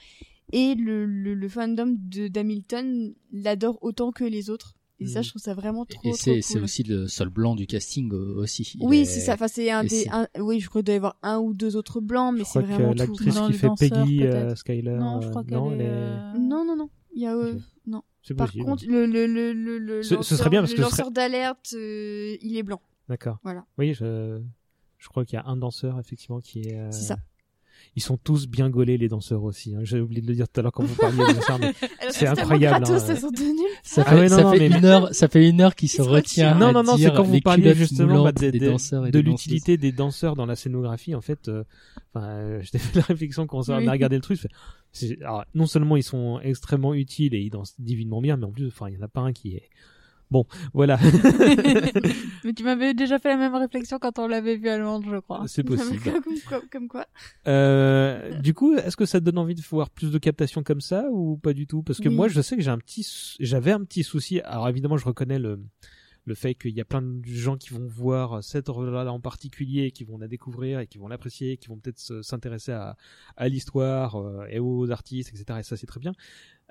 Et le, le, le fandom de d'Hamilton l'adore autant que les autres. Et ça, Mm. je trouve ça vraiment trop, Et trop c'est cool. aussi le seul blanc du casting euh, aussi. Il Oui, est- c'est ça. Enfin, c'est un et des, un- oui, je crois qu'il doit y avoir un ou deux autres blancs, mais c'est que vraiment tout. l'actrice qui fait danseur, Peggy euh. Skyler. Non, je euh, crois qu'elle non, est. euh, Non, non, non. Il y a, euh, Ok. non. C'est Par possible. contre, le, le, le, le, le Ce- ce lanceur, serait bien parce le que ce lanceur d'alerte, euh, il est blanc. D'accord. Voilà. Oui, je, je crois qu'il y a un danseur effectivement qui est. euh, C'est ça. Ils sont tous bien gaulés les danseurs aussi. hein. J'ai oublié de le dire tout à l'heure quand vous parliez de danseurs, mais (laughs) c'est incroyable. gratos, hein. tenues. Ça Ah fait, ouais, non, ça non, fait mais- une heure, ça fait une heure qu'il se retient. Non, non, non, c'est quand vous parliez justement bah, moulantes des, des des- danseurs et de l'utilité des danseurs dans la scénographie. En fait, euh, enfin, euh, (laughs) j'étais fait la réflexion quand on s'est Oui. regardé le truc. je alors, non seulement ils sont extrêmement utiles et ils dansent divinement bien, mais en plus, enfin, il y en a pas un qui est. Bon, voilà, (laughs) (laughs) Mais tu m'avais déjà fait la même réflexion quand on l'avait vu à Londres, je crois. c'est possible. (laughs) comme, quoi, comme quoi. Euh, du coup, est-ce que ça te donne envie de voir plus de captations comme ça ou pas du tout? Parce que Oui. moi, je sais que j'ai un petit, j'avais un petit souci. Alors évidemment, je reconnais le le fait qu'il y a plein de gens qui vont voir cette œuvre-là en particulier, qui vont la découvrir et qui vont l'apprécier, qui vont peut-être se- s'intéresser à, à l'histoire euh, et aux artistes, etc. Et ça, c'est très bien.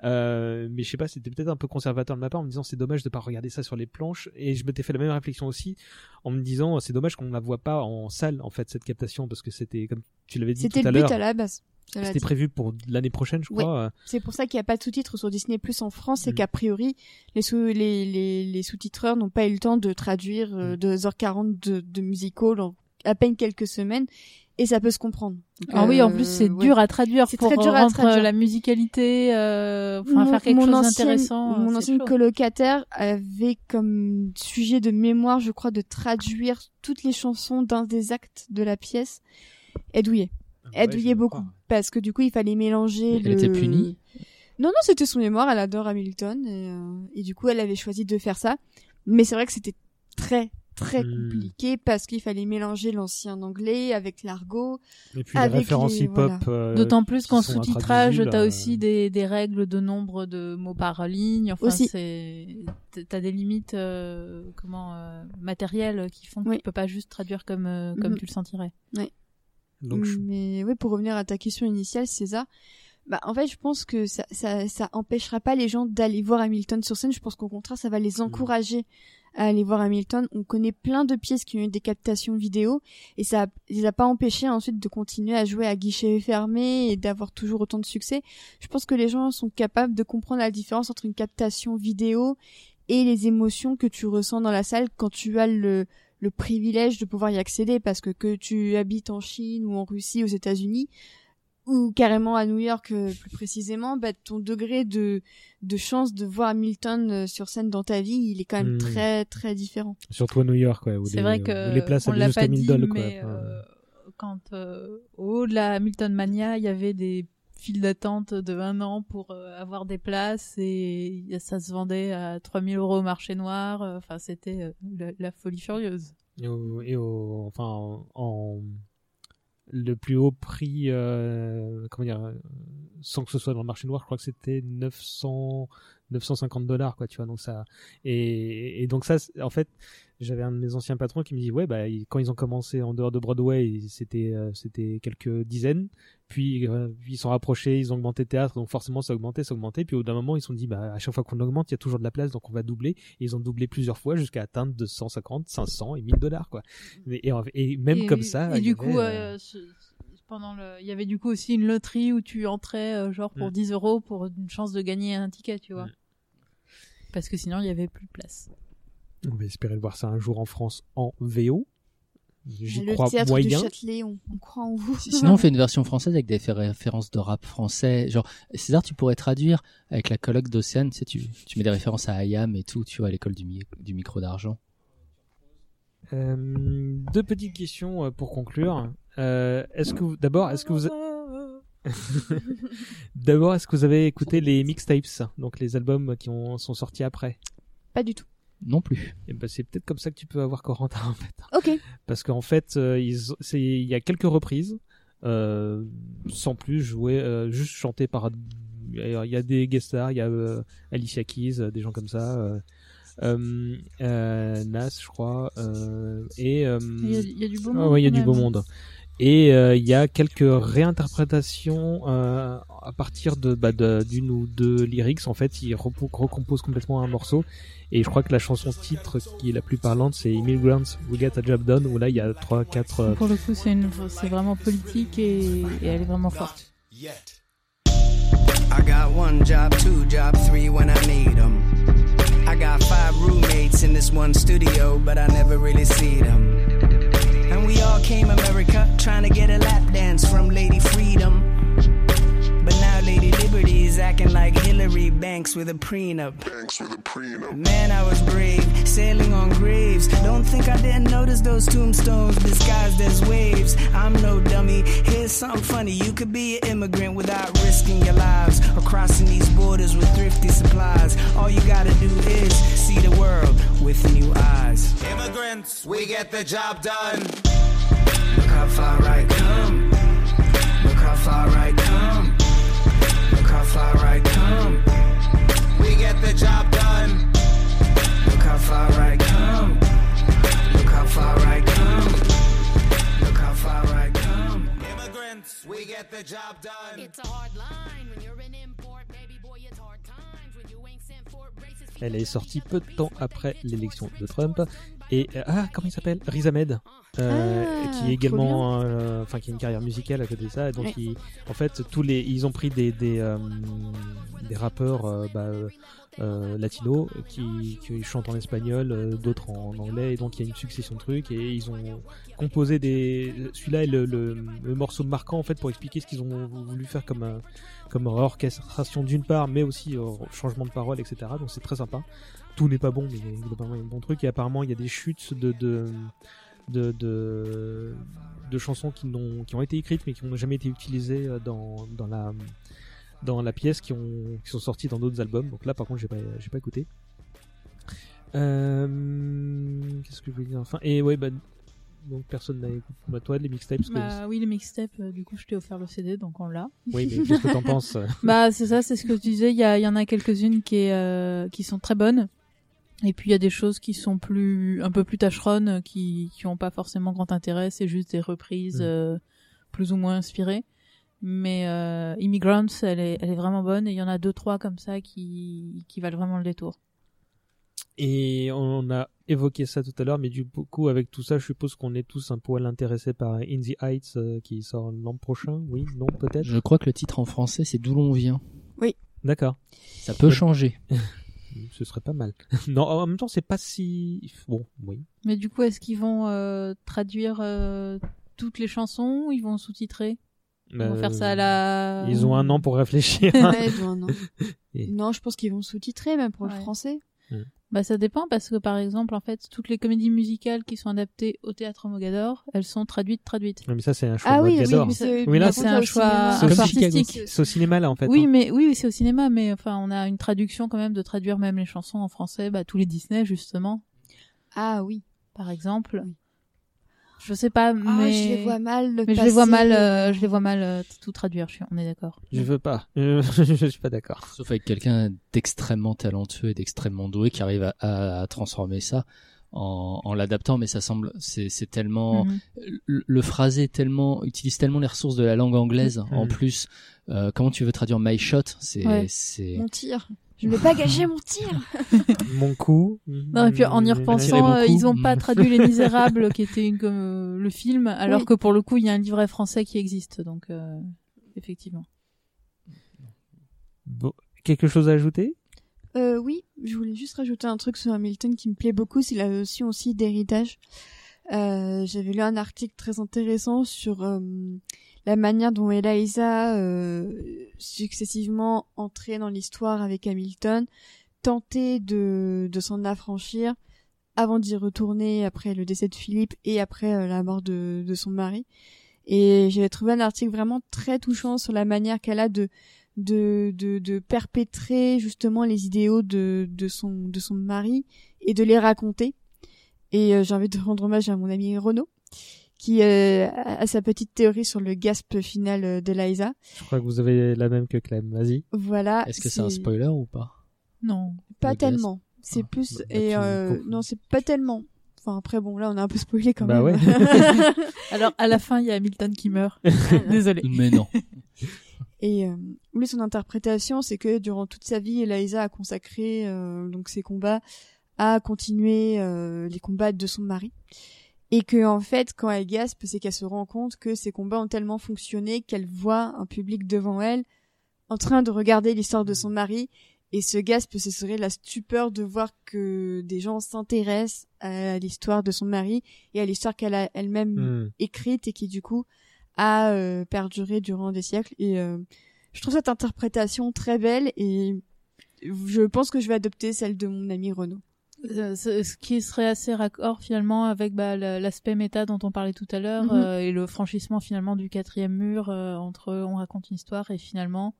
Euh, mais je sais pas, c'était peut-être un peu conservateur de ma part en me disant c'est dommage de pas regarder ça sur les planches. Et je m'étais fait la même réflexion aussi en me disant c'est dommage qu'on ne la voit pas en salle en fait cette captation parce que c'était comme tu l'avais dit C'était tout à le l'heure. but à la base. C'était prévu pour l'année prochaine, je crois. euh. C'est pour ça qu'il n'y a pas de sous-titres sur Disney Plus en France, c'est Mhm. qu'a priori, les, sous, les, les, les sous-titreurs n'ont pas eu le temps de traduire euh, 2h40 de, de musical en à peine quelques semaines, et ça peut se comprendre. Donc, Ah oui, en euh, plus c'est ouais. dur à traduire C'est pour très dur à rendre traduire. la musicalité, euh, enfin Mon- faire quelque mon chose d'intéressant. euh, Mon c'est ancienne chaud. colocataire avait comme sujet de mémoire, je crois, de traduire toutes les chansons d'un des actes de la pièce. Elle douillait. Elle douillait beaucoup. Parce que du coup, il fallait mélanger Elle le... était punie Non, non, c'était son mémoire. Elle adore Hamilton. Et, euh, et du coup, elle avait choisi de faire ça. Mais c'est vrai que c'était très, très Hmm. compliqué parce qu'il fallait mélanger l'ancien anglais avec l'argot. Et puis les avec références les- hip-hop. voilà. euh, D'autant plus qu'en sous-titrage, t'as euh, aussi des, des règles de nombre de mots par ligne. Enfin, t'as des limites euh, comment euh, matérielles qui font que Oui. tu peux pas juste traduire comme euh, comme Mhm. tu le sentirais. Donc, je- Mais oui, pour revenir à ta question initiale, César, bah en fait, je pense que ça, ça, ça empêchera pas les gens d'aller voir Hamilton sur scène. Je pense qu'au contraire, ça va les encourager à aller voir Hamilton. On connaît plein de pièces qui ont eu des captations vidéo et ça les a pas empêchés ensuite de continuer à jouer à guichet fermé et d'avoir toujours autant de succès. Je pense que les gens sont capables de comprendre la différence entre une captation vidéo et les émotions que tu ressens dans la salle quand tu as le privilège de pouvoir y accéder parce que que tu habites en Chine ou en Russie, aux États-Unis ou carrément à New York euh, plus précisément, bah, ton degré de de chance de voir Hamilton euh, sur scène dans ta vie, il est quand même Hmm. très très différent. Surtout à New York, quoi. où C'est les- vrai où que les places on l'a pas 1000 dit, dollars, mais euh, quand euh, au haut de la Hamilton Mania, il y avait des files d'attente de un an pour euh, avoir des places et ça se vendait à 3000 euros au marché noir. euh, Enfin, c'était euh, la, la folie furieuse. et au, et au- enfin, en, en- le plus haut prix, euh, comment dire, euh, sans que ce soit dans le marché noir, je crois que c'était 900, 950 dollars, quoi, tu vois. Donc ça, et, donc ça, en fait, j'avais un de mes anciens patrons qui me dit, ouais, bah, quand ils ont commencé en dehors de Broadway, c'était, euh, c'était quelques dizaines. Puis, euh, ils sont rapprochés, ils ont augmenté le théâtre, donc forcément ça a augmenté, ça a augmenté. Puis au bout d'un moment, ils se sont dit, bah, à chaque fois qu'on augmente, il y a toujours de la place, donc on va doubler. Et ils ont doublé plusieurs fois jusqu'à atteindre 250, 500 et 1000 dollars, quoi. Et, et, et même Et- comme ça. Et du avait, coup, euh, euh, ce- pendant le, il y avait du coup aussi une loterie où tu entrais euh, genre pour Mm. 10 euros pour une chance de gagner un ticket, tu vois. Mm. Parce que sinon, il y avait plus de place. On va espérer de voir ça un jour en France en VO. J'y le crois théâtre moyen. du Châtelet, on, on croit en vous. Sinon, on (laughs) fait une version française avec des références de rap français. Genre, César, tu pourrais traduire avec la colloque d'Océane. Tu, sais, tu, tu mets des références à IAM et tout, tu vois, à l'école du, mi- du micro d'argent. Euh, deux petites questions euh, pour conclure. Euh, est-ce que d'abord, est-ce que vous, (laughs) d'abord, est-ce que vous avez écouté les mixtapes, donc les albums qui ont, sont sortis après? Pas du tout. Non plus. Et ben, c'est peut-être comme ça que tu peux avoir Corentin en fait. Ok. Parce qu'en fait, euh, ils- c'est- il y a quelques reprises, euh, sans plus jouer, euh, juste chanté par. Il y a des guest stars, il y a euh, Alicia Keys, des gens comme ça. Euh, euh, euh, Nas, je crois. euh, et euh, Il y a- il y a du beau ah monde, ouais, il y a du beau même. monde. Et euh, il y a quelques réinterprétations euh, à partir de bah, de- d'une ou deux lyrics. En fait, il recompose complètement un morceau. Et je crois que la chanson titre qui est la plus parlante, c'est Immigrants We Get a Job Done, où là il y a trois, quatre. euh, Pour le coup, c'est une, c'est vraiment politique et, et elle est vraiment forte. I got one job, two job, three when I need 'em. I got five roommates in this one studio, but I never really see them. All came America trying to get a lap dance from Lady Freedom. But now Lady Liberty is acting like Hillary Banks with a prenup. Banks with a prenup. Man, I was brave, sailing on graves. Don't think I didn't notice those tombstones disguised as waves. I'm no dummy. Here's something funny. You could be an immigrant without risking your lives or crossing these borders with thrifty supplies. All you gotta do is see the world with new eyes. Immigrants, we get the job done. Look how far I come. Look how far I come. Look how far I come. We get the job done. Look how far I come. Look how far I come. Look how far I come. Immigrants, we get the job done. It's a hard line when you're an import, baby boy. It's hard times when you ain't sent for racist. Elle est sortie peu de temps après l'élection de Trump. Et euh, ah, comment il s'appelle? Riz Ahmed, euh, Ah, qui est également, euh, enfin qui a une carrière musicale à côté de ça. Et donc, Ouais. il- en fait, tous les, ils ont pris des des, euh, des rappeurs euh, bah, latinos qui, qui chantent en espagnol, euh, d'autres en anglais. Et donc, il y a une succession de trucs et ils ont composé des. Celui-là est le, le, le morceau marquant en fait pour expliquer ce qu'ils ont voulu faire comme comme orchestration d'une part, mais aussi changement de parole, etc. Donc c'est très sympa. Tout n'est pas bon, mais il y a globalement il y a un bon truc. Et apparemment, il y a des chutes de de de, de, de chansons qui, n'ont, qui ont été écrites mais qui n'ont jamais été utilisées euh, dans, dans la dans la pièce qui ont qui sont sorties dans d'autres albums. Donc là, par contre, j'ai pas j'ai pas écouté. Euh, qu'est-ce que je voulais dire enfin et ouais bah donc personne n'a écouté bah, toi les mixtapes que- Bah oui, les mixtapes, euh, du coup, je t'ai offert le CD, donc on l'a. oui mais qu'est-ce que t'en (laughs) penses? Bah c'est ça, c'est ce que tu disais. Il y, en a quelques-unes qui, est, euh, qui sont très bonnes. Et puis il y a des choses qui sont plus un peu plus tâcheronnes, qui qui ont pas forcément grand intérêt. C'est juste des reprises Mm. euh, plus ou moins inspirées. Mais euh, Immigrants, elle est, elle est vraiment bonne. Et il y en a deux trois comme ça qui qui valent vraiment le détour. Et on a évoqué ça tout à l'heure, mais du coup, avec tout ça, je suppose qu'on est tous un poil intéressés par In the Heights euh, qui sort l'an prochain. Oui, non, peut-être. Je crois que le titre en français, c'est D'où l'on vient. D'accord. Ça peut changer. (laughs) Ce serait pas mal. (laughs) non, en même temps, c'est pas si. Bon, oui. Mais du coup, est-ce qu'ils vont euh, traduire euh, toutes les chansons ou ils vont sous-titrer? Ils vont Euh, faire ça à la. Ils ont un an pour réfléchir. (laughs) Ouais, ils ont un an. (laughs) Et- Non, je pense qu'ils vont sous-titrer même pour le Ouais. français. Bah ça dépend parce que par exemple en fait toutes les comédies musicales qui sont adaptées au théâtre Mogador, elles sont traduites traduites. Non, mais ça, c'est un choix Ah oui, oui, Mogador. mais c'est Oui, là, par c'est un choix- C'est artistique. C'est au cinéma, là, en fait. Oui hein. mais oui c'est au cinéma mais enfin on a une traduction quand même de traduire même les chansons en français, bah tous les Disney justement Ah oui. par exemple. Oui. Je sais pas Ah, mais je les vois mal. le mais je les vois mal euh, euh, je les vois mal euh, tout traduire, je suis on est d'accord. Je veux pas. Euh, (laughs) je suis pas d'accord. Sauf avec quelqu'un d'extrêmement talentueux et d'extrêmement doué qui arrive à, à- à transformer ça en, en l'adaptant, mais ça semble, c'est c'est tellement, Mhm. le, le phrasé est tellement utilise tellement les ressources de la langue anglaise. Mhm. En plus, euh, comment tu veux traduire my shot? C'est Ouais. c'est Mon tir. Je ne vais pas gâcher mon tir. (laughs) Mon coup. Non, et puis en y repensant, euh, ils ont pas traduit Les Misérables, qui était une, comme euh, le film, alors Oui. que pour le coup, il y a un livret français qui existe, donc euh, effectivement. Bon. Quelque chose à ajouter? Euh, oui, je voulais juste rajouter un truc sur Hamilton qui me plaît beaucoup, c'est la notion aussi d'héritage. Euh, J'avais lu un article très intéressant sur euh, la manière dont Eliza, euh, successivement entrée dans l'histoire avec Hamilton, tentait de, de s'en affranchir avant d'y retourner après le décès de Philippe et après euh, la mort de, de son mari. Et j'avais trouvé un article vraiment très touchant sur la manière qu'elle a de de, de, de perpétrer justement les idéaux de, de, son, de son mari et de les raconter. Et euh, j'ai envie de rendre hommage à mon ami Renaud, qui euh, a a sa petite théorie sur le gasp final euh, d'Eliza. Je crois que vous avez la même que Clem. Vas-y. Voilà. Est-ce que c'est un spoiler ou pas? Non. Pas Le tellement. C'est Ah, plus bah, et euh, non, c'est pas tellement. Enfin après bon là on a un peu spoilé quand Bah même. ouais. (laughs) Alors à la fin, il y a Hamilton qui meurt. (laughs) Désolé. Mais non. (laughs) Et euh, lui, son interprétation, c'est que durant toute sa vie, Eliza a consacré euh, donc ses combats à continuer euh, les combats de son mari. Et que en fait, quand elle gaspe, c'est qu'elle se rend compte que ces combats ont tellement fonctionné qu'elle voit un public devant elle en train de regarder l'histoire de son mari. Et ce gasp, ce serait la stupeur de voir que des gens s'intéressent à l'histoire de son mari et à l'histoire qu'elle a elle-même Hmm. écrite et qui du coup a euh, perduré durant des siècles. Et euh, je trouve cette interprétation très belle et je pense que je vais adopter celle de mon ami Renaud. Euh, ce ce qui serait assez raccord finalement avec bah, la- l'aspect méta dont on parlait tout à l'heure Mhm. euh, et le franchissement finalement du quatrième mur euh, entre on raconte une histoire et finalement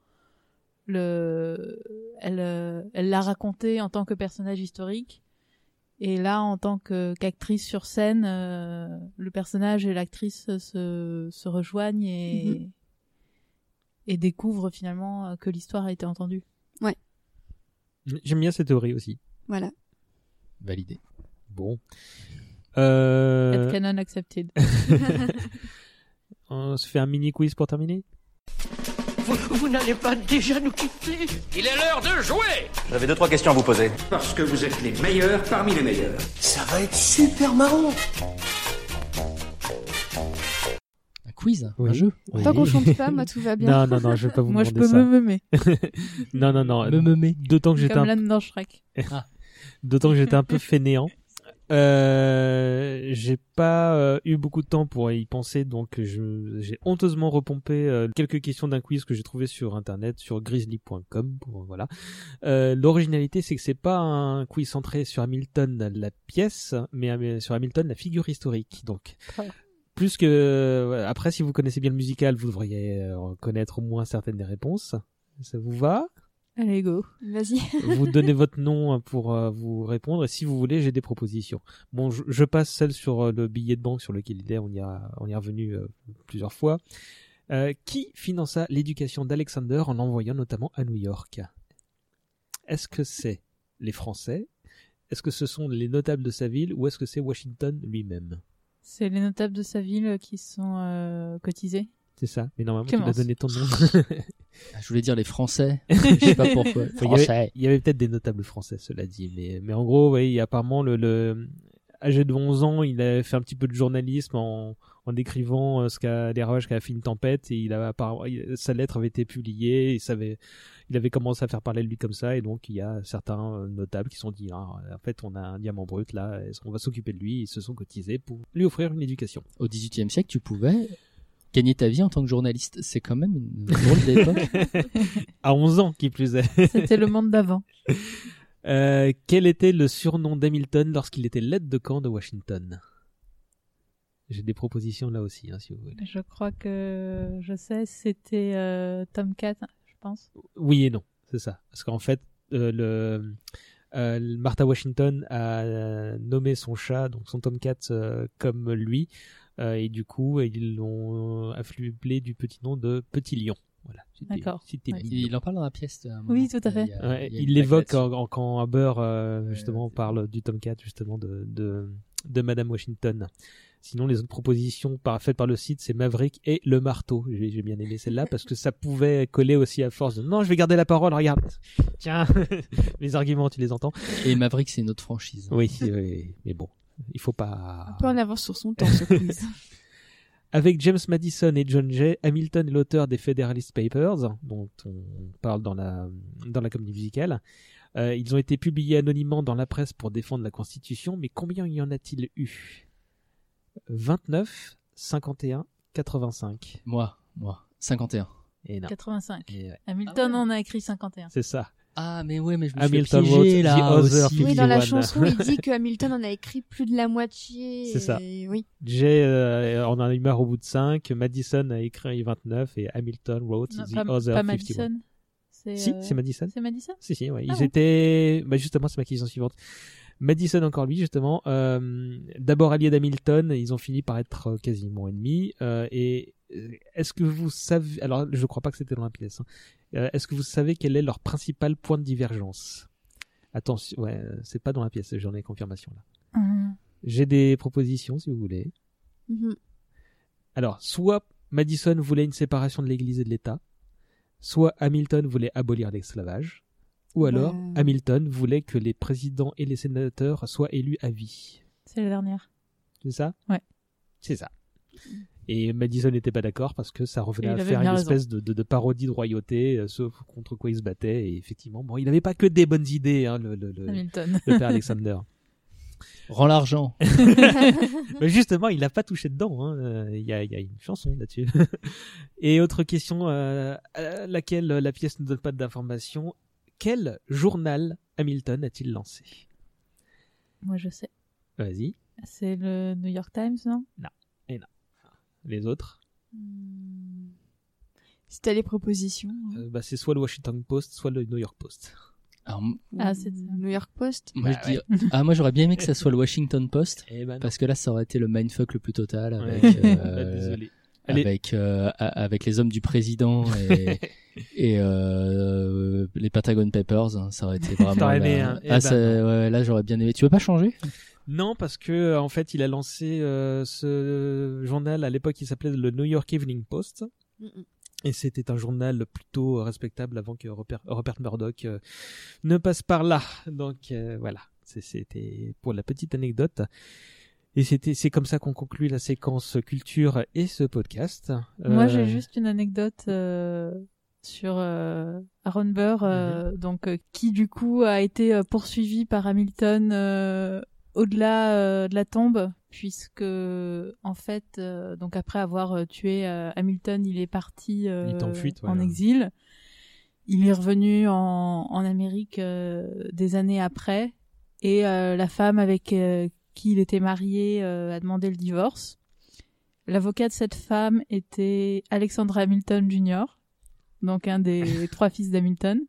le elle euh, elle l'a raconté en tant que personnage historique et là en tant que qu'actrice sur scène euh, le personnage et l'actrice se se rejoignent et Mhm. et découvrent finalement que l'histoire a été entendue. J'aime bien cette théorie aussi. Voilà. Validé. Bon. Euh... Headcanon accepted. (laughs) (laughs) On se fait un mini quiz pour terminer Vous, vous n'allez pas déjà nous quitter Il est l'heure de jouer J'avais deux trois questions à vous poser. Parce que vous êtes les meilleurs parmi les meilleurs. Ça va être super marrant. Un quiz Oui. Un jeu Tant qu'on chante pas, moi tout va bien. Non, non, non, je vais pas vous Moi je demander peux ça. me meumer. (laughs) non, non, non. Me meumer. D'autant que j'étais Comme un... l'âne dans Shrek. D'autant que j'étais un peu fainéant. Euh, j'ai pas euh, eu beaucoup de temps pour y penser, donc j'ai honteusement repompé euh, quelques questions d'un quiz que j'ai trouvé sur internet, sur grizzly.com. Voilà. L'originalité, c'est que c'est pas un quiz centré sur Hamilton la pièce, mais sur Hamilton la figure historique. Donc, Ah. plus que après, si vous connaissez bien le musical, vous devriez connaître au moins certaines des réponses. Ça vous va? Allez go. Vas-y. (laughs) vous donnez votre nom pour euh, vous répondre et si vous voulez j'ai des propositions bon je, je passe celle sur euh, le billet de banque sur lequel il est on y a on y est revenu euh, plusieurs fois Euh, qui finança l'éducation d'Alexander en l'envoyant notamment à New York? Est-ce que c'est les Français? Est-ce que ce sont les notables de sa ville ou est-ce que c'est Washington lui-même? C'est les notables de sa ville qui sont euh, cotisés? C'est ça mais normalement tu Clémence. as donné ton nom (laughs) Ah, Je voulais dire les Français. (laughs) Je sais pas pourquoi. Il y avait- Français. Il y avait, peut-être des notables français, cela dit, mais, mais en gros, oui, apparemment, le, le, âgé de 11 ans, il a fait un petit peu de journalisme en, en décrivant euh, ce qu'a, les ravages qu'a fait une tempête, et il sa lettre avait été publiée, il avait commencé à faire parler de lui comme ça, et donc il y a certains euh, notables qui se sont dit, ah, en fait, on a un diamant brut là, on va s'occuper de lui, ils se sont cotisés pour lui offrir une éducation. Au XVIIIe siècle, tu pouvais gagner ta vie en tant que journaliste. C'est quand même une drôle d'époque. (laughs) à 11 ans, qui plus est. C'était le monde d'avant. (laughs) Euh, quel était le surnom d'Hamilton lorsqu'il était l'aide de camp de Washington? J'ai des propositions là aussi, hein, si vous voulez. Je crois que je sais, c'était euh, Tomcat, je pense. Oui et non, c'est ça. Parce qu'en fait, euh, le, euh, Martha Washington a nommé son chat, donc son Tomcat, euh, comme lui, euh, et du coup, ils l'ont affublé du petit nom de Petit Lion. Voilà. D'accord. Ouais. Il en parle dans la pièce. à un moment. Oui, tout à fait. Il a- Ouais, l'évoque en, en- quand Haber euh, justement parle du Tomcat justement de, de de Madame Washington. Sinon les autres propositions par, faites par le site c'est Maverick et le marteau. J'ai j'ai bien aimé celle-là parce que ça pouvait coller aussi à force de non je vais garder la parole regarde tiens (laughs) les arguments tu les entends. Et Maverick, c'est une autre franchise. Oui, oui mais bon il faut pas. Un peu en avance sur son temps, (laughs) ce quiz. Avec James Madison et John Jay, Hamilton est l'auteur des Federalist Papers, dont on parle dans la, dans la comédie musicale. Euh, ils ont été publiés anonymement dans la presse pour défendre la Constitution, mais combien y en a-t-il eu? 29, 51, 85. Moi, moi. 51. Et non. 85. Et ouais. Hamilton en a écrit 51. C'est ça. Ah, mais ouais, mais je me Hamilton suis piéger, the là, other aussi. oui, dans la 51. chanson, il dit (laughs) que Hamilton en a écrit plus de la moitié. C'est ça. et Oui. Jay euh, en a eu marre au bout de 5, Madison a écrit 29 et Hamilton wrote Non, the pas, other pas 51. Madison. C'est, Si, euh, c'est Madison. C'est Madison? Si, si, ouais. Ah Ils bon? étaient. Bah, justement, c'est ma question suivante. Madison, encore lui, justement. euh, D'abord allié d'Hamilton, ils ont fini par être euh, quasiment ennemis. euh, et euh, est-ce que vous savez. Alors, je crois pas que c'était dans la pièce. hein. Euh, est-ce que vous savez quel est leur principal point de divergence? Attention, ouais, euh, c'est pas dans la pièce, j'en ai confirmation là. Hum. J'ai des propositions si vous voulez. Mhm. Alors, soit Madison voulait une séparation de l'Église et de l'État, soit Hamilton voulait abolir l'esclavage, ou alors Ouais. Hamilton voulait que les présidents et les sénateurs soient élus à vie. C'est la dernière. C'est ça? Ouais. C'est ça. Et Madison n'était pas d'accord parce que ça revenait à faire une raison. espèce de, de- de parodie de royauté, euh, sauf contre quoi il se battait. Et effectivement, bon, il n'avait pas que des bonnes idées, hein, le, le, le- Hamilton. le père Alexander. (laughs) Rends l'argent. (laughs) Mais justement, il n'a pas touché dedans. hein. Euh, Il y, a, il y a une chanson là-dessus. (laughs) Et autre question, euh, à laquelle la pièce ne donne pas d'informations. Quel journal Hamilton a-t-il lancé Moi, je sais. Vas-y. C'est le New York Times, non? Non. Et non. Les autres? C'était les propositions. Euh, bah, C'est soit le Washington Post, soit le New York Post. Alors, Ah, c'est New York Post? moi, Bah je dis- ah, moi j'aurais bien aimé que ça (laughs) soit le Washington Post, Eh ben parce que là ça aurait été le mindfuck le plus total avec, Ouais. euh, (laughs) Bah, désolé. Allez. avec, euh, avec les hommes du président et, (laughs) et euh, les Pentagon Papers. hein, ça aurait été (laughs) vraiment. Aimé, hein. Eh Ah, ben ça- ouais, là j'aurais bien aimé. Tu veux pas changer? Non, parce que en fait, il a lancé euh, ce journal à l'époque. Il s'appelait le New York Evening Post. Et c'était un journal plutôt respectable avant que Rupert Murdoch euh, ne passe par là. Donc euh, voilà, c'était pour la petite anecdote. Et c'était, c'est comme ça qu'on conclut la séquence culture et ce podcast. Moi, Euh, j'ai juste une anecdote euh, sur euh, Aaron Burr, euh, Mhm. donc euh, qui du coup a été euh, poursuivi par Hamilton euh, au-delà euh, de la tombe, puisque en fait, euh, donc après avoir euh, tué euh, Hamilton, il est parti euh, Il est en fuite, en exil. Il est revenu en, en Amérique euh, des années après, et euh, la femme avec euh, qui il était marié euh, a demandé le divorce. L'avocat de cette femme était Alexandre Hamilton Jr., donc un des (laughs) trois fils d'Hamilton.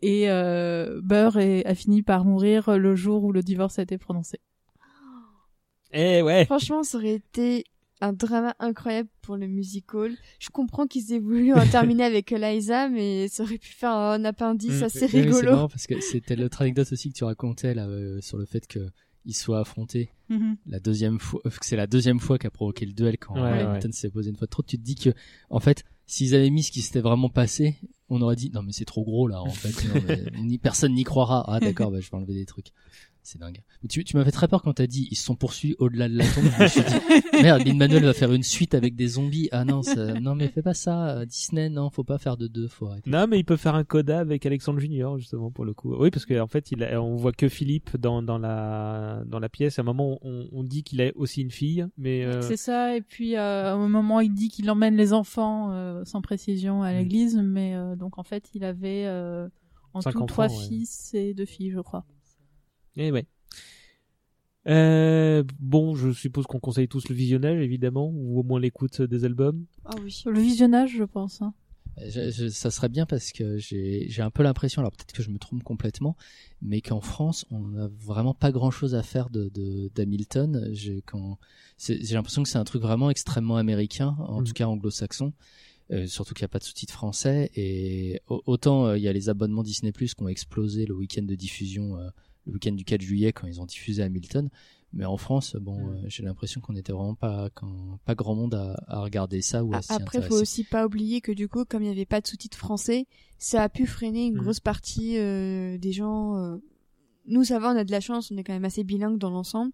Et euh, Burr est- a fini par mourir le jour où le divorce a été prononcé. Eh ouais. Franchement, ça aurait été un drama incroyable pour le musical. Je comprends qu'ils aient voulu en terminer (laughs) avec Eliza, mais ça aurait pu faire un appendice Mm. assez C'est rigolo. marrant parce que c'était l'autre anecdote aussi que tu racontais là euh, sur le fait que il soit affronté Mhm. la deuxième fois, euh, que c'est la deuxième fois qu'a provoqué le duel quand Ouais, Hamilton s'est posé une fois de trop. Tu te dis que en fait, s'ils avaient mis ce qui s'était vraiment passé, on aurait dit non mais c'est trop gros là en fait, non, mais (laughs) ni personne n'y croira. Ah d'accord, (laughs) bah, je vais enlever des trucs. C'est dingue. Mais tu, tu m'as fait très peur quand t'as dit ils se sont poursuivis au-delà de la tombe. Je me suis dit (laughs) merde, Lin Manuel va faire une suite avec des zombies. Ah non, ça, non mais fais pas ça. euh, Disney, non, faut pas faire de deux, arrêter. Non, mais il peut faire un coda avec Alexandre Junior justement pour le coup. Oui, parce qu'en fait, il a- on voit que Philippe dans, dans la dans la pièce. À un moment, on, on dit qu'il a aussi une fille, mais euh, C'est ça, et puis euh, au moment il dit qu'il emmène les enfants euh, sans précision Mm. à l'église, mais euh, donc en fait il avait euh, en Cinq tout enfants, trois ouais. fils et deux filles, je crois. Eh ouais. Euh, bon, je suppose qu'on conseille tous le visionnage, évidemment, ou au moins l'écoute des albums. Ah oui. Le visionnage, je pense. hein. Je- je- ça serait bien parce que j'ai j'ai un peu l'impression, alors peut-être que je me trompe complètement, mais qu'en France, on n'a vraiment pas grand-chose à faire de de- d'Hamilton. J'ai quand c'est- j'ai l'impression que c'est un truc vraiment extrêmement américain, en Mhm. tout cas anglo-saxon. Euh, surtout qu'il n'y a pas de sous-titres français et au- autant euh, il y a les abonnements Disney Plus qui ont explosé le week-end de diffusion, euh, le week-end du 4 juillet quand ils ont diffusé Hamilton, mais en France, bon, euh, j'ai l'impression qu'on était vraiment pas quand, pas grand monde à, à regarder ça ou à A- s'y Après, faut aussi pas oublier que du coup, comme il n'y avait pas de sous-titres français, ça a pu freiner une Mm. grosse partie euh, des gens. euh, Nous, ça va, on a de la chance, on est quand même assez bilingue dans l'ensemble.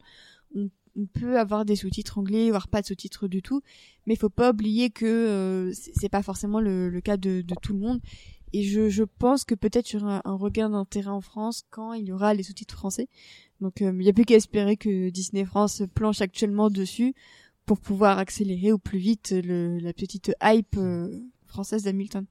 On, on peut avoir des sous-titres anglais, voire pas de sous-titres du tout. Mais il faut pas oublier que euh, c'est c'est pas forcément le, le cas de, de tout le monde. Et je, je pense que peut-être il y aura un, un regain d'intérêt en France quand il y aura les sous-titres français. Donc il n'y a plus qu'à espérer que Disney France planche actuellement dessus pour pouvoir accélérer au plus vite le, la petite hype euh, française d'Hamilton.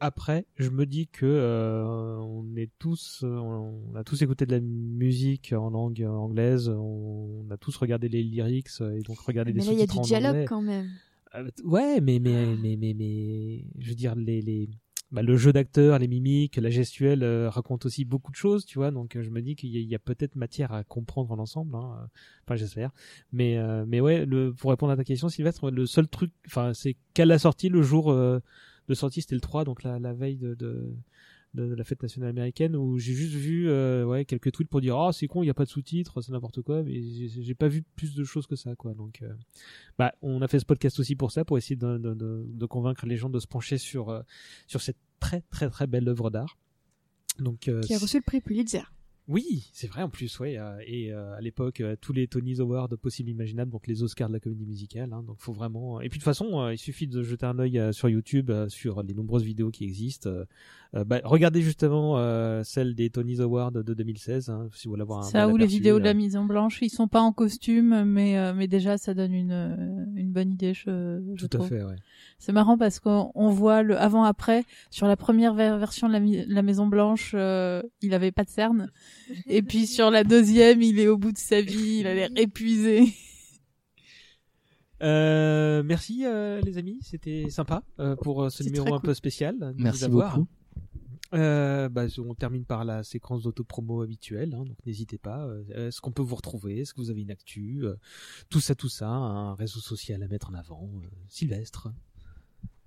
Après, je me dis que euh, on est tous, euh, on a tous écouté de la musique en langue anglaise, on a tous regardé les lyrics euh, et donc regardé Mais des là, il y a sous-titres du dialogue anglais. quand même. Euh, ouais, mais mais mais mais mais je veux dire les les bah, le jeu d'acteur, les mimiques, la gestuelle euh, racontent aussi beaucoup de choses, tu vois. Donc euh, je me dis qu'il y a, a peut-être matière à comprendre l'ensemble. Hein. Enfin, j'espère. Mais euh, mais ouais, le, pour répondre à ta question, Sylvestre, le seul truc, enfin, c'est qu'à la sortie, le jour euh, de sortie, c'était le 3, donc la, la veille de, de de, la fête nationale américaine où j'ai juste vu euh, ouais quelques tweets pour dire ah c'est con il y a pas de sous-titres c'est n'importe quoi mais j'ai pas vu plus de choses que ça quoi donc euh, bah on a fait ce podcast aussi pour ça pour essayer de, de, de, de convaincre les gens de se pencher sur euh, sur cette très très très belle œuvre d'art donc euh, Qui a reçu le prix Pulitzer. Oui, c'est vrai en plus, ouais. euh, et euh, à l'époque, euh, tous les Tony's Awards possibles imaginables, donc les Oscars de la comédie musicale. Hein, donc faut vraiment. Et puis de toute façon, il suffit de jeter un œil sur YouTube, sur les nombreuses vidéos qui existent. Euh, bah, regardez justement euh, celle des Tony's Awards de 2016, hein, si vous voulez avoir un. Ça ou les vidéos de la mise en blanche, ils sont pas en costume, mais euh, mais déjà ça donne une une bonne idée, je, je Tout à fait, ouais. C'est marrant parce qu'on on voit le avant-après sur la première ver- version de la, Maison Blanche, euh, il avait pas de cerne, et puis sur la deuxième, il est au bout de sa vie, il a l'air épuisé. Euh, merci euh, les amis, c'était sympa euh, pour ce numéro un cool. peu spécial. Merci beaucoup. Euh, bah, on termine par la séquence d'autopromo habituelle, hein, donc n'hésitez pas. Euh, Est-ce qu'on peut vous retrouver? Est-ce que vous avez une actu? Euh, Tout ça, tout ça, un réseau social à mettre en avant. Euh, Sylvestre.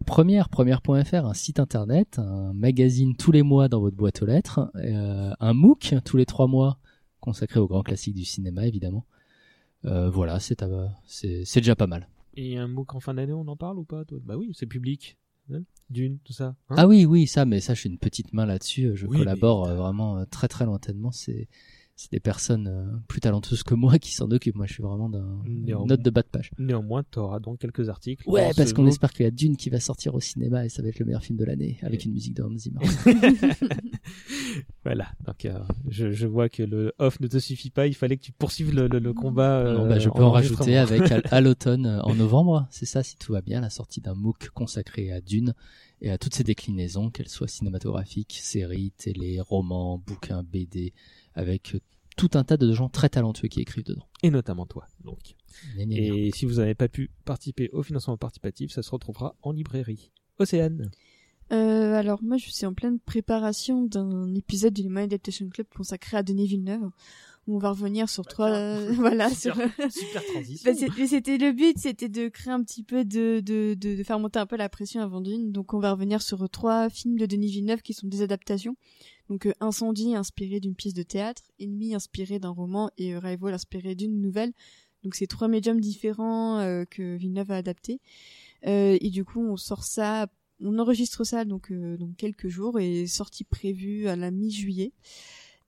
Première, première.fr, un site internet, un magazine tous les mois dans votre boîte aux lettres, euh, un MOOC tous les trois mois consacré aux grands classiques du cinéma évidemment. Euh, voilà, c'est à- c'est déjà pas mal. Et un MOOC en fin d'année, on en parle ou pas toi? Bah oui, c'est public. Hein Dune, tout ça. hein? Ah oui, oui, ça, mais ça, je suis une petite main là-dessus. Je Oui, collabore euh, vraiment euh, très très lointainement. C'est c'est des personnes euh, plus talentueuses que moi qui s'en occupent. Moi, je suis vraiment d'un note de bas de page. Néanmoins, tu auras donc quelques articles. Ouais, parce ce qu'on espère qu'il y a Dune qui va sortir au cinéma et ça va être le meilleur film de l'année avec une musique de Hans Zimmer. (laughs) (laughs) Voilà, donc euh, je, je vois que le off ne te suffit pas, il fallait que tu poursuives le, le, le combat. Non, euh, bah, je peux en rajouter avec à, (laughs) à l'automne, euh, en novembre, c'est ça, si tout va bien, la sortie d'un MOOC consacré à Dune et à toutes ses déclinaisons, qu'elles soient cinématographiques, séries, télé, romans, bouquins, BD, avec tout un tas de gens très talentueux qui écrivent dedans. Et notamment toi, donc. Gna, gna, gna. Et si vous n'avez pas pu participer au financement participatif, ça se retrouvera en librairie. Océane. Euh, alors moi je suis en pleine préparation d'un épisode du Lemon Adaptation Club consacré à Denis Villeneuve où on va revenir sur trois euh, (laughs) voilà Super, sur super transition. Bah, c'était le but c'était de créer un petit peu de, de, de, de faire monter un peu la pression avant Dune donc on va revenir sur trois films de Denis Villeneuve qui sont des adaptations donc euh, Incendie inspiré d'une pièce de théâtre. Ennemi inspiré d'un roman. Et euh, Rival inspiré d'une nouvelle. Donc c'est trois médiums différents euh, que Villeneuve a adaptés et du coup on sort ça on enregistre ça donc dans quelques jours. Et sortie prévue à la mi-juillet.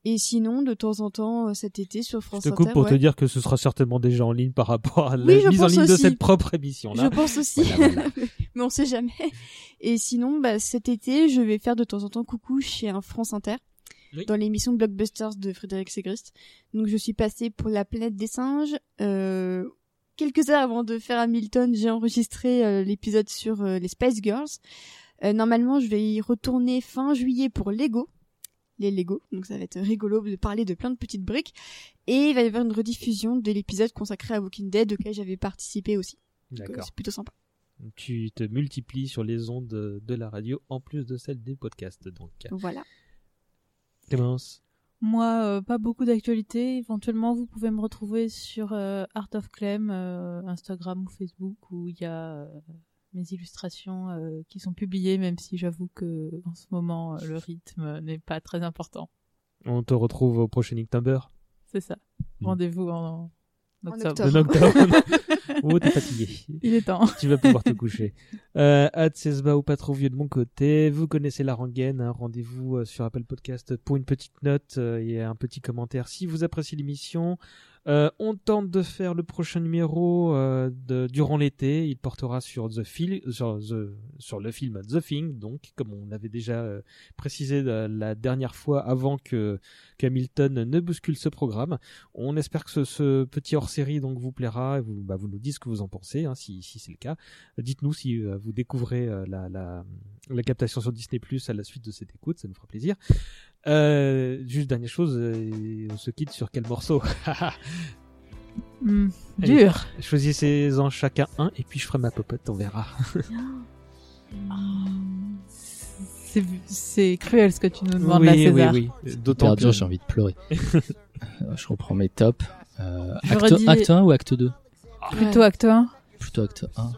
Et sinon, de temps en temps, euh, cet été sur France Je te coupe Inter, pour te dire que ce sera certainement déjà en ligne par rapport à la Oui, mise en ligne de cette propre émission-là. Je pense aussi, Voilà, voilà. (laughs) mais on sait jamais. Et sinon, bah, cet été, je vais faire de temps en temps coucou chez un France Inter. Oui. Dans l'émission Blockbusters de Frédéric Segrist. Donc je suis passée pour la planète des singes. Euh, quelques heures avant de faire Hamilton, j'ai enregistré euh, l'épisode sur euh, les Spice Girls. Euh, normalement, je vais y retourner fin juillet pour Lego. Les Lego, donc ça va être rigolo de parler de plein de petites briques. Et il va y avoir une rediffusion de l'épisode consacré à Walking Dead auquel j'avais participé aussi. Euh, D'accord. C'est plutôt sympa. Tu te multiplies sur les ondes de, la radio en plus de celles des podcasts. Donc, Voilà. Clémence. Moi, euh, pas beaucoup d'actualités. Éventuellement, vous pouvez me retrouver sur euh, Art of Clem, euh, Instagram ou Facebook, où il y a euh, mes illustrations euh, qui sont publiées, même si j'avoue que en ce moment, euh, le rythme n'est pas très important. On te retrouve au prochain Inktober. C'est ça. Mm. Rendez-vous en, en octobre. En octobre. (laughs) oh, t'es fatigué. Il est temps. Tu vas pouvoir te coucher. Euh, ou pas trop vieux de mon côté. Vous connaissez la rengaine. hein. Rendez-vous euh, sur Apple Podcast pour une petite note et un petit commentaire si vous appréciez l'émission. Euh, on tente de faire le prochain numéro euh, durant l'été. Il portera sur The sur, The- sur le film The Thing, donc comme on l'avait déjà euh, précisé la, la dernière fois avant que qu'Hamilton ne bouscule ce programme. On espère que ce, ce petit hors-série donc vous plaira et vous, bah, vous nous dites ce que vous en pensez, hein, si, si c'est le cas. Dites-nous si euh, vous découvrez euh, la, la, la captation sur Disney Plus à la suite de cette écoute, ça nous fera plaisir. Euh, juste dernière chose, euh, on se quitte sur quel morceau (laughs) Hmm, Allez, dur. Choisissez-en chacun un et puis je ferai ma popote, on verra. (gasps) C'est c'est cruel ce que tu nous demandes Oui, là, oui, César. oui. C'est D'autant que- j'ai envie de pleurer. Euh, je reprends mes tops. Euh, acte, redis- acte 1 ou acte 2 Plutôt acte 1. Plutôt acte 1.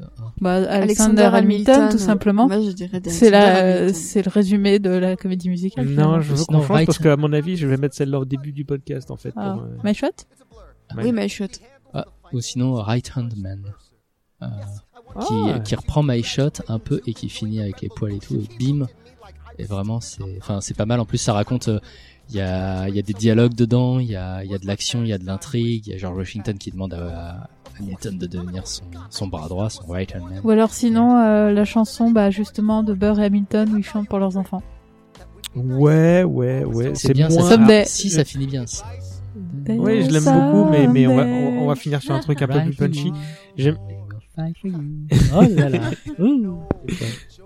1. Bah, Alexander, Hamilton, tout simplement. Moi, je dirais C'est la, le résumé de la comédie musicale. Non, je veux qu'on change parce qu'à mon avis, je vais mettre celle-là au début du podcast en fait. Ah, pour, euh, My Shot Oui, My Shot. Ah, ou sinon Right Hand Man. Euh, qui, Ah. qui reprend My Shot un peu et qui finit avec les poils et tout et bim et vraiment c'est enfin c'est pas mal en plus ça raconte euh, il y a il y a des dialogues dedans il y a y a de l'action il y a de l'intrigue il y a George Washington qui demande à Hamilton de devenir son son bras droit son right hand man Ou alors sinon, euh, la chanson, bah, justement, de Burr et Hamilton où ils chantent pour leurs enfants. Ouais, ouais, ouais. c'est bien moins... ça Someday. si ça finit bien ça. Ouais, je l'aime beaucoup, mais, mais on, va, on, on va finir sur un truc un peu plus punchy. J'aime. Fight for you. (laughs) Oh là là. Ouh.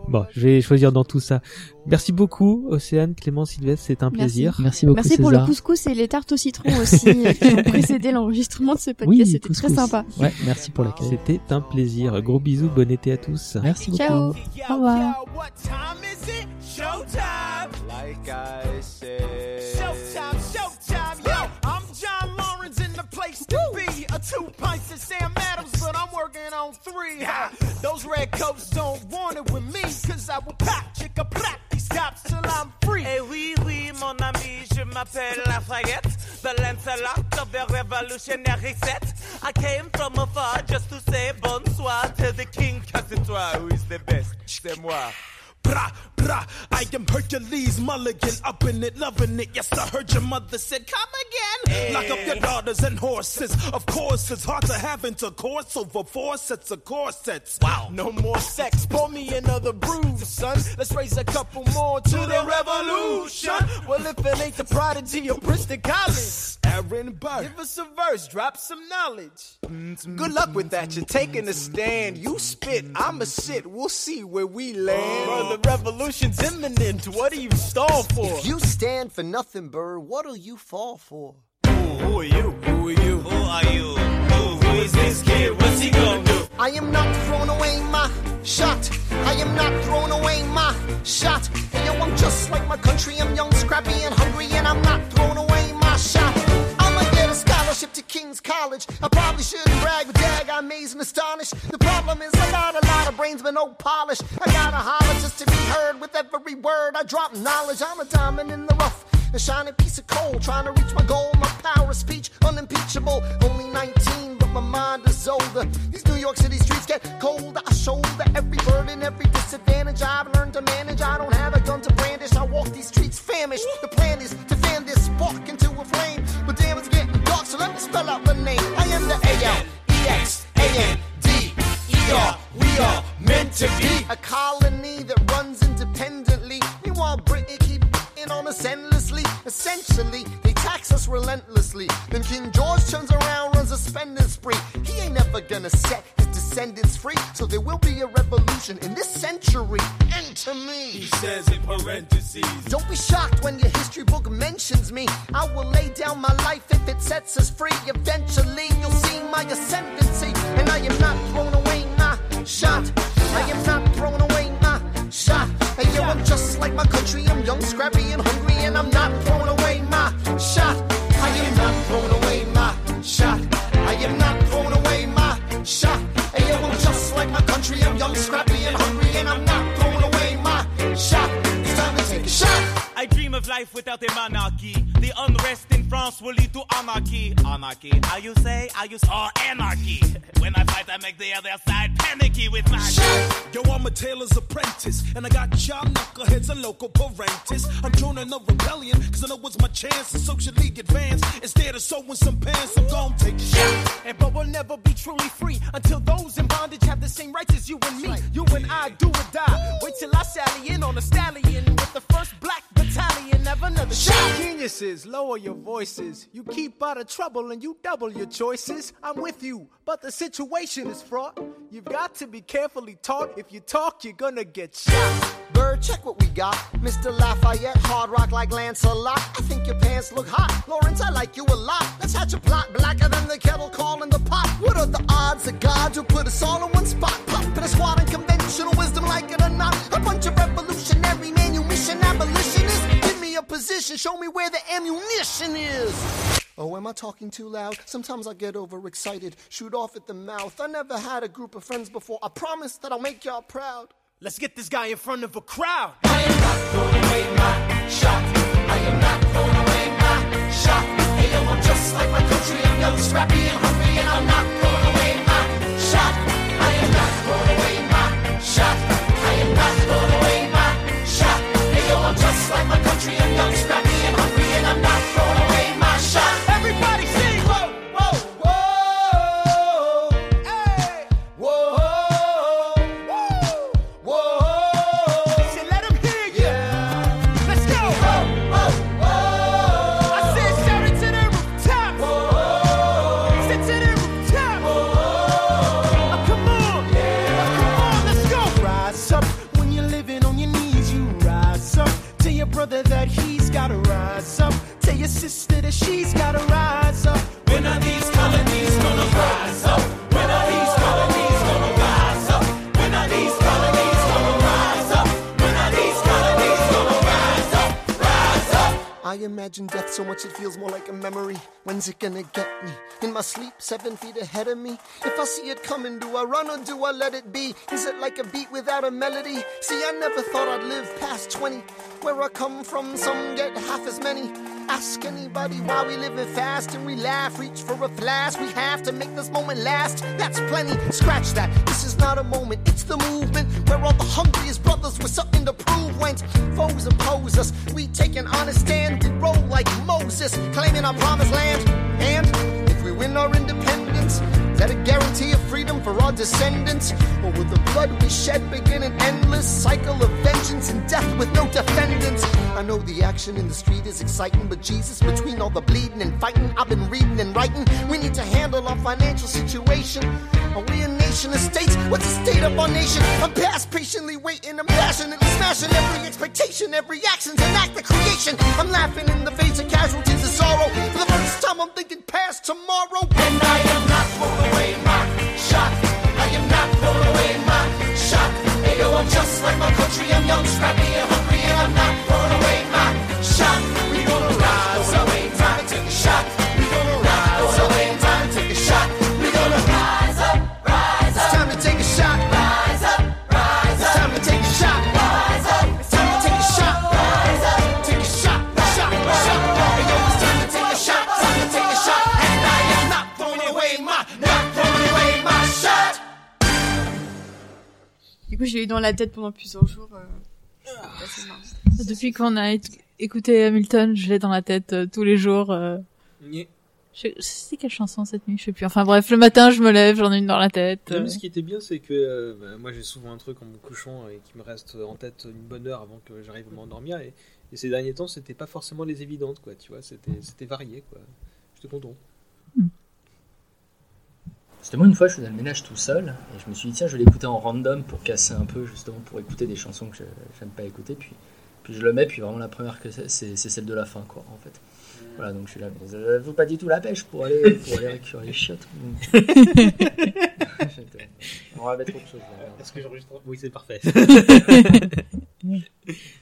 Bon, je vais choisir dans tout ça. Merci beaucoup, Océane, Clément, Sylvestre, c'est un Merci. plaisir. Merci beaucoup Merci pour le couscous et les tartes au citron aussi (laughs) euh, qui ont précédé l'enregistrement de ce podcast. Oui, C'était très sympa. Ouais, merci pour l'accueil. C'était un plaisir. Gros bisous, bon été à tous. Merci beaucoup. Ciao. Au revoir. What time is it? Showtime. Like I said. Showtime, showtime, yo. I'm John Lawrence in the place to be. Two pints of Sam Adams, but I'm working on three. Ha. Those red coats don't want it with me, cause I will pop, chicka pop, these cops till I'm free. Eh oui, oui, mon ami, je m'appelle Lafayette, the Lancelot of the revolutionary set. I came from afar just to say bonsoir to the king, car c'est toi who is the best, c'est moi. Bra, bra, I am Hercules Mulligan, up in it, loving it. Yes, I heard your mother said, come again. Lock up your daughters and horses. Of course, it's hard to have intercourse over four sets of corsets. Wow. No more sex, pour me another brew, son. Let's raise a couple more to the revolution. Well, if it ain't the prodigy of Princeton College, Aaron Burr, give us a verse, drop some knowledge. Mm-hmm. Good luck with that, you're taking a stand. You spit, I'ma sit, we'll see where we land. Bro, the revolution's imminent, what do you stall for? If you stand for nothing, Burr, what'll you fall for? Who are you? Who are you? Who are you? Who, who is this kid? What's he gonna do? I am not throwing away my shot. I am not throwing away my shot. And yo, I'm just like my country. I'm young, scrappy, and hungry, and I'm not throwing away my shot. Scholarship to King's College. I probably shouldn't brag, but dag, I'm amazed and astonished. The problem is I got a lot of brains, but no polish. I gotta holler just to be heard with every word. I drop knowledge. I'm a diamond in the rough. A shining piece of coal, trying to reach my goal. My power of speech, unimpeachable. Only 19, but my mind is older. These New York City streets get colder. I shoulder every burden, every disadvantage I've learned to manage. I don't have a gun to brandish. I walk these streets famished. The plan is to fan this spark into a flame. But dark, so let me spell out the name. I am the A-L-E-X-A-N-D-E-R. We are meant to be a colony that runs independently. Meanwhile, Britain keep on us endlessly. Essentially, us relentlessly. Then King George turns around, runs a spending spree. He ain't ever gonna set his descendants free. So there will be a revolution in this century. Enter me. He says in parentheses. Don't be shocked when your history book mentions me. I will lay down my life if it sets us free. Eventually, you'll see my ascendancy. And I am not throwing away my shot. I am not throwing away my shot. And yo, I'm just like my country. I'm young, scrappy, and hungry. And I'm not throwing away my shot. I am not throwing away my shot. I am not throwing away my shot. And yo, I'm just like my country. I'm young, scrappy, and hungry. And I'm not throwing away my shot. It's time to take a shot. I dream of life without a monarchy. The unrest in France will lead to anarchy. Anarchy, how you say? I use or anarchy. (laughs) When I fight, I make the other side panicky with my shit. Yo, I'm a tailor's apprentice, and I got y'all knuckleheads and local parentis. I'm joining a rebellion, cause I know it's my chance to socially advance. Instead of sewing some pants, I'm gonna take a shot. And but we'll never be truly free until those in bondage have the same rights as you and me. You and I do or die. Wait till I sally in on a stallion with the first black battalion. Have another shot. Geniuses, lower your voices. You keep out of trouble and you double your choices. I'm with you, but the situation is fraught. You've got to be carefully taught. If you talk, you're gonna get shot. Bird, check what we got. Mr. Lafayette, hard rock like Lancelot. I think your pants look hot. Lawrence, I like you a lot. Let's hatch a plot blacker than the kettle calling the pot. What are the odds of God who put us all in one spot? Pop in a squad and conventional wisdom like it or not. A bunch of revolutionary manumission abolitionists. Give me a position, show me where the ammunition is. Oh, am I talking too loud? Sometimes I get overexcited, shoot off at the mouth. I never had a group of friends before. I promise that I'll make y'all proud. Let's get this guy in front of a crowd. I am not throwing away my shot. I am not throwing away my shot. Hey, yo, I'm just like my country. I'm young, scrappy, and hungry, and I'm not imagine death so much it feels more like a memory. When's it gonna get me? In my sleep, seven feet ahead of me. If I see it coming, do I run or do I let it be? Is it like a beat without a melody? See, I never thought I'd live past 20. Where I come from, some get half as many. Ask anybody why we live living fast and we laugh. Reach for a flask. We have to make this moment last. That's plenty. Scratch that. This is not a moment, it's the movement. Where all the hungriest brothers with something to prove went. Foes oppose us. We take an honest stand. We roll like Moses, claiming our promised land. And if we win our independence, that a guarantee of freedom for our descendants? Or will the blood we shed begin an endless cycle of vengeance and death with no defendants? I know the action in the street is exciting, but Jesus, between all the bleeding and fighting, I've been reading and writing. We need to handle our financial situation. Are we a nation of states? What's the state of our nation? I'm past patiently waiting, I'm passionately smashing every expectation, every action's an act of creation. I'm laughing in the face of casualties of sorrow. For the first time, I'm thinking past tomorrow. And I am not throwing away my shot. I am not throwing away my shot. Hey, yo, I'm just like my country. I'm young, scrappy, and hungry, and I'm not throwing away Coup, j'ai eu dans la tête pendant plusieurs jours. euh, c'est marrant. Depuis qu'on a éc- écouté Hamilton, je l'ai dans la tête euh, tous les jours. euh. Je- C'était quelle chanson cette nuit Je sais plus. Enfin bref, le matin, je me lève, j'en ai une dans la tête. Non, euh. mais ce qui était bien, c'est que euh, bah, moi j'ai souvent un truc en me couchant et qui me reste en tête une bonne heure avant que j'arrive à m'endormir. Et, et ces derniers temps, c'était pas forcément les évidentes, quoi. Tu vois, c'était c'était varié, quoi. J'étais content. C'était moi une fois, je faisais le ménage tout seul et je me suis dit tiens, je vais l'écouter en random pour casser un peu justement pour écouter des chansons que je- j'aime pas écouter. Puis, puis je le mets, puis vraiment la première que c'est, c'est c'est celle de la fin quoi en fait. Voilà donc je suis là, mais ça vaut pas du tout la pêche pour aller pour aller récupérer les chiottes. On va mettre autre chose. là. Est-ce que j'enregistre? Oui, c'est parfait. (laughs) (laughs)